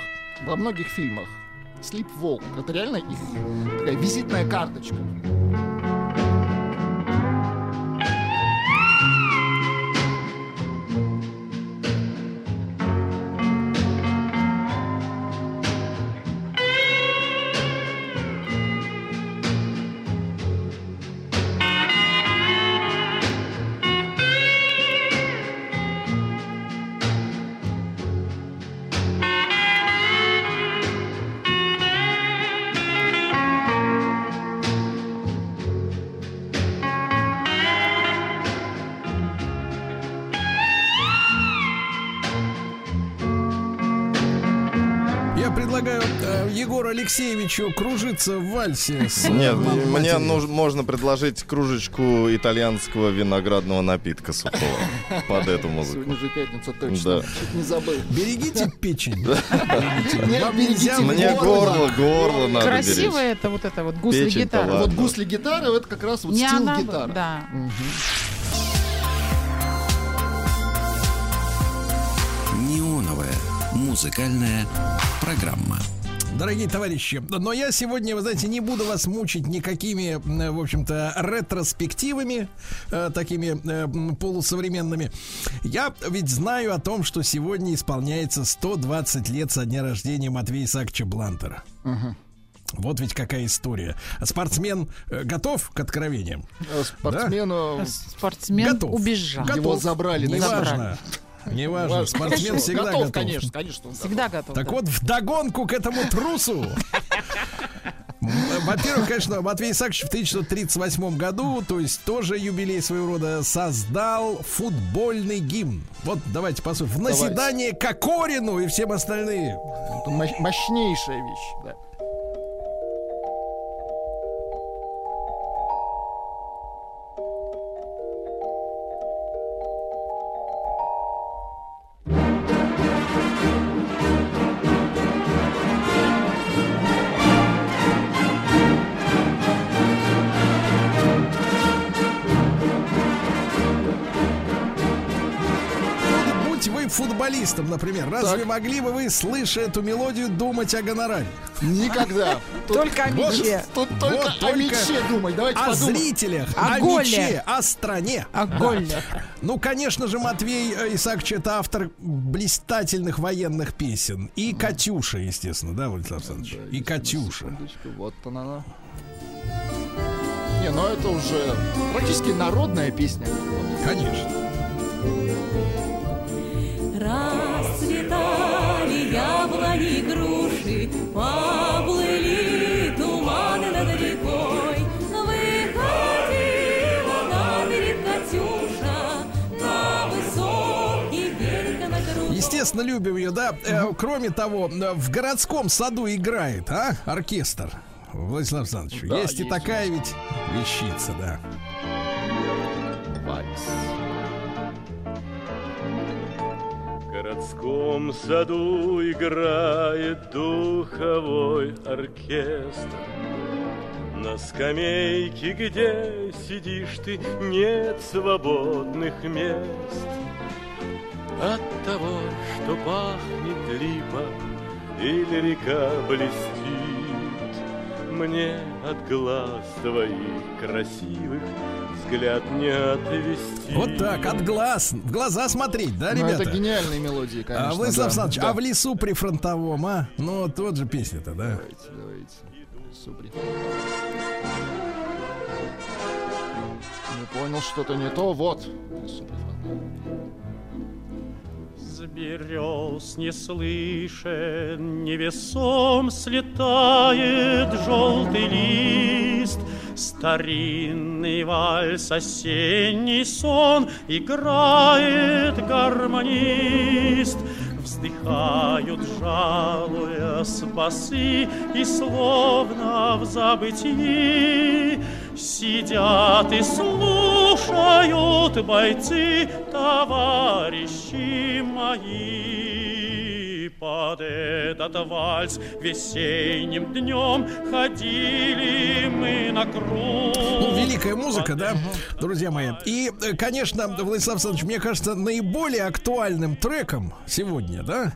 во многих фильмах. Sleepwalk. Это реально их такая визитная карточка. Алексеевичу кружиться в вальсе. с, Нет, мне можно предложить кружечку итальянского виноградного напитка сухого под эту музыку. Сегодня же пятница точно. Да. Чуть не забыл. Берегите печень. Мне горло, горло надо Красиво это вот это вот гусли ладно. Вот гусли гитары, это как раз вот стил гитары. да. Неоновая музыкальная программа. Дорогие товарищи, но я сегодня, вы знаете, не буду вас мучить никакими, э, в общем-то, ретроспективами, э, такими э, полусовременными. Я ведь знаю о том, что сегодня исполняется 120 лет со дня рождения Матвея Исааковича Блантера. Вот ведь какая история. Спортсмен э, готов к откровениям? Э, Спортсмену Спортсмен Готов. убежал. Готов. его забрали. на Неважно. Неважно. Важно. Спортсмен всегда готов, готов. конечно, конечно. он Всегда готов. Так да. вот, вдогонку к этому трусу. Во-первых, конечно, Матвей Исаакович в 1938 году, то есть тоже юбилей своего рода, создал футбольный гимн. Вот давайте послушаем. В назидание Кокорину и всем остальным. Мощнейшая вещь. Да. Вы футболистом, например, разве Так. могли бы вы, слыша эту мелодию, думать о гонораре? Никогда. Только о мече. тут только о мече думай. Давайте О зрителях, О мече, о стране. О голе. Ну, конечно же, Матвей э, Исаакович это автор блистательных военных песен. И Катюша, естественно, да, Владислав Александрович? И Катюша. Вот она. она. Не, ну это уже практически народная песня. Конечно. Расцветали яблони и груши, поплыли туманы над рекой. Выходила на берег Катюша, на высокий берег на крутой. Естественно, любим ее, да. Э, кроме того, э, в городском саду играет, а, оркестр. Владислав Александрович, Да, есть и есть такая ведь вещица, да. Городском саду играет духовой оркестр. На скамейке, где сидишь ты, нет свободных мест. От того, что пахнет липа или река блестит, Мне от глаз твоих красивых взгляд не отвести. Вот так, от глаз, в глаза смотреть, да, Ну, ребята? это гениальные мелодии, конечно. а, Владислав да. Александрович, Да. а в лесу при фронтовом, а? Ну, тот же песня-то, да? Давайте, давайте. Супер. Не понял, что-то не то. Вот. С берез не слышен, невесом слетает желтый лист. Старинный вальс, осенний сон играет гармонист. Вздыхают, жалуя басы и словно в забытии Сидят и слушают бойцы, товарищи мои. Под этот вальс весенним днем ходили мы на круг. Ну, великая музыка, да, друзья мои. И, конечно, Владислав Александрович, мне кажется, наиболее актуальным треком сегодня, да,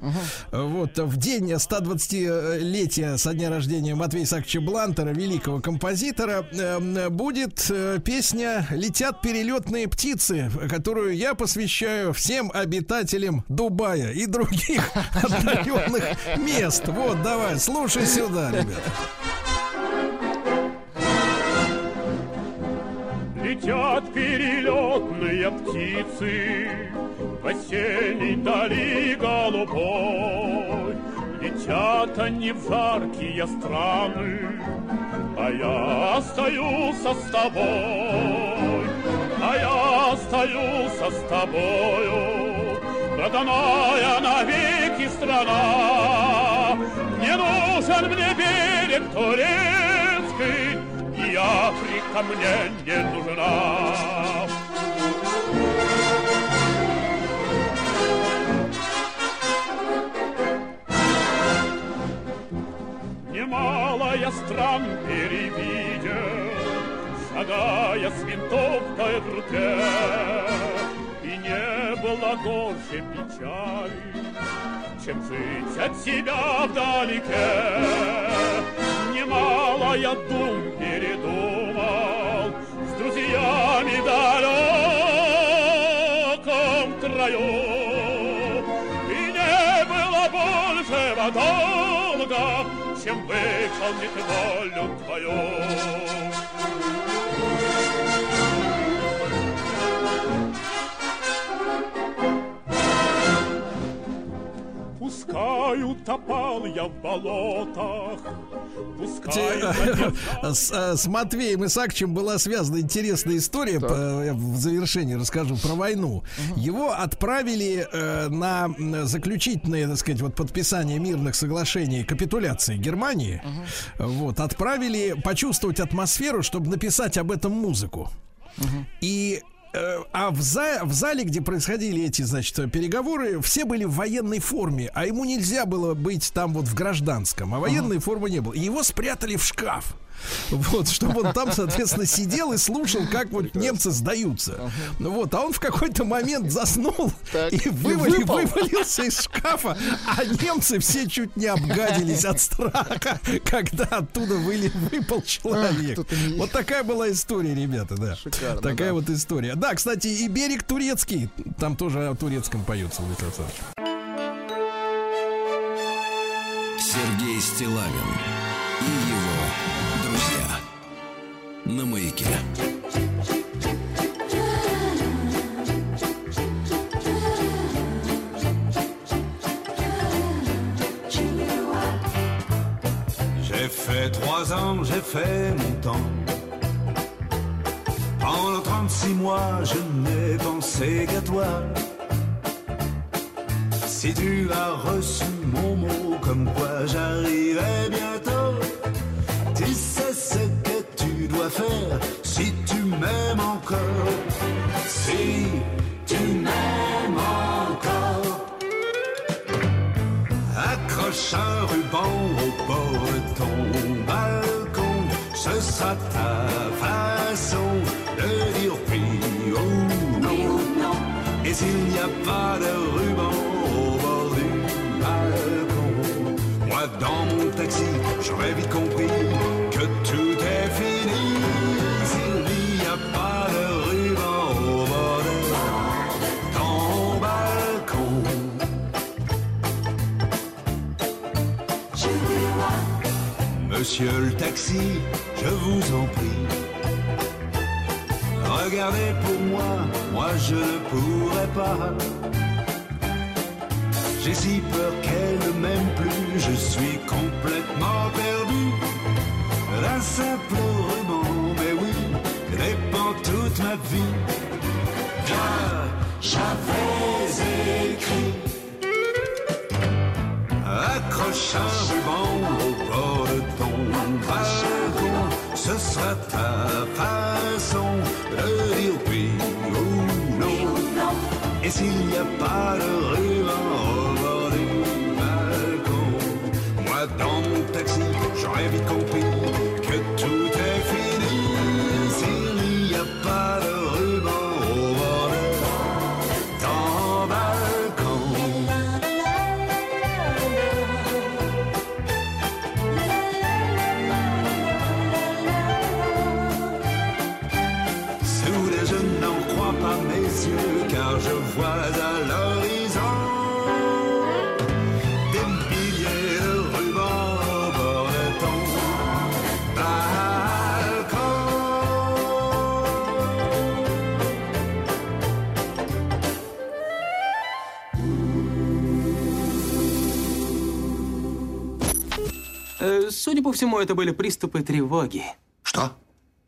вот в день 120-летия со дня рождения Матвея Исааковича Блантера, великого композитора, э, будет э, песня «Летят перелетные птицы», которую я посвящаю всем обитателям Дубая и других <laughs> отдаленных мест. Вот, давай, слушай сюда, ребят. Летят перелетные птицы В осенней дали голубой Летят они в жаркие страны А я остаюсь с тобой А я остаюсь с тобою Родная навеки страна Не нужен мне берег турецкий И Африка мне не нужна. Немало я стран перевидел, Шагая с винтовкой в руке, не было горше печали, Чем жить от себя вдалеке. Немало я дум передумал С друзьями далеком краю, И не было большего долга, чем выполнить волю твою. Пускай утопал я в болотах, пускай <laughs> С, э, с Матвеем Исаковичем была связана интересная история. По- Я в завершении расскажу про войну. Его отправили э, на заключительное, так сказать, вот подписание мирных соглашений капитуляции Германии. Вот отправили почувствовать атмосферу, чтобы написать об этом музыку. И э, а в, за- в зале, где происходили эти, значит, переговоры, все были в военной форме, а ему нельзя было быть там вот в гражданском, а военной формы не было. И его спрятали в шкаф. Вот, чтобы он там, соответственно, сидел и слушал, как вот немцы сдаются. Ну Вот, а он в какой-то момент заснул и вывали- вывалился из шкафа, а немцы все чуть не обгадились от страха, когда оттуда выли- выпал человек. Вот такая была история, ребята, да. Шикарно, Такая да. вот история. Да, кстати, и берег турецкий, там тоже о турецком поется, Владислав Александрович. Сергей Стилавин и на маяке. J'ai fait trois ans, j'ai fait mon temps. Pendant 36 mois, je n'ai pensé qu'à toi. Si tu as reçu mon mot, comme quoi j'arriverai bientôt, faire si tu m'aimes encore. Si tu m'aimes encore. Accroche un ruban au bord de ton balcon, ce sera ta façon de dire oui ou non. Et s'il n'y a pas de ruban au bord du balcon, moi dans mon taxi, j'aurais vite compris Monsieur le taxi, je vous en prie. Regardez pour moi, moi je ne pourrais pas. J'ai si peur qu'elle ne m'aime plus, je suis complètement perdu. D'un simple ruban, mais oui, dépend toute ma vie. Car j'avais écrit Accroche un ruban au bord de ton bâcheron, ce sera ta façon de dire oui ou non. Et s'il n'y a pas de ruban au bord du balcon, moi dans mon taxi, j'aurais vite compris. По всему, это были приступы тревоги. Что?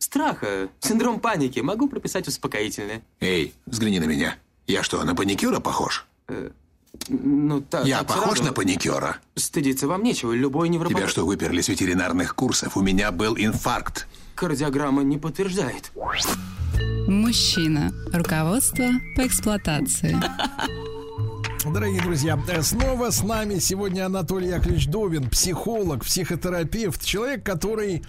Страха, синдром паники. Могу прописать успокоительное. Эй, взгляни на меня. Я что, на паникюра похож? Ну, так, Я так похож сразу. на паникюра? Стыдиться вам нечего. Любой невропатолог... Тебя что, выперли с ветеринарных курсов? У меня был инфаркт. Кардиограмма не подтверждает. Мужчина. Руководство по эксплуатации. <laughs> Дорогие друзья, снова с нами сегодня Анатолий Яковлевич Довин, психолог, психотерапевт, человек, который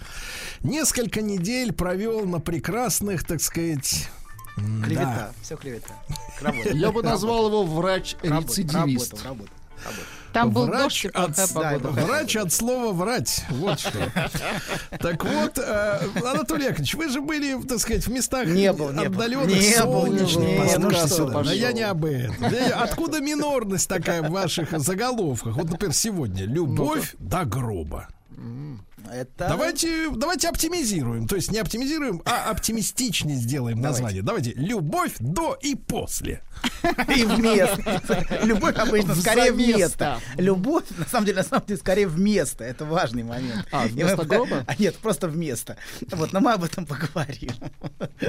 несколько недель провел на прекрасных, так сказать, Клевета. да. Все клевета. <laughs> Работа. Я бы назвал его врач-рецидивист. Работал, работал, работал. Там был врач дождь от, погода. врач от слова врать. Вот что. Так вот, э, Анатолий Яковлевич, вы же были, так сказать, в местах Не был, не был. отдаленных, Не был, не солнечных. был. Ну да я не об этом. Да, Откуда минорность такая в ваших заголовках? Вот, например, сегодня «Любовь до гроба». Это... Давайте, давайте оптимизируем. То есть не оптимизируем, а оптимистичнее сделаем название. Давайте «Любовь до и после». <laughs> И вместо. Любовь обычно скорее вместо. Любовь, на самом деле, на самом деле, скорее вместо. Это важный момент. А, вместо гроба? А, нет, просто вместо. Вот, но мы об этом поговорим.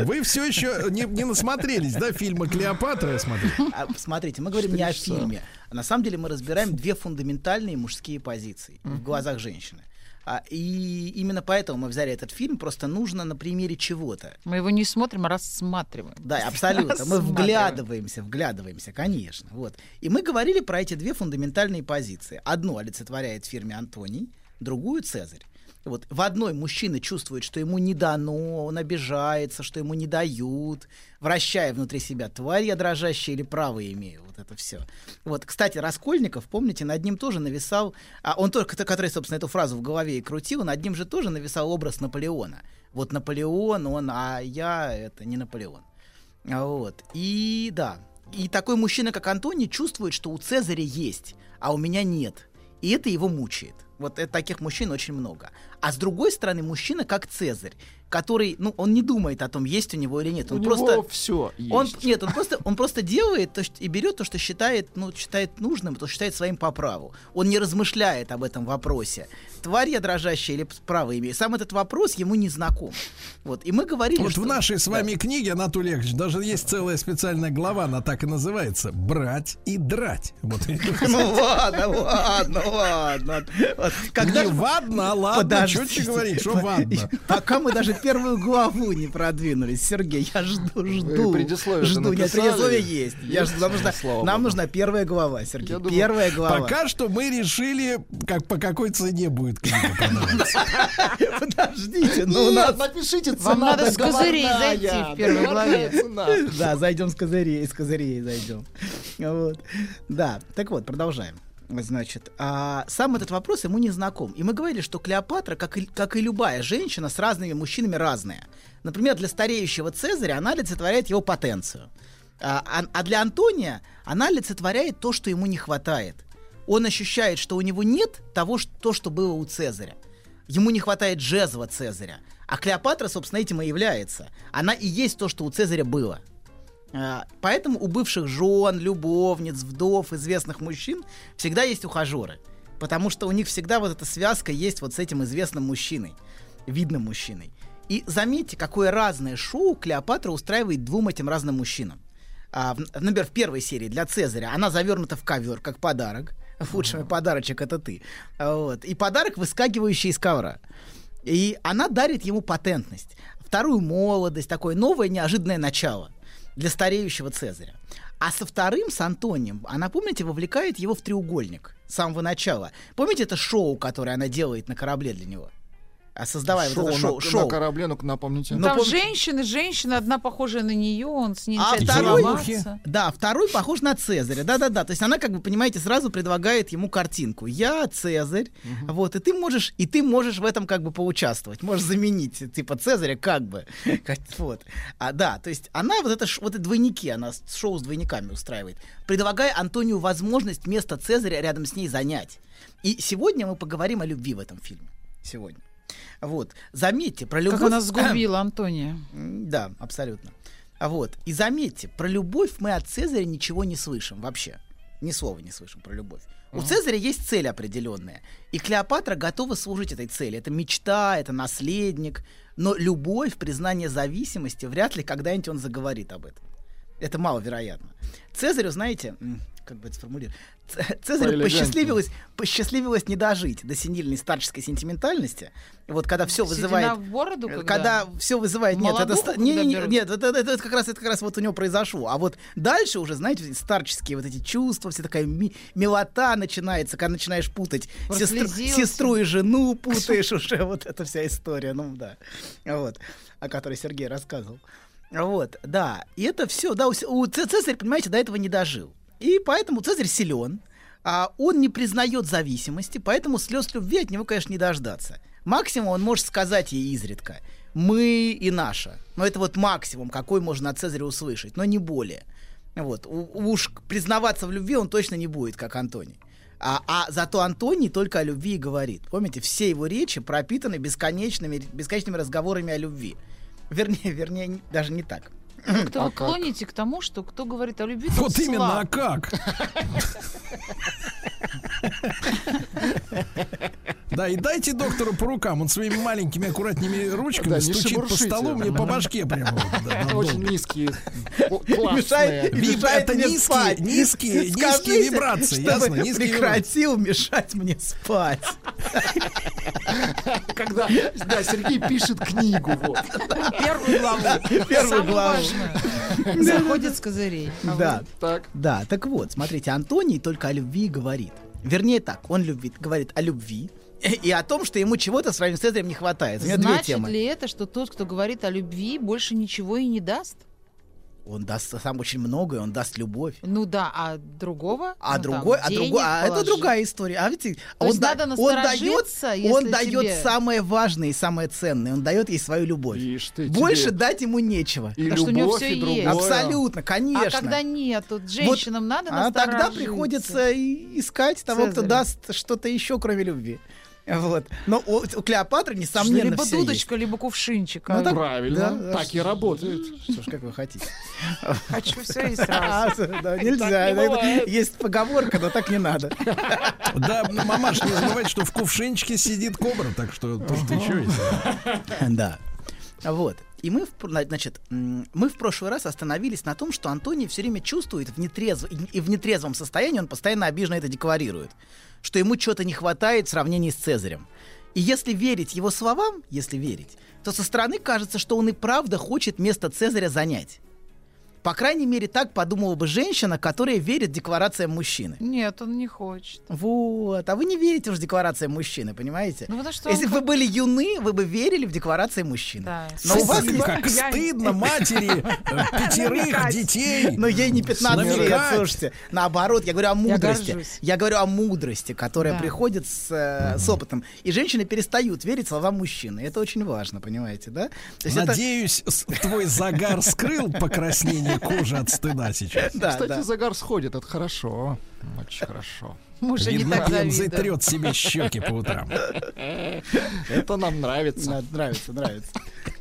Вы все еще не, не насмотрелись, да, фильма «Клеопатра» я смотрю? А, Смотрите, мы говорим не о фильме. На самом деле мы разбираем две фундаментальные мужские позиции в глазах женщины. А, и именно поэтому мы взяли этот фильм. Просто нужно на примере чего-то. Мы его не смотрим, а рассматриваем. Да, абсолютно. Мы Рассматриваем. вглядываемся, вглядываемся, конечно. Вот. И мы говорили про эти две фундаментальные позиции. Одну олицетворяет в фирме Антоний, другую Цезарь. Вот в одной мужчина чувствует, что ему не дано, он обижается, что ему не дают, вращая внутри себя тварь я дрожащая или право имею, вот это все. Вот, кстати, Раскольников, помните, над ним тоже нависал, а он только, который, собственно, эту фразу в голове и крутил, над ним же тоже нависал образ Наполеона. Вот Наполеон, он, а я это не Наполеон. А Вот. И да. И такой мужчина, как Антоний, чувствует, что у Цезаря есть, а у меня нет. И это его мучает. Вот э, таких мужчин очень много. А с другой стороны, мужчина как Цезарь, который, ну, он не думает о том, есть у него или нет. У Он него просто всё Он, есть. нет, он просто, он просто делает то, что- и берет то, что считает, ну, считает нужным, то, что считает своим по праву. Он не размышляет об этом вопросе. Тварь я дрожащая или право имею. Сам этот вопрос ему не знаком. Вот. И мы говорили, Вот что... в нашей с вами книге, Анатолий Яковлевич, даже есть целая специальная глава, она так и называется «Брать и драть». Вот. <laughs> Ну ладно, ладно, ладно. Вот, Не а ладно, четче говорить, что вадно. <laughs> Пока мы даже первую главу не продвинулись, Сергей, я жду, жду. предисловие-то жду. Нет, предисловие есть. Я жду, нам, нужна, Слава нам нужна первая глава, Сергей. Я думаю, первая глава. Пока что мы решили, как по какой цене будет книга. <laughs> Подождите, ну у нас... напишите Вам цена надо с козырей зайти в первой главе. Да, зайдем с козырей, с козырей зайдем. Вот. Да, так вот, продолжаем. Значит, а сам этот вопрос ему не знаком. И мы говорили, что Клеопатра, как и, как и любая женщина, с разными мужчинами разная. Например, для стареющего Цезаря она олицетворяет его потенцию. А, а- а для Антония она олицетворяет то, что ему не хватает. Он ощущает, что у него нет того, что, то, что было у Цезаря. Ему не хватает джезва Цезаря. А Клеопатра, собственно, этим и является. Она и есть то, что у Цезаря было. А, Поэтому у бывших жен, любовниц, вдов, известных мужчин всегда есть ухажеры. Потому что у них всегда вот эта связка есть вот с этим известным мужчиной, видным мужчиной. И заметьте, какое разное шоу Клеопатра устраивает двум этим разным мужчинам. А, в- например, в первой серии для Цезаря она завернута в ковер как подарок. <laughs> Лучший мой подарочек это ты. Вот. И подарок, выскакивающий из ковра. И она дарит ему патентность, вторую молодость, такое новое неожиданное начало для стареющего Цезаря. А со вторым, с Антонием, она, помните, вовлекает его в треугольник с самого начала. Помните это шоу, которое она делает на корабле для него? А создавая Шоу вот это на- шоу. на шоу. корабле, ну-ка напомните. Ну, Там пом- женщины, женщина, одна похожая на нее, он с ней А второй, да, второй похож на Цезаря, да-да-да. То есть она, как бы, понимаете, сразу предлагает ему картинку. Я Цезарь, вот, и ты можешь, и ты можешь в этом как бы поучаствовать, можешь заменить, типа, Цезаря как бы. <laughs> Вот. А, да, то есть она вот это, вот эти двойники, она шоу с двойниками устраивает, предлагая Антонию возможность вместо Цезаря рядом с ней занять. И сегодня мы поговорим о любви в этом фильме. Сегодня. Вот. Заметьте, про любовь... Как она сгубила <clears throat> Антония. Да, абсолютно. А вот, и заметьте, про любовь мы от Цезаря ничего не слышим вообще. Ни слова не слышим про любовь. У Цезаря есть цель определенная. И Клеопатра готова служить этой цели. Это мечта, это наследник. Но любовь, признание зависимости, вряд ли когда-нибудь он заговорит об этом. Это маловероятно. Цезарю, знаете, как бы это сформулировать, Цезарю посчастливилось, посчастливилось не дожить до синильной старческой сентиментальности. Вот когда все вызывает... в бороду, когда? когда все вызывает... Нет, это... Молодуху, Не, не, нет, это, это- это как раз, это как раз вот у него произошло. А вот дальше уже, знаете, старческие вот эти чувства, вся такая ми- милота начинается, когда начинаешь путать сестру, сестру и жену, <laughs> путаешь уже, вот эта вся история, ну да, вот, о которой Сергей рассказывал. Вот, да, и это все, да, у, у Цезарь, понимаете, до этого не дожил. И поэтому Цезарь силен, а он не признает зависимости, поэтому слез любви от него, конечно, не дождаться. Максимум он может сказать ей изредка «мы и наша». Но это вот максимум, какой можно от Цезаря услышать, но не более. Вот. Уж признаваться в любви он точно не будет, как Антоний. А, а зато Антоний только о любви и говорит. Помните, все его речи пропитаны бесконечными, бесконечными разговорами о любви. Вернее, вернее, не- даже не так. Как-то А вы как? клоните к тому, что кто говорит о любви, Вот именно, а слаб. как? <laughs> Да, и дайте доктору по рукам. Он своими маленькими аккуратными ручками Да, не стучит по столу мне по башке прямо. да, <laughs> Очень низкие, Мешает, классные. Виб- мешает это мне низкие- спать. низкие- низкие вибрации, ясно? Низкие прекратил мешать мне спать. <laughs> Когда, да, Сергей пишет книгу, вот. Первую главу. Первую главу. Заходит с козырей. А Да. Так. Да, так вот, смотрите, Антоний только о любви говорит. Вернее так, он любит, говорит о любви <laughs> и о том, что ему чего-то с Цезарем не хватает. У него две Значит темы. ли это, что тот, кто говорит о любви, больше ничего и не даст? Он даст сам очень многое, он даст любовь. Ну да, а другого? А Ну, там, другой, а денег другой, а это другая история. А ведь То есть да- надо он дает, он дает тебе- самое важное и самое ценное. Он дает ей свою любовь. Ишь ты, Больше тебе дать ему нечего. и Так что у него любовь, всё и есть. другое. Абсолютно, конечно. А когда нет, тут Вот, женщинам надо А тогда приходится искать того, кто Цезаря. даст что-то еще, кроме любви. Вот. Но у, у Клеопатры, несомненно, либо дудочка, либо кувшинчик. Ну, А так- Правильно, Да, так и работает. есть. Что ж, как вы хотите. Хочу все и сразу. <laughs> да, Нельзя. Есть поговорка, но так не надо. <laughs> Да, ну, мамаш, не забывайте, что в кувшинчике сидит кобра, так что тут еще есть. <laughs> Да. Вот. И мы, значит, мы в прошлый раз остановились на том, что Антоний все время чувствует в нетрезв... и- и в нетрезвом состоянии, он постоянно обиженно это декларирует, что ему чего-то не хватает в сравнении с Цезарем. И если верить его словам, если верить, то со стороны кажется, что он и правда хочет место Цезаря занять. По крайней мере, так подумала бы женщина, которая верит декларациям мужчины. Нет, он не хочет. Вот. А вы не верите уж декларациям мужчины, понимаете? Ну, потому что Если он бы вы были юны, вы бы верили в декларации мужчины. Да. Но у вас Как- не- как стыдно матери <laughs> пятерых детей. Но ей не 15 лет, слушайте. Наоборот, я говорю о мудрости. Я, говорю о мудрости, которая приходит с, э, с опытом. И женщины перестают верить словам мужчины. Это очень важно, понимаете, да? Надеюсь, твой загар скрыл покраснение кожи от стыда сейчас. Да, Кстати, да. загар сходит, это хорошо. Очень хорошо. Мужа не Видно, так бензой завидует. трет себе щеки по утрам. Это нам нравится. Нравится, нравится.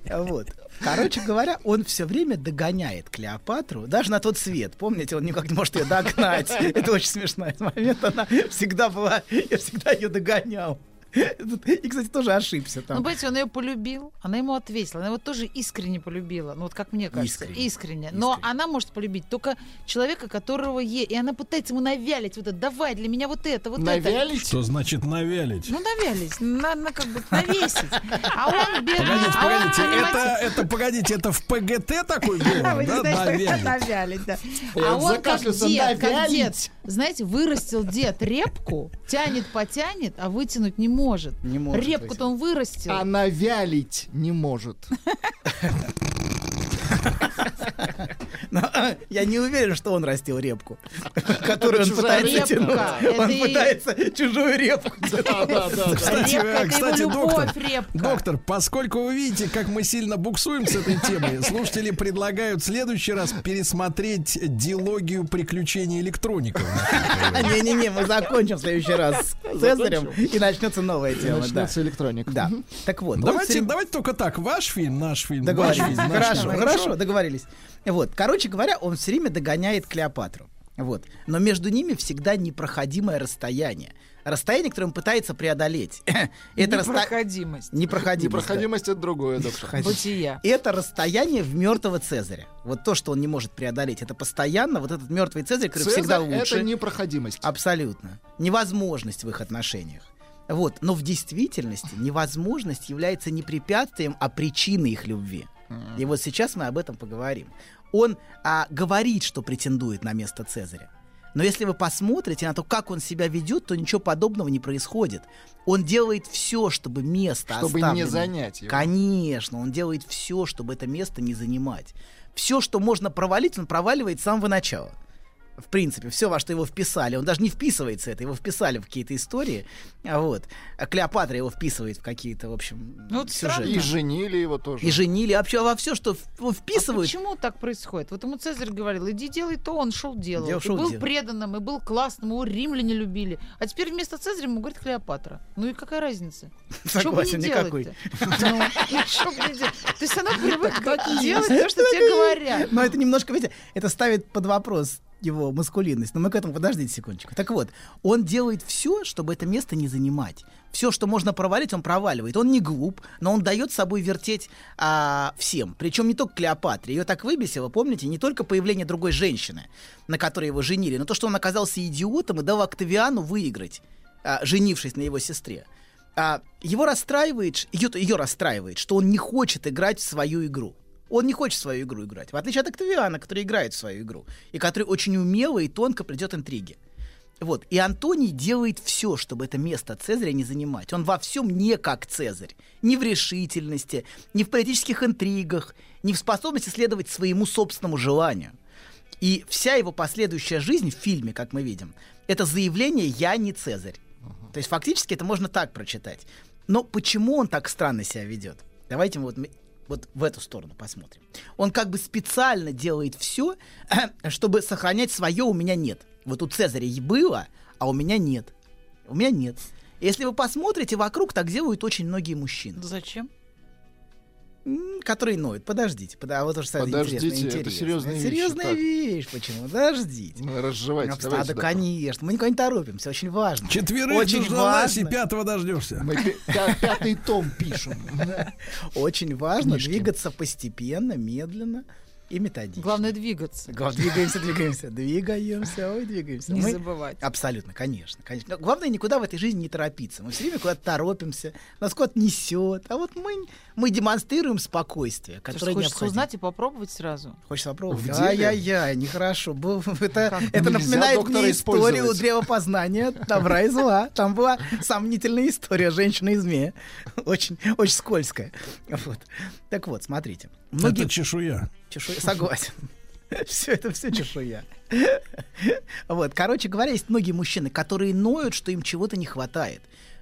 Вот. Короче говоря, он все время догоняет Клеопатру, даже на тот свет. Помните, он никак не может ее догнать. Это очень смешной момент. Она всегда была, я всегда ее догонял. И, кстати, тоже ошибся Ну, там. понимаете, он ее полюбил, она ему ответила. Она его тоже искренне полюбила. Ну, вот как мне кажется. Искренне. Искренне. Но она может полюбить только человека, которого ей. И она пытается ему навялить вот это. Давай для меня вот это, вот это. Что значит навялить? Ну, навялить. На, на как бы навесить. А он бедный. Погодите, а он, погодите, понимаете, это, это, погодите, это в ПГТ такой <laughs> был, Вы не да, навялить? навялить, да. А он как дед, как навялить. дед. Знаете, вырастил дед репку, тянет, потянет, а вытянуть не может. Не может Репку-то он вырастил. А навялить не может. <laughs> <laughs> Но, Я не уверен, что он растил репку, <laughs> которую он пытается тянуть. Он пытается чужую репку. Кстати, доктор, доктор, поскольку вы видите, как мы сильно буксуем с этой темой, <laughs> слушатели предлагают в следующий раз пересмотреть дилогию приключений электроников. Не-не-не, мы закончим в следующий раз с Цезарем, и начнется новая тема. Начнется электроника. Да. Так вот, Давайте, только так. Ваш фильм, наш фильм. Хорошо, фильм. Хорошо, договорились. Вот, короче говоря, он все время догоняет Клеопатру. Вот. Но между ними всегда непроходимое расстояние. Расстояние, которое он пытается преодолеть. <clears throat> Это расто- Непроходимость. Непроходимость. да. Непроходимость это другое, доктор. Бытия. Это расстояние в мертвого Цезаря. Вот то, что он не может преодолеть, это постоянно вот этот мертвый Цезарь, который Цезарь всегда лучше. это непроходимость. Абсолютно. Невозможность в их отношениях. Вот. Но в действительности невозможность является не препятствием, а причиной их любви. И вот сейчас мы об этом поговорим. Он а, говорит, что претендует на место Цезаря. Но если вы посмотрите на то, как он себя ведет, то ничего подобного не происходит. Он делает все, чтобы место Чтобы не оставленное- занять его. Конечно, он делает все, чтобы это место не занимать. Все, что можно провалить, он проваливает с самого начала. В принципе, все, во что его вписали, он даже не вписывается это, его вписали в какие-то истории, а вот. А Клеопатра его вписывает в какие-то, в общем, Ну, вот сюжеты. И женили его тоже. И женили, вообще во все, что в- А вписывают. почему так происходит? Вот ему Цезарь говорил, иди делай то, он шел делал. И шел, был делал. преданным, и был классным, его римляне любили. А теперь вместо Цезаря ему говорит Клеопатра. Ну и какая разница? Что бы Согласен, не никакой. <laughs> То есть она привык делать то, что тебе говорят. Но это немножко, видите, это ставит под вопрос его маскулинность. Но мы к этому подождите секундочку. Так вот, он делает все, чтобы это место не занимать. Все, что можно провалить, он проваливает. Он не глуп, но он дает собой вертеть а, всем. Причем не только Клеопатре. Ее так выбесило, помните, не только появление другой женщины, на которой его женили, но то, что он оказался идиотом и дал Октавиану выиграть, а, женившись на его сестре. А, его расстраивает, ее, ее расстраивает, что он не хочет играть в свою игру. Он не хочет свою игру играть. В отличие от Октавиана, который играет в свою игру. И который очень умело и тонко придет интриги. Вот. И Антоний делает все, чтобы это место Цезаря не занимать. Он во всем не как Цезарь. Ни в решительности, ни в политических интригах, ни в способности следовать своему собственному желанию. И вся его последующая жизнь в фильме, как мы видим, это заявление «я не Цезарь». То есть фактически это можно так прочитать. Но почему он так странно себя ведет? Давайте мы вот, мы вот в эту сторону посмотрим. Он как бы специально делает все, <clears throat> чтобы сохранять свое «у меня нет». Вот у Цезаря и было, а у меня нет. У меня нет. Если вы посмотрите вокруг, так делают очень многие мужчины. Зачем? М, Которые ноют. Подождите. под- А вот уж, кстати, Подождите, интересно, это интересно. серьезная вещь, Серьезная вещь. Почему? Подождите. Ну, разжевайте, Ну, давайте, да, конечно. Мы никуда не торопимся. Очень важно. Четверых Очень дождалась и важно. пятого дождешься. Мы пя- пя- пятый том пишем. <laughs> Очень важно двигаться постепенно, медленно и методично. Главное двигаться. Главное, двигаемся, двигаемся, двигаемся, ой, двигаемся. Не Мы- забывать. Абсолютно, конечно, конечно. Но главное никуда в этой жизни не торопиться. Мы все время куда-то торопимся, нас куда-то несет. А вот мы, мы демонстрируем спокойствие, Ты которое хочешь необходимо. узнать и попробовать сразу. Хочется попробовать? Ай-яй-яй, нехорошо. Был- <laughs> Это, это Нельзя напоминает мне историю древопознания добра и зла. Там была сомнительная история женщины и змея. <laughs> Очень, очень скользкая. Вот. Так вот, смотрите. Многие... Это чешуя. Чешуя, согласен. <laughs> Все это все чешуя. <laughs> Вот, короче говоря, есть многие мужчины, которые ноют, что им чего-то не хватает.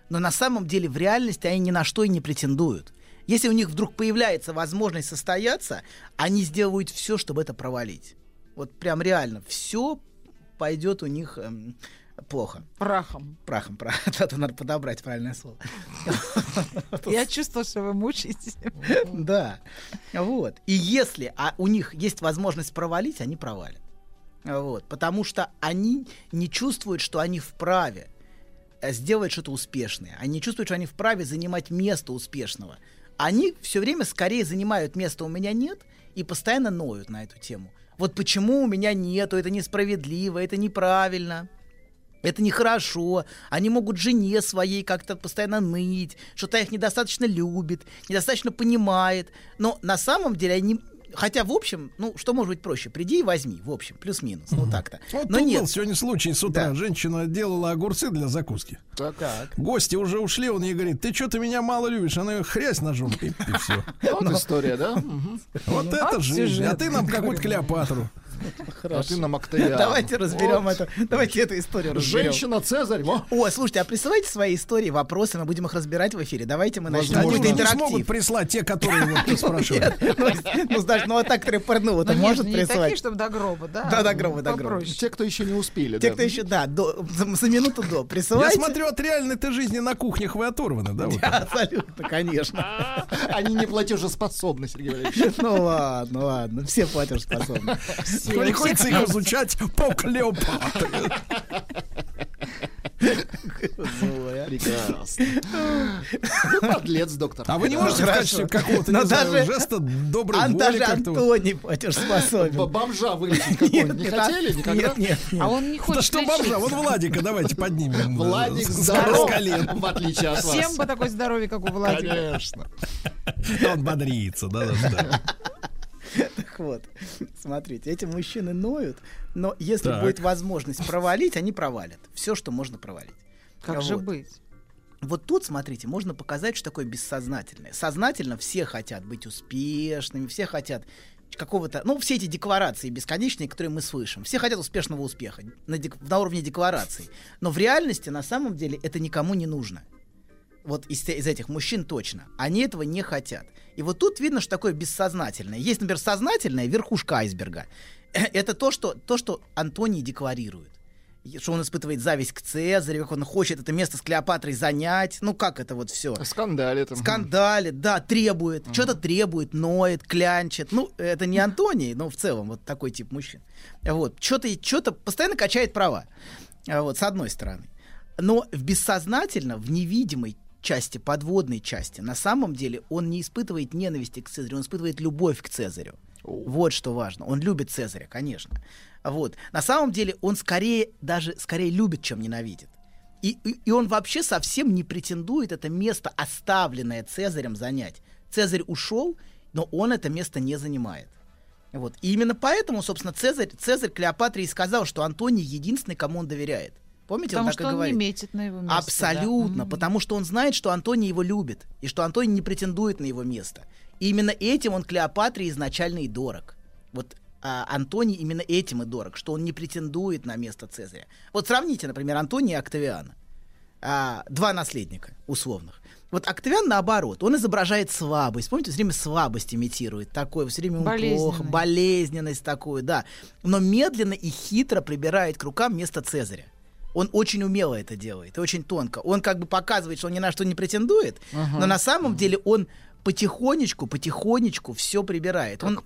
Но на самом деле в реальности они ни на что и не претендуют. Если у них вдруг появляется возможность состояться, они сделают все, чтобы это провалить. Вот прям реально, все пойдет у них эм, плохо. Прахом. Прахом, прахом. Это <laughs> надо подобрать правильное слово. <laughs> Я чувствую, что вы мучаетесь. <laughs> Да. Вот. И если а у них есть возможность провалить, они провалят. Вот. Потому что они не чувствуют, что они вправе э, сделать что-то успешное. Они чувствуют, что они вправе занимать место успешного. Они все время скорее занимают место «у меня нет» и постоянно ноют на эту тему. Вот почему у меня нету, это несправедливо, это неправильно. Это нехорошо. Они могут жене своей как-то постоянно ныть, что та их недостаточно любит, недостаточно понимает. Но на самом деле они... Хотя, в общем, ну, что может быть проще? Приди и возьми, в общем, плюс-минус, ну так-то. Вот Но тут нет. был сегодня случай с утра. Да. Женщина делала огурцы для закуски. Так. Гости уже ушли, он ей говорит, ты что ты меня мало любишь? Она ее хрясь ножом, и, все. <laughs> Вот история, да? Вот это жизнь. А ты нам какую-то Клеопатру. А ты нам <laughs> Октавиан. Давайте разберем Вот. это. Давайте эту историю разберем. Женщина Цезарь. во. О, слушайте, а присылайте свои истории, вопросы, мы будем их разбирать в эфире. Давайте мы начнем. Они не смогут прислать те, которые вот <laughs> ты спрашиваешь. Ну, ну, знаешь, ну, а так, которые порнуют, Ну, он может не такие, чтобы до гроба, да? Да, до гроба, до гроба. Те, кто еще не успели. Те, кто еще, да, за, минуту до, Я присылайте. смотрю, от реальной-то жизни на кухнях вы оторваны, да? вот? Абсолютно, конечно. Они не платежеспособны, Сергей Валерьевич. Ну ладно, ладно, все платежеспособны. Приходится их изучать по Клеопатре. Прекрасно. <laughs> Подлец, доктор. А вы не можете в качестве какого-то, не знаю, жеста доброй А воли даже? Антоний платежеспособен. Бомжа вылечить Нет, какого-нибудь не нет, хотели никогда? Нет, нет, нет. А он не Да хочет что бомжа? Вот Владика давайте поднимем. Владик С- с здоров, в отличие от вас. Всем бы такое здоровье, как у Владика. Конечно. Он бодрится, да, да, да. <laughs> Так вот, смотрите, эти мужчины ноют, но если Так. будет возможность провалить, они провалят. Все, что можно провалить. Как же Вот. быть? Вот тут, смотрите, можно показать, что такое бессознательное. Сознательно все хотят быть успешными, все хотят какого-то... Ну, все эти декларации бесконечные, которые мы слышим. Все хотят успешного успеха на, дек- на уровне деклараций. Но в реальности, на самом деле, это никому не нужно. Вот из, из этих мужчин точно. Они этого не хотят. И вот тут видно, что такое бессознательное. Есть, например, сознательное, верхушка айсберга. <clears throat> Это то, что, то, что Антоний декларирует. Что он испытывает зависть к Цезарю, как он хочет это место с Клеопатрой занять. Ну, как это вот все? Скандалит. Скандалит, да, требует. Что-то требует, ноет, клянчит. Ну, это не Антоний, но в целом вот такой тип мужчин. Вот. Что-то, что-то постоянно качает права. А Вот, с одной стороны. Но в бессознательно, в невидимой части, подводной части, на самом деле он не испытывает ненависти к Цезарю, он испытывает любовь к Цезарю. Вот что важно. Он любит Цезаря, конечно. Вот. На самом деле он скорее, даже скорее любит, чем ненавидит. И, и, и он вообще совсем не претендует это место, оставленное Цезарем, занять. Цезарь ушел, но он это место не занимает. Вот. И именно поэтому, собственно, Цезарь, Цезарь Клеопатре и сказал, что Антоний единственный, кому он доверяет. Помните, Потому он так что и он говорит. не метит на его место. да. Абсолютно, Мгм. потому что он знает, что Антоний его любит, и что Антоний не претендует на его место. И именно этим он Клеопатре изначально и дорог. Вот а, Антоний именно этим и дорог, что он не претендует на место Цезаря. Вот сравните, например, Антония и Октавиана. А, два наследника условных. Вот Октавиан наоборот, он изображает слабость. Помните, все время слабость имитирует. Такое, все время ему плохо, болезненность такую, да. Но медленно и хитро прибирает к рукам место Цезаря. Он очень умело это делает, и очень тонко. Он как бы показывает, что он ни на что не претендует, Ага. но на самом деле он потихонечку, потихонечку все прибирает. он,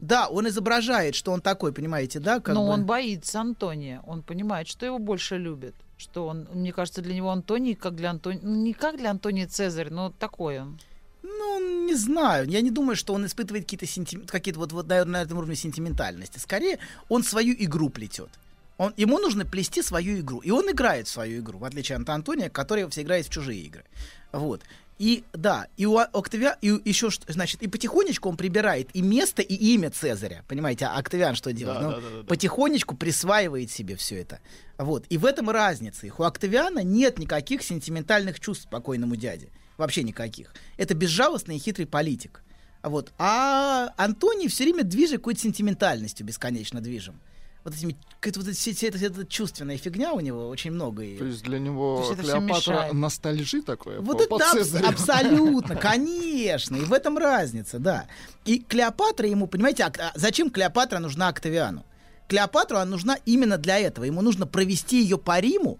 Да, он изображает, что он такой, понимаете, да? Как Но бы. он боится Антония. Он понимает, что его больше любят. Что он, мне кажется, для него Антоний, как для Антония, не как для Антония Цезарь, но такой он. Ну, не знаю. Я не думаю, что он испытывает какие-то сентим... какие-то вот, вот наверное, на этом уровне сентиментальности. Скорее, он свою игру плетет. Он, ему нужно плести свою игру. И он играет в свою игру, в отличие от Антония, который все играет в чужие игры. Вот. И да, и у Октавиа, и еще значит, и потихонечку он прибирает и место, и имя Цезаря. Понимаете, а Октавиан что делает? Да, Ну, да, да, да, потихонечку присваивает себе все это. Вот. И в этом разница. Их у Октавиана нет никаких сентиментальных чувств покойному дяде. Вообще никаких. Это безжалостный и хитрый политик. Вот. А Антоний все время движет какой-то сентиментальностью, бесконечно движем. Вот этими, какая-то вот вся- вся эта, чувственная фигня у него очень много. И... То есть для него есть Клеопатра ностальжи такое Вот по, это по Цезарю. абсолютно, <laughs> конечно. И в этом разница, да. И Клеопатра ему, понимаете, а- а зачем Клеопатра нужна Октавиану? Клеопатру она нужна именно для этого. Ему нужно провести ее по Риму,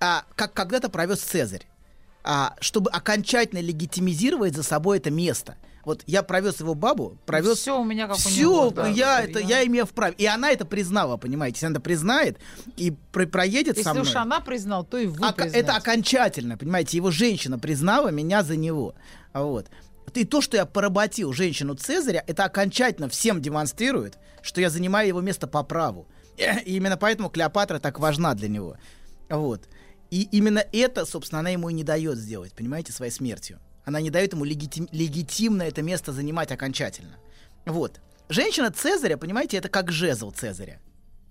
а, как когда-то провез Цезарь. а, чтобы окончательно легитимизировать за собой это место. Вот я провез его бабу, провез... Все у меня как у Все, него. да, я, это, я имею вправе. И она это признала, понимаете? Если она это признает и про- проедет со Если мной... уж она признала, то и вы признаете. это окончательно, понимаете, его женщина признала меня за него. А Вот. И то, что я поработил женщину Цезаря, это окончательно всем демонстрирует, что я занимаю его место по праву. И именно поэтому Клеопатра так важна для него. Вот. И именно это, собственно, она ему и не дает сделать, понимаете, своей смертью. Она не дает ему легитим- легитимно это место занимать окончательно. Вот. Женщина Цезаря, понимаете, это как жезл Цезаря.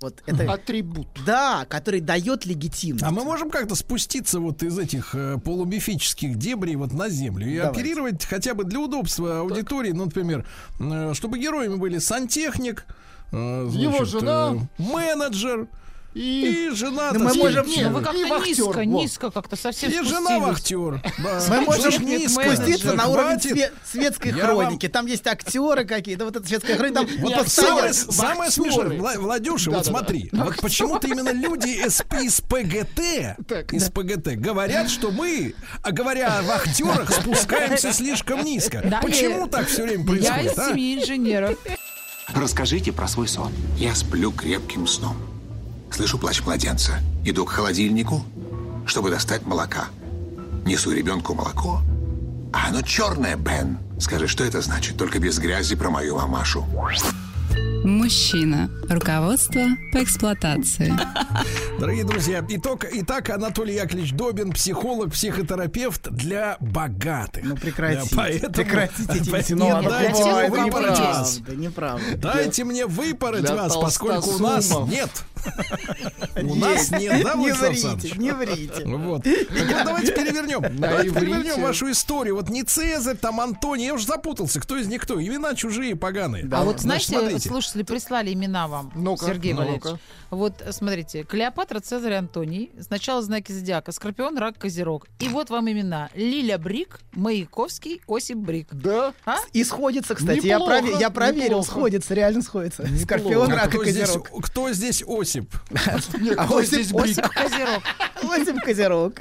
Вот это атрибут. Да, который дает легитимность. А мы можем как-то спуститься вот из этих э, полумифических дебрей вот на землю и Давайте. оперировать хотя бы для удобства аудитории, ну, например, э, чтобы героями были сантехник, э, Его значит, жена. э, менеджер и, жена. Ну, так мы можем- Ну, вы и как-то вахтер, низко, вот. низко как-то совсем И жена вахтер. да. Мы можем низко. спуститься на уровень све- светской Я хроники. Там есть актеры какие-то, вот эта светская хроника. Там Вот самое, самое смешное, Вла- Владюша, вот Да-да-да. смотри, вот почему-то именно люди из, из ПГТ, Так, из ПГТ говорят, что мы, а говоря о вахтерах, спускаемся слишком низко. Да, Почему я- так все время Я из происходит? а? семьи инженеров. Расскажите про свой сон. Я сплю крепким сном. Слышу плач младенца. Иду к холодильнику, чтобы достать молока. Несу ребенку молоко. А оно черное, Бен. Скажи, что это значит? Только без грязи про мою мамашу. Мужчина. Руководство по эксплуатации. <laughs> Дорогие друзья, итог, итак, Анатолий Яковлевич Добин, психолог, психотерапевт для богатых. Ну прекратите. Да, поэтому- прекратите эти для дайте мне выпороть вас. Неправда, неправда. Дайте мне выпороть вас, поскольку у нас нет. У нас нет, да, Не врите, не врите. Вот. Давайте перевернем. Давайте перевернем вашу историю. Вот не Цезарь, там Антоний. Я уже запутался, кто из них кто. Имена чужие, поганые. А вот знаете, слушатели прислали имена вам, Сергей. Валерьевич. Вот смотрите, Клеопатра, Цезарь, Антоний. Сначала знаки зодиака. Скорпион, Рак, Козерог. И вот вам имена. Лиля Брик, Маяковский, Осип Брик. Да? А? И сходится, кстати. Я, проверил, сходится, реально сходится. Скорпион, рак и козерог. кто здесь Осип? <laughs> Нет, А Осип-? Осип Козерог. Осип Козерог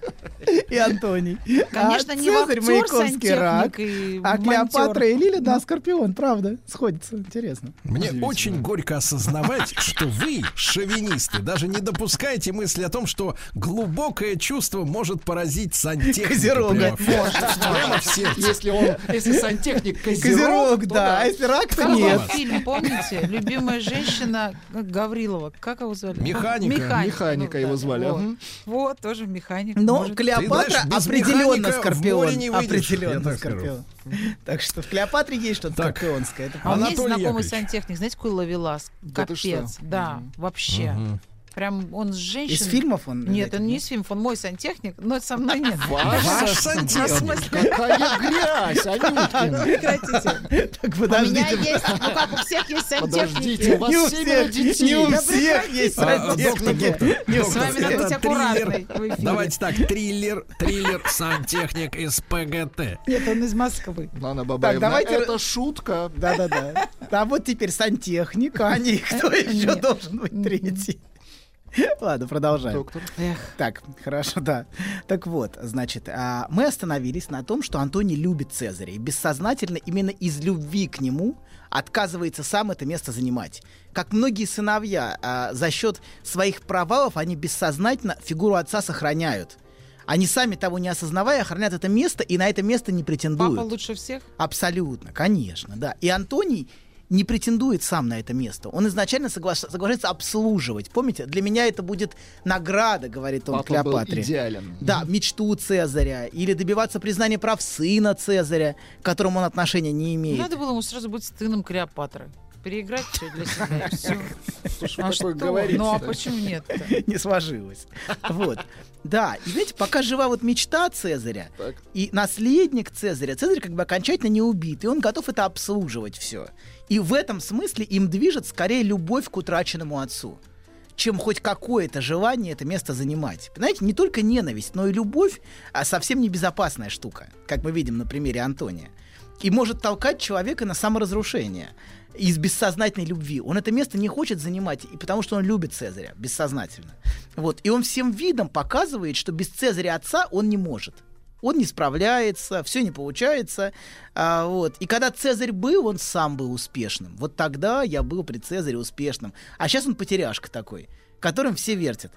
и Антоний. Конечно, а не Цезарь, вахтер, Маяковский, рак. А. Клеопатра и Лиля, да, Скорпион, правда. Сходится, интересно. Мне очень горько осознавать, <laughs> что вы, шовинисты, даже не допускаете мысли о том, что глубокое чувство может поразить сантехника. Козерога. Прямо, в- сердце. Если он, если сантехник козерог, да. А если рак, то Как нет. был фильм, помните? Любимая женщина Гаврилова. Как его звали? Механика. Механик. Механика Ну, его да, звали, Вот, ага. Вот, тоже механик. Но Может, Клеопатра знаешь, определенно механика скорпион. не выйдешь, определенно скорпион. Так что в Клеопатре есть что-то Так. скорпионское. это А у меня есть знакомый Яковлевич. сантехник, знаете, какой ловелас? Да Капец, что? да, вообще. Прям он с женщиной... Из фильмов он? Нет, этих, он не из фильмов, он мой сантехник, но со мной нет. Ваш Ваш сантехник. Какая грязь, Анюткин. Прекратите. Так У меня подождите. есть, ну как у всех есть Подождите, сантехники. у вас Не у семеро всех, детей. не у всех есть А, сантехники. С вами надо это быть аккуратной. Давайте так, триллер, триллер, сантехник из ПГТ. Нет, он из Москвы. Лана Бабаевна, давайте- это шутка. Да-да-да. А вот теперь сантехник, а не кто еще Нет. должен быть третий. <laughs> Ладно, продолжаем. Доктор. Эх, Так, хорошо, да. Так вот, значит, а, мы остановились на том, что Антоний любит Цезаря и бессознательно именно из любви к нему отказывается сам это место занимать. Как многие сыновья, а, за счет своих провалов они бессознательно фигуру отца сохраняют. Они сами того не осознавая охраняют это место и на это место не претендуют. папа лучше всех? Абсолютно, конечно, да. И Антоний не претендует сам на это место. Он изначально согла- соглашается обслуживать. Помните, для меня это будет награда, говорит он Папа был Клеопатре. идеален. Да, мечту Цезаря. Или добиваться признания прав сына Цезаря, к которому он отношения не имеет. Надо было ему сразу быть сыном Клеопатры. Переиграть все для себя, и все. Что А что? говорите? Ну а почему нет <laughs> не сложилось. Вот. Да, и знаете, пока жива вот мечта Цезаря Так. и наследник Цезаря, Цезарь как бы окончательно не убит, и он готов это обслуживать все. И в этом смысле им движет скорее любовь к утраченному отцу, чем хоть какое-то желание это место занимать. Понимаете, не только ненависть, но и любовь а совсем небезопасная штука, как мы видим на примере Антония. И может толкать человека на саморазрушение из бессознательной любви. Он это место не хочет занимать, и потому что он любит Цезаря бессознательно. Вот. И он всем видом показывает, что без Цезаря отца он не может. Он не справляется, все не получается. А, вот. И когда Цезарь был, он сам был успешным. Вот тогда я был при Цезаре успешным. А сейчас он потеряшка такой, которым все вертят.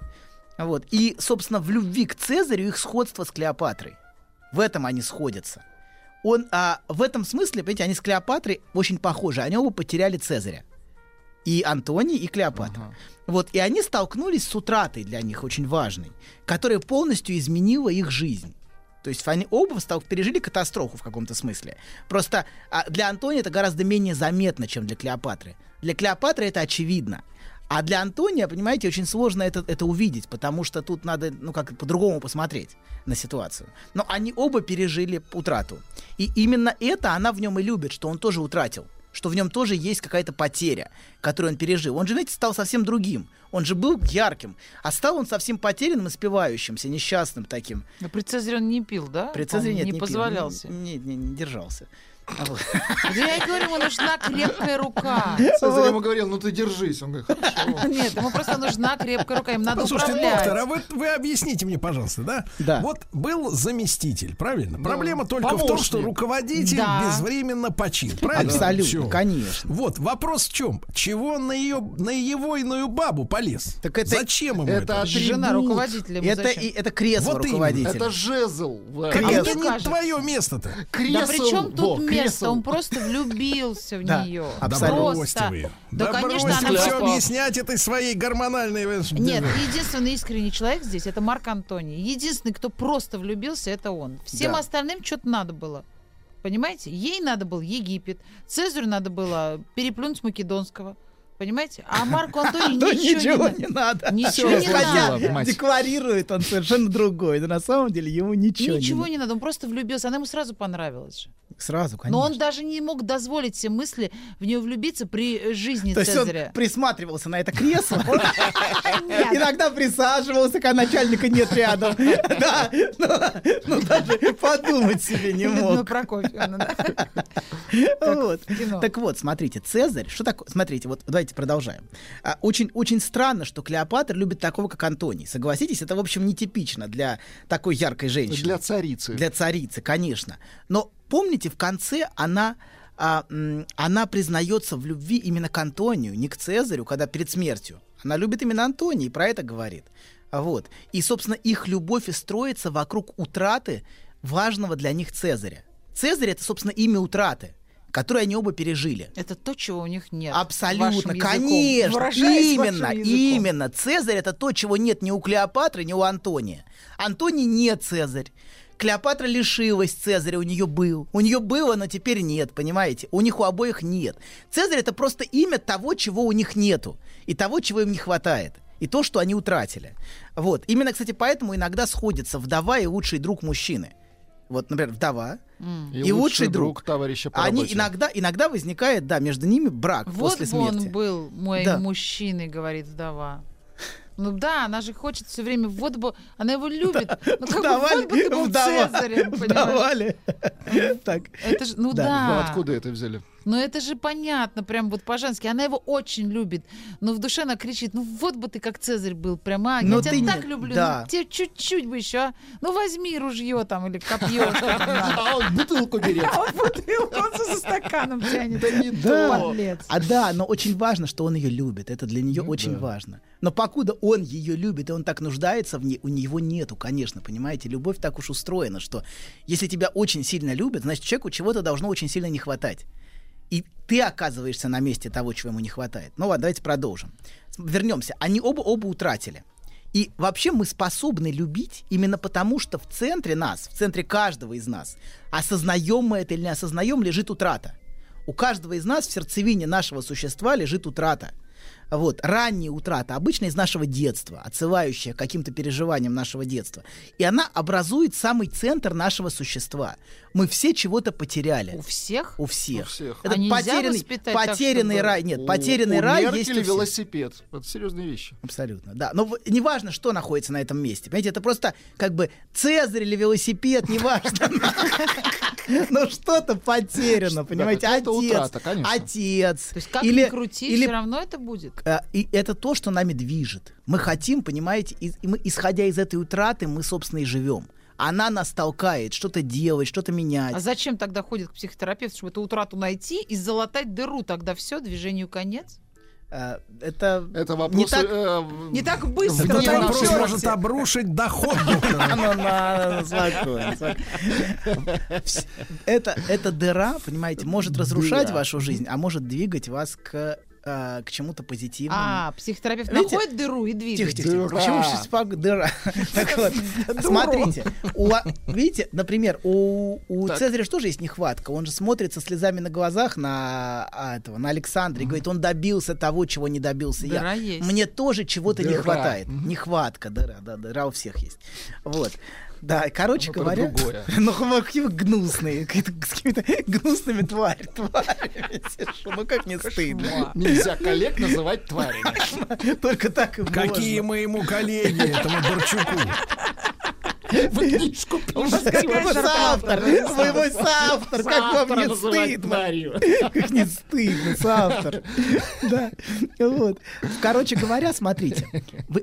Вот. И, собственно, в любви к Цезарю их сходство с Клеопатрой. В этом они сходятся. Он, а, в этом смысле, понимаете, они с Клеопатрой очень похожи. Они оба потеряли Цезаря. И Антоний, и Клеопатра. Вот, и они столкнулись с утратой для них очень важной, которая полностью изменила их жизнь. То есть они оба пережили катастрофу в каком-то смысле. Просто а, для Антония это гораздо менее заметно, чем для Клеопатры. Для Клеопатры это очевидно. А для Антония, понимаете, очень сложно это, это увидеть, потому что тут надо, ну, как по-другому посмотреть на ситуацию. Но они оба пережили утрату. И именно это она в нем и любит, что он тоже утратил. Что в нем тоже есть какая-то потеря, которую он пережил. Он же, знаете, стал совсем другим. Он же был ярким. А стал он совсем потерянным и спивающимся, несчастным таким. Но при Цезаре он не пил, да? При Цезаре нет, не, не пил. позволялся. Не, не, не держался. Я говорю, ему нужна крепкая рука. Цезарь ему говорил, ну ты держись. Он говорит, хорошо. <laughs> Нет, ему просто нужна крепкая рука, им надо Послушайте, управлять. доктор, а вот вы объясните мне, пожалуйста, да? Да. Вот был заместитель, правильно? Проблема только в том, что руководитель Да. безвременно почил, правильно? Абсолютно, конечно. Вот, вопрос в чем? Чего он на ее, на его иную бабу полез? Так это- Зачем ему это это? Жена руководителя Это, зачем? и, это кресло Вот именно. руководителя. Это жезл. Влад. А это не твое место-то. Кресл. Да при чем тут кресл. Он просто влюбился в <laughs> нее. бросьте Просто. вы. Да, конечно, она все объяснять этой своей гормональной... Нет, единственный искренний человек здесь это Марк Антоний. Единственный, кто просто влюбился, это он. Всем остальным что-то надо было. Понимаете? Ей надо был Египет, Цезарю надо было переплюнуть Македонского. Понимаете? А Марку Антонию Да <laughs> ничего, ничего не не надо. надо. Ничего не надо. Декларирует он совершенно другой. Но на самом деле ему ничего, Ничего не не надо, он просто влюбился. Она ему сразу понравилась же. надо. Сразу, конечно. Но он даже не мог дозволить себе мысли в нее влюбиться при жизни То есть он Цезаря. присматривался на это кресло, <laughs> иногда присаживался, когда начальника нет рядом. <laughs> Да, но- ну даже подумать себе не мог. Вот. в кино. Так вот, смотрите, Цезарь, что такое? Смотрите, вот давайте продолжаем. А, Очень, очень странно, что Клеопатра любит такого, как Антоний. Согласитесь, это, в общем, нетипично для такой яркой женщины. Для царицы. Для царицы, конечно. Но помните, в конце она, а, она признается в любви именно к Антонию, не к Цезарю, когда перед смертью. Она любит именно Антония и про это говорит. Вот. И, собственно, их любовь и строится вокруг утраты важного для них Цезаря. Цезарь — это, собственно, имя утраты, которое они оба пережили. Это то, чего у них нет. Абсолютно, конечно, именно, именно. Цезарь это то, чего нет ни у Клеопатры, ни у Антония. Антоний не Цезарь. Клеопатра лишилась Цезаря, у нее был. У нее было, но теперь нет, понимаете? У них у обоих нет. Цезарь это просто имя того, чего у них нету. И того, чего им не хватает. И то, что они утратили. Вот. Именно, кстати, поэтому иногда сходятся вдова и лучший друг мужчины. Вот, например, вдова и, лучший друг. товарища по Они работе. иногда, иногда возникает, да, между ними брак Вот после бы он смерти. был моим Да. мужчиной, говорит вдова. <laughs> Ну да, она же хочет все время, вот бы, она его любит. Ну как бы, вот бы ты был вдова- Цезарем, понимаешь? вдовали. <laughs> Так. Это же, ну Да. да. Вы откуда это взяли? Ну это же понятно, прям вот по-женски. Она его очень любит, но в душе она кричит, ну вот бы ты как Цезарь был, прямо, Но я тебя не- так люблю, да. ну тебе чуть-чуть бы еще, а. ну возьми ружье там или копье. <laughs> А он бутылку берет. А он бутылку, он за стаканом тянет. Да не Да. то. Подлец. А да, но очень важно, что он ее любит. Это для нее очень важно. Но покуда он ее любит и он так нуждается в ней, у него нету, конечно, понимаете. Любовь так уж устроена, что если тебя очень сильно любят, значит человеку чего-то должно очень сильно не хватать. И ты оказываешься на месте того, чего ему не хватает. Ну ладно, давайте продолжим. Вернемся. Они оба оба утратили. И вообще мы способны любить именно потому, что в центре нас, в центре каждого из нас, осознаем мы это или не осознаем, лежит утрата. У каждого из нас в сердцевине нашего существа лежит утрата. Вот, ранняя утрата, обычно из нашего детства, отсылающая к каким-то переживаниям нашего детства. И она образует самый центр нашего существа. Мы все чего-то потеряли. У всех? У всех. У всех. А нельзя потерянный, так, потерянный чтобы- рай. Нет, У- потерянный у рай Меркель есть у всех. велосипед. Это серьезные вещи. Абсолютно, да. Но неважно, что находится на этом месте. Понимаете, это просто как бы Цезарь или велосипед, <laughs> неважно. <laughs> Но что-то потеряно, понимаете? Отец, отец. То есть как ни крути, или все равно это будет. Э, И это то, что нами движет. Мы хотим, понимаете, и, и мы, исходя из этой утраты, мы, собственно, и живем. Она нас толкает что-то делать, что-то менять. А зачем тогда ходит к психотерапевту, чтобы эту утрату найти и залатать дыру? Тогда все, движению конец? Э, Это, Это вопрос... не так, э, Не так быстро. Этот вопрос ничего может обрушить доход. <laughs> Ну, эта дыра, понимаете, может разрушать вашу жизнь, а может двигать вас к, э, к чему-то позитивному. А, психотерапевт Видите? находит дыру и двигает. Тихо, тихо. Почему же спок- дыра? <laughs> <laughs> Так вот, смотрите, видите, например, у. Цезаря же тоже есть нехватка. Он же смотрит со слезами на глазах на а, этого, на Александра и говорит, он добился того, чего не добился Дыра я. есть. Мне тоже чего-то не хватает. Нехватка, дыра, да, дыра у всех есть. Вот. Да, короче Ну, говоря, <laughs> ну какие вы гнусные, какие-то- с какими-то гнусными тварь, тварями сижу. Ну как не стыдно. Нельзя коллег называть тварями. Только так и Какие можно. мы ему коллеги, этому Борчуку. Вы книжку вы соавтор, вы мой соавтор, как вам не стыдно? Как не стыдно, соавтор. Да, вот. Короче говоря, смотрите,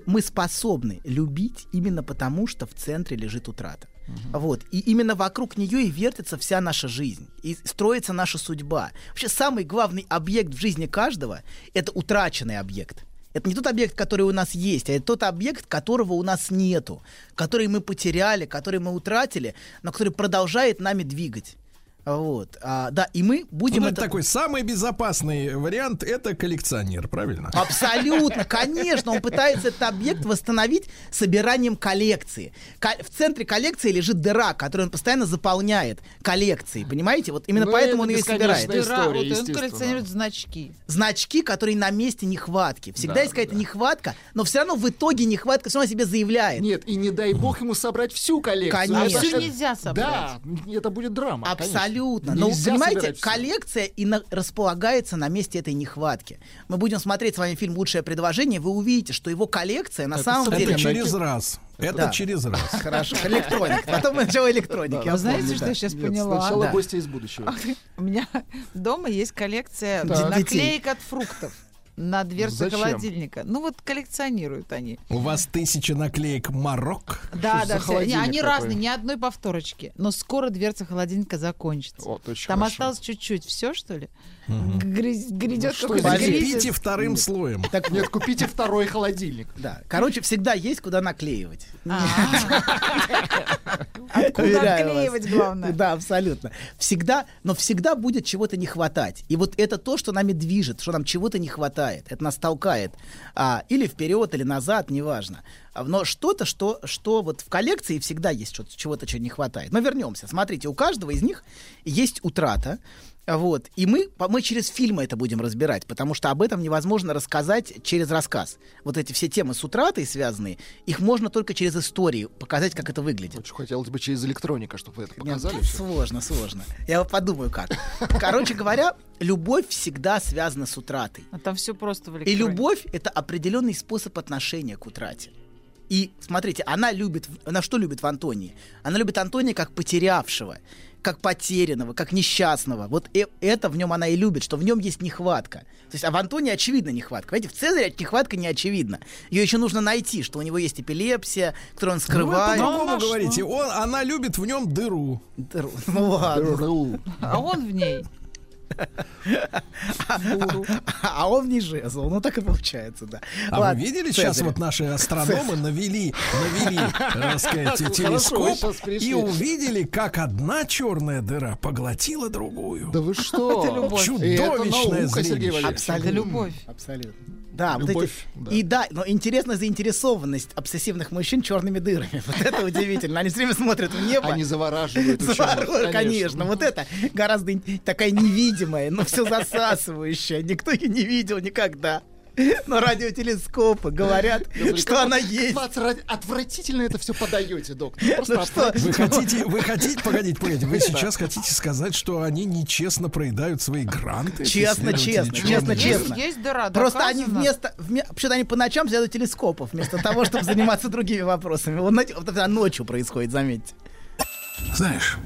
мы способны любить именно потому, что в центре лежит утрата. Вот. И именно вокруг нее и вертится вся наша жизнь. И строится наша судьба. Вообще самый главный объект в жизни каждого — это утраченный объект. Это не тот объект, который у нас есть, а это тот объект, которого у нас нету, который мы потеряли, который мы утратили, но который продолжает нами двигать. Вот. А, да, и мы будем Ну, это... это такой самый безопасный вариант это коллекционер, правильно? Абсолютно, конечно, он пытается этот объект восстановить собиранием коллекции. Ко- в центре коллекции лежит дыра, которую он постоянно заполняет коллекцией, понимаете? Вот именно Ну, поэтому это он ее и собирает. Дыра, история, вот, и он коллекционирует значки. Значки, которые на месте нехватки. Всегда Да, есть какая-то нехватка, но все равно в итоге нехватка все равно себе заявляет. Нет, и не дай бог ему собрать всю коллекцию. Конечно. Это- Всю нельзя собрать. Да, это будет драма. конечно. Абсолютно. Но Нельзя понимаете, коллекция и на- располагается на месте этой нехватки. Мы будем смотреть с вами фильм «Лучшее предложение», вы увидите, что его коллекция на самом Это деле... через раз. Это Да. через раз. <laughs> Хорошо, электроника. Потом начало электроники. я Вы знаете, помню, что да. я сейчас Нет, поняла? Сначала Да. гости из будущего. <laughs> У меня дома есть коллекция наклеек от фруктов на дверце Зачем? холодильника. Ну вот коллекционируют они. У вас тысяча наклеек Марок. Да, ж да, все. они такой? разные, ни одной повторочки. Но скоро дверца холодильника закончится. Вот, очень Там хорошо. осталось чуть-чуть. Все, что ли? Грыз- Грядет что какой-то кризис. Залепите вторым слоем. Так Нет, купите второй холодильник. да. Короче, всегда есть куда наклеивать. <laughs> Откуда Уверяю отклеивать, вас. главное. Да, абсолютно. Всегда, но всегда будет чего-то не хватать. И вот это то, что нами движет, что нам чего-то не хватает. Это нас толкает. А, или вперед, или назад, неважно. Но что-то, что, что вот в коллекции всегда есть чего-то, чего не хватает. Но вернемся. Смотрите, у каждого из них есть утрата. Вот. И мы, мы через фильмы это будем разбирать, потому что об этом невозможно рассказать через рассказ. Вот эти все темы с утратой связанные, их можно только через историю показать, как это выглядит. Очень хотелось бы через электроника, чтобы вы это Нет, показали. сложно, сложно. Я вот подумаю, как. <laughs> Короче говоря, любовь всегда связана с утратой. А там все просто в И любовь — это определенный способ отношения к утрате. И смотрите, она любит, она что любит в Антонии? Она любит Антония как потерявшего, как потерянного, как несчастного. Вот э- это в нем она и любит, что в нем есть нехватка. То есть, а в Антонии очевидно нехватка. Видите, в Цезаре нехватка не очевидна. Ее еще нужно найти, что у него есть эпилепсия, которую он Ну, вы скрывает. по-другому говорите. Он, она любит в нем дыру. Дыру. Ну ладно. А он в ней. А он в ней жезл. Ну так и получается, да. А вы видели сейчас вот наши астрономы навели, навели, так сказать, телескоп и увидели, как одна черная дыра поглотила другую. Да вы что? Чудовищное зрелище. Валерьевич. Абсолютно. Это любовь. Да, вот эти- да. И да, но интересна заинтересованность обсессивных мужчин черными дырами. Вот это удивительно. Они все время смотрят в небо. Они завораживают Заворот, конечно. Вот это гораздо такая невидимая, но все засасывающая. Никто ее не видел никогда. <laughs> Но радиотелескопы говорят, что она есть. Отвратительно это все подаете, доктор. Просто Ну что? Вы хотите, вы хотите, погодите, погодите, вы сейчас хотите сказать, что они нечестно проедают свои гранты? Честно, честно, честно, честно. Есть, дыра, Просто они вместо... вме- Вообще-то они по ночам следуют телескопов, вместо того, чтобы заниматься другими вопросами. Вот это ночью происходит, заметьте. Знаешь,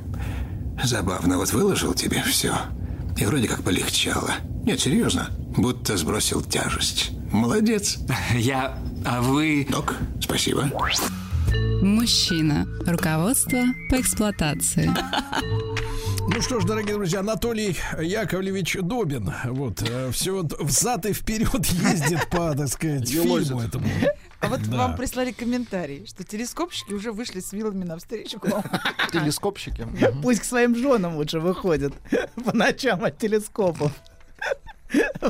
забавно, вот выложил тебе все. И вроде как полегчало. Нет, серьезно. Будто сбросил тяжесть. Молодец. <laughs> Я... А вы... Док, спасибо. Мужчина. Руководство по эксплуатации. <laughs> Ну что ж, дорогие друзья, Анатолий Яковлевич Добин, вот, все вот взад и вперед <laughs> ездит по, так сказать, фильму этому. А вот Да. вам прислали комментарий, что телескопщики уже вышли с вилами навстречу к вам. Телескопщики. Пусть к своим женам лучше выходят по ночам от телескопов.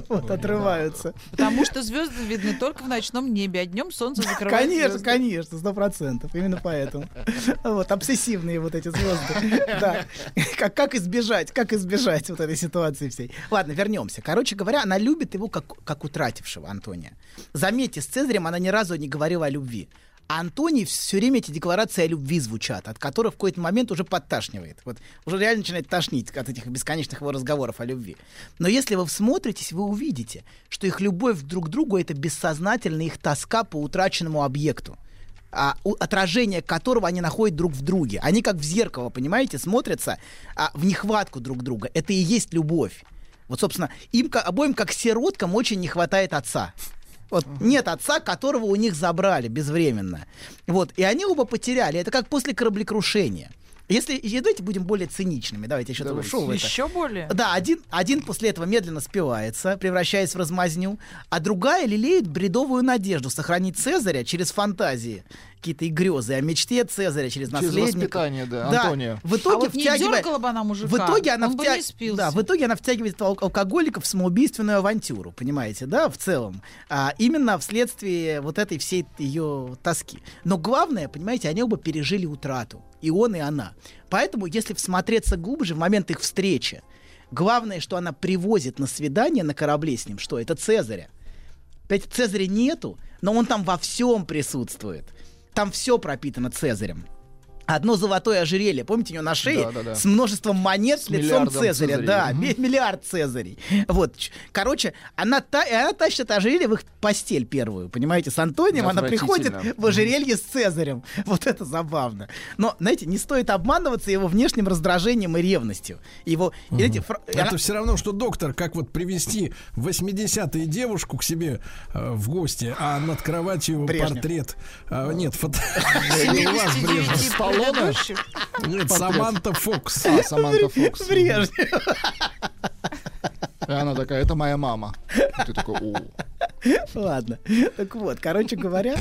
Вот, отрываются. Потому что звезды видны только в ночном небе, а днем солнце закрывает Конечно, звезды. конечно, сто процентов. Именно поэтому. Вот, обсессивные вот эти звезды. Да. Как, как избежать, как избежать вот этой ситуации всей. Ладно, вернемся. Короче говоря, она любит его как, как утратившего Антония. Заметьте, с Цезарем она ни разу не говорила о любви. А Антоний все время эти декларации о любви звучат, от которых в какой-то момент уже подташнивает. Вот уже реально начинает тошнить от этих бесконечных его разговоров о любви. Но если вы всмотритесь, вы увидите, что их любовь друг к другу это бессознательная их тоска по утраченному объекту а, у- отражение которого они находят друг в друге. Они как в зеркало, понимаете, смотрятся а, в нехватку друг друга. Это и есть любовь. Вот, собственно, им обоим, как сироткам, очень не хватает отца. Вот нет отца, которого у них забрали безвременно. Вот, и они оба потеряли. Это как после кораблекрушения. Если, давайте будем более циничными, давайте я что-то Давайте. ушел в это. Еще более? Да, один, один после этого медленно спивается, превращаясь в размазню, а другая лелеет бредовую надежду сохранить Цезаря через фантазии, какие-то и грезы о мечте Цезаря через Через наследника. воспитание, да, Антония. В итоге а вот не втягивает- дергала бы она мужика, в итоге она он бы втя- не спился. Да, в итоге она втягивает ал- алкоголиков в самоубийственную авантюру, понимаете, да, в целом. А, именно вследствие вот этой всей ее тоски. Но главное, понимаете, они оба пережили утрату. И он, и она. Поэтому, если всмотреться глубже в момент их встречи, главное, что она привозит на свидание на корабле с ним, что? Это Цезаря. Опять Цезаря нету, но он там во всем присутствует. Там все пропитано Цезарем. Одно золотое ожерелье, помните, у него на шее Да, да, да. с множеством монет с, лицом Цезаря. Цезарей. Да, <laughs> миллиард Цезарей. Вот. Короче, она, та, и она тащит это ожерелье в их постель первую, понимаете, с Антонием. Она приходит в ожерелье с Цезарем. <laughs> Вот это забавно. Но, знаете, не стоит обманываться его внешним раздражением и ревностью. Его, и эти фра- Это она- все равно, что доктор, как вот привести в 80-е девушку к себе э, в гости, а над кроватью Брежнев. портрет. а, нет, фото... <laughs> Сталлоне? Нет. Саманта Фокс. А, Саманта Фокс. Брежнев. И она такая, это моя мама. И ты такой, у. Ладно. Так вот, короче говоря,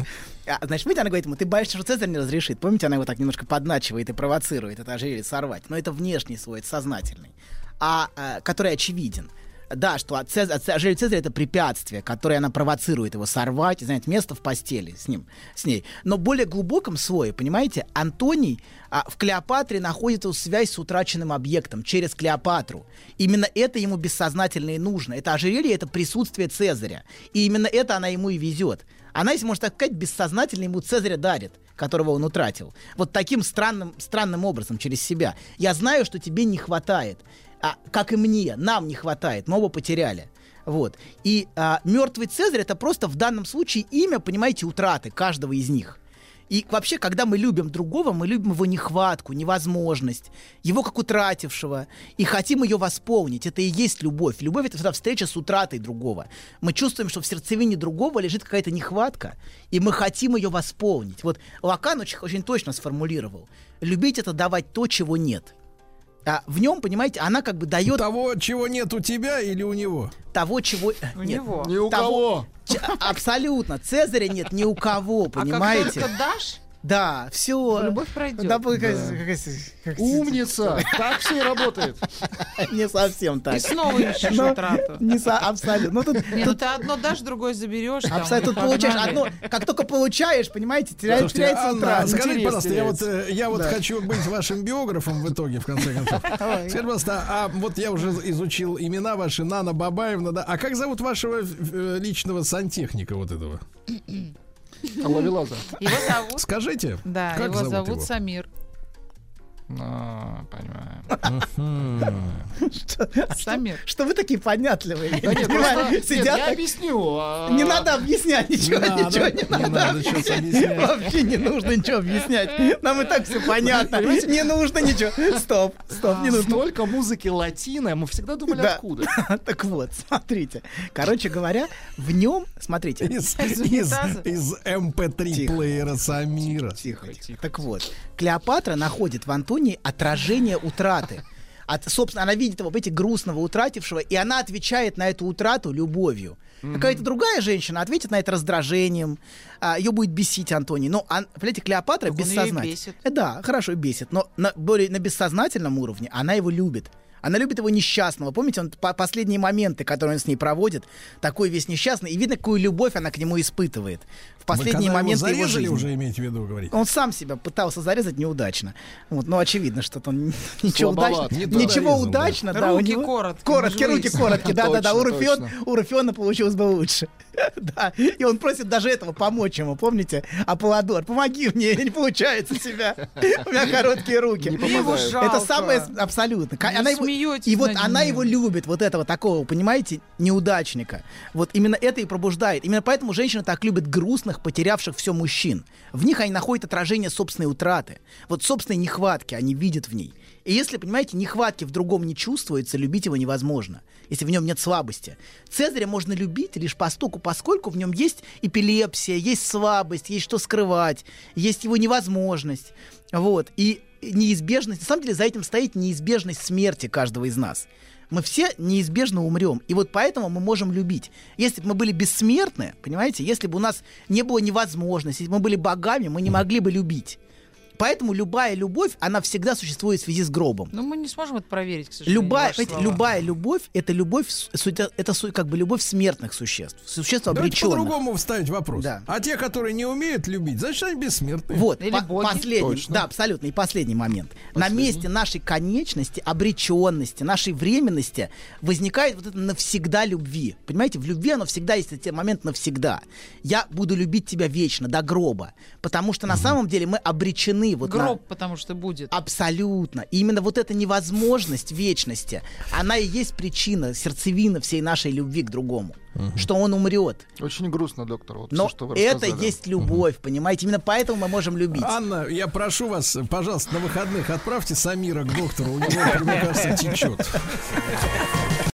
а, значит, видите, она говорит ему, ты боишься, что Цезарь не разрешит. Помните, она его так немножко подначивает и провоцирует это ожерелье сорвать. Но это внешний свой, это сознательный. А, а, который очевиден. Да, что от Цезаря, ожерелье Цезаря это препятствие, которое она провоцирует его сорвать и занять место в постели с ним, с ней. Но в более глубоком слое, понимаете, Антоний а, в Клеопатре находит эту связь с утраченным объектом через Клеопатру. Именно это ему бессознательно и нужно. Это ожерелье, это присутствие Цезаря. И именно это она ему и везет. Она, если можно так сказать, бессознательно ему Цезаря дарит, которого он утратил. Вот таким странным, странным образом, через себя. Я знаю, что тебе не хватает. А, как и мне, нам не хватает, мы оба потеряли. Вот. И а, мертвый Цезарь это просто в данном случае имя, понимаете, утраты каждого из них. И вообще, когда мы любим другого, мы любим его нехватку, невозможность, его как утратившего, и хотим ее восполнить. Это и есть любовь. Любовь — это всегда встреча с утратой другого. Мы чувствуем, что в сердцевине другого лежит какая-то нехватка, и мы хотим ее восполнить. Вот Лакан очень, очень точно сформулировал. Любить — это давать то, чего нет. А в нем, понимаете, она как бы дает... Того, чего нет у тебя или у него? Того, чего... У нет, него. Ни у того- кого. Абсолютно. Цезаря нет ни у кого, А как понимаете? только дашь, Да, все. любовь пройдет. Да, какая- какая- как- Умница. Так все и работает. <laughs> Не совсем так. и снова ищешь Но утрату. Не со- абсолютно. Ну, ну тут ты одно дашь, другое заберешь. абсолютно тут погнали. получаешь одно. Как только получаешь, понимаете, теряется, утрата. скажите, пожалуйста, я вот, э, хочу быть вашим биографом в итоге, в конце концов. <laughs> Скажите, пожалуйста, а вот я уже изучил имена ваши, Нана Бабаевна, да. А как зовут вашего э, личного сантехника вот этого? <clears throat> Ловелаза. Его зовут... Скажите. Да, как его зовут, его? Самир. Ну, понимаю. Что, вы такие понятливые? Я объясню. а, Не надо объяснять ничего, Не надо, ничего не надо. объяснять. Вообще не нужно ничего объяснять. Нам и так все понятно. Не нужно ничего. Стоп, стоп, не нужно. Столько музыки латино, мы всегда думали, Да. откуда. <laughs> Так вот, смотрите. Короче говоря, в нем, смотрите. Из, Из из, унитаза? из MP3 Тихо. плеера Самира. Тихо, тихо. Так вот, Клеопатра находит в Антонии отражение утраты. От, собственно, она видит его, эти грустного, утратившего, и она отвечает на эту утрату любовью. Какая-то другая женщина ответит на это раздражением, а, ее будет бесить Антоний. Но, ан- понимаете, Клеопатра Так бессознательно. Э, Да, хорошо, бесит, но на, более на бессознательном уровне она его любит. Она любит его несчастного. Помните, он по- последние моменты, которые он с ней проводит, такой весь несчастный, и видно, какую любовь она к нему испытывает. В Вы когда моменты его, зарезали жизни. уже имеете в виду, говорить? Он сам себя пытался зарезать неудачно. Вот, ну, очевидно, что-то он <laughs> ничего удачно. Не Ничего резал, да. удачно, да. Руки него- короткие, Короткие, руки короткие, <laughs> да, да, да. У, Руфион, у Руфиона получилось бы лучше. <laughs> Да. И он просит даже этого помочь ему, помните? Аполлодор, помоги мне, не получается себя. У меня короткие руки. Это самое абсолютно. Она его, и вот она его любит, вот этого такого, понимаете, неудачника. Вот именно это и пробуждает. Именно поэтому женщины так любят грустных, потерявших все мужчин. В них они находят отражение собственной утраты. Вот собственной нехватки они видят в ней. И если, понимаете, нехватки в другом не чувствуется, любить его невозможно, если в нем нет слабости. Цезаря можно любить лишь постоку, поскольку в нем есть эпилепсия, есть слабость, есть что скрывать, есть его невозможность. Вот. И неизбежность, на самом деле за этим стоит неизбежность смерти каждого из нас. Мы все неизбежно умрем. И вот поэтому мы можем любить. Если бы мы были бессмертны, понимаете, если бы у нас не было невозможности, если бы мы были богами, мы не могли бы любить. Поэтому любая любовь, она всегда существует в связи с гробом. Ну, мы не сможем это проверить, к сожалению. Любая, ваши понимаете, слова. любая любовь это любовь, это как бы любовь смертных существ, существ Давайте обреченных. по-другому вставить вопрос. Да. А те, которые не умеют любить, значит, они бессмертные. Вот, Или по- боги. последний, Точно. да, абсолютно, и последний момент. На месте нашей конечности, обреченности, нашей временности возникает вот это навсегда любви. Понимаете, в любви оно всегда есть этот момент навсегда. Я буду любить тебя вечно, до гроба. Потому что на самом деле мы обречены вот на- Гроб, потому что будет. Абсолютно. И именно вот эта невозможность вечности, она и есть причина, сердцевина всей нашей любви к другому. Что он умрет. Очень грустно, доктор. Вот Но всё, что вы это есть любовь, понимаете? Именно поэтому мы можем любить. Анна, я прошу вас, пожалуйста, на выходных отправьте Самира к доктору. У него, мне кажется, течет.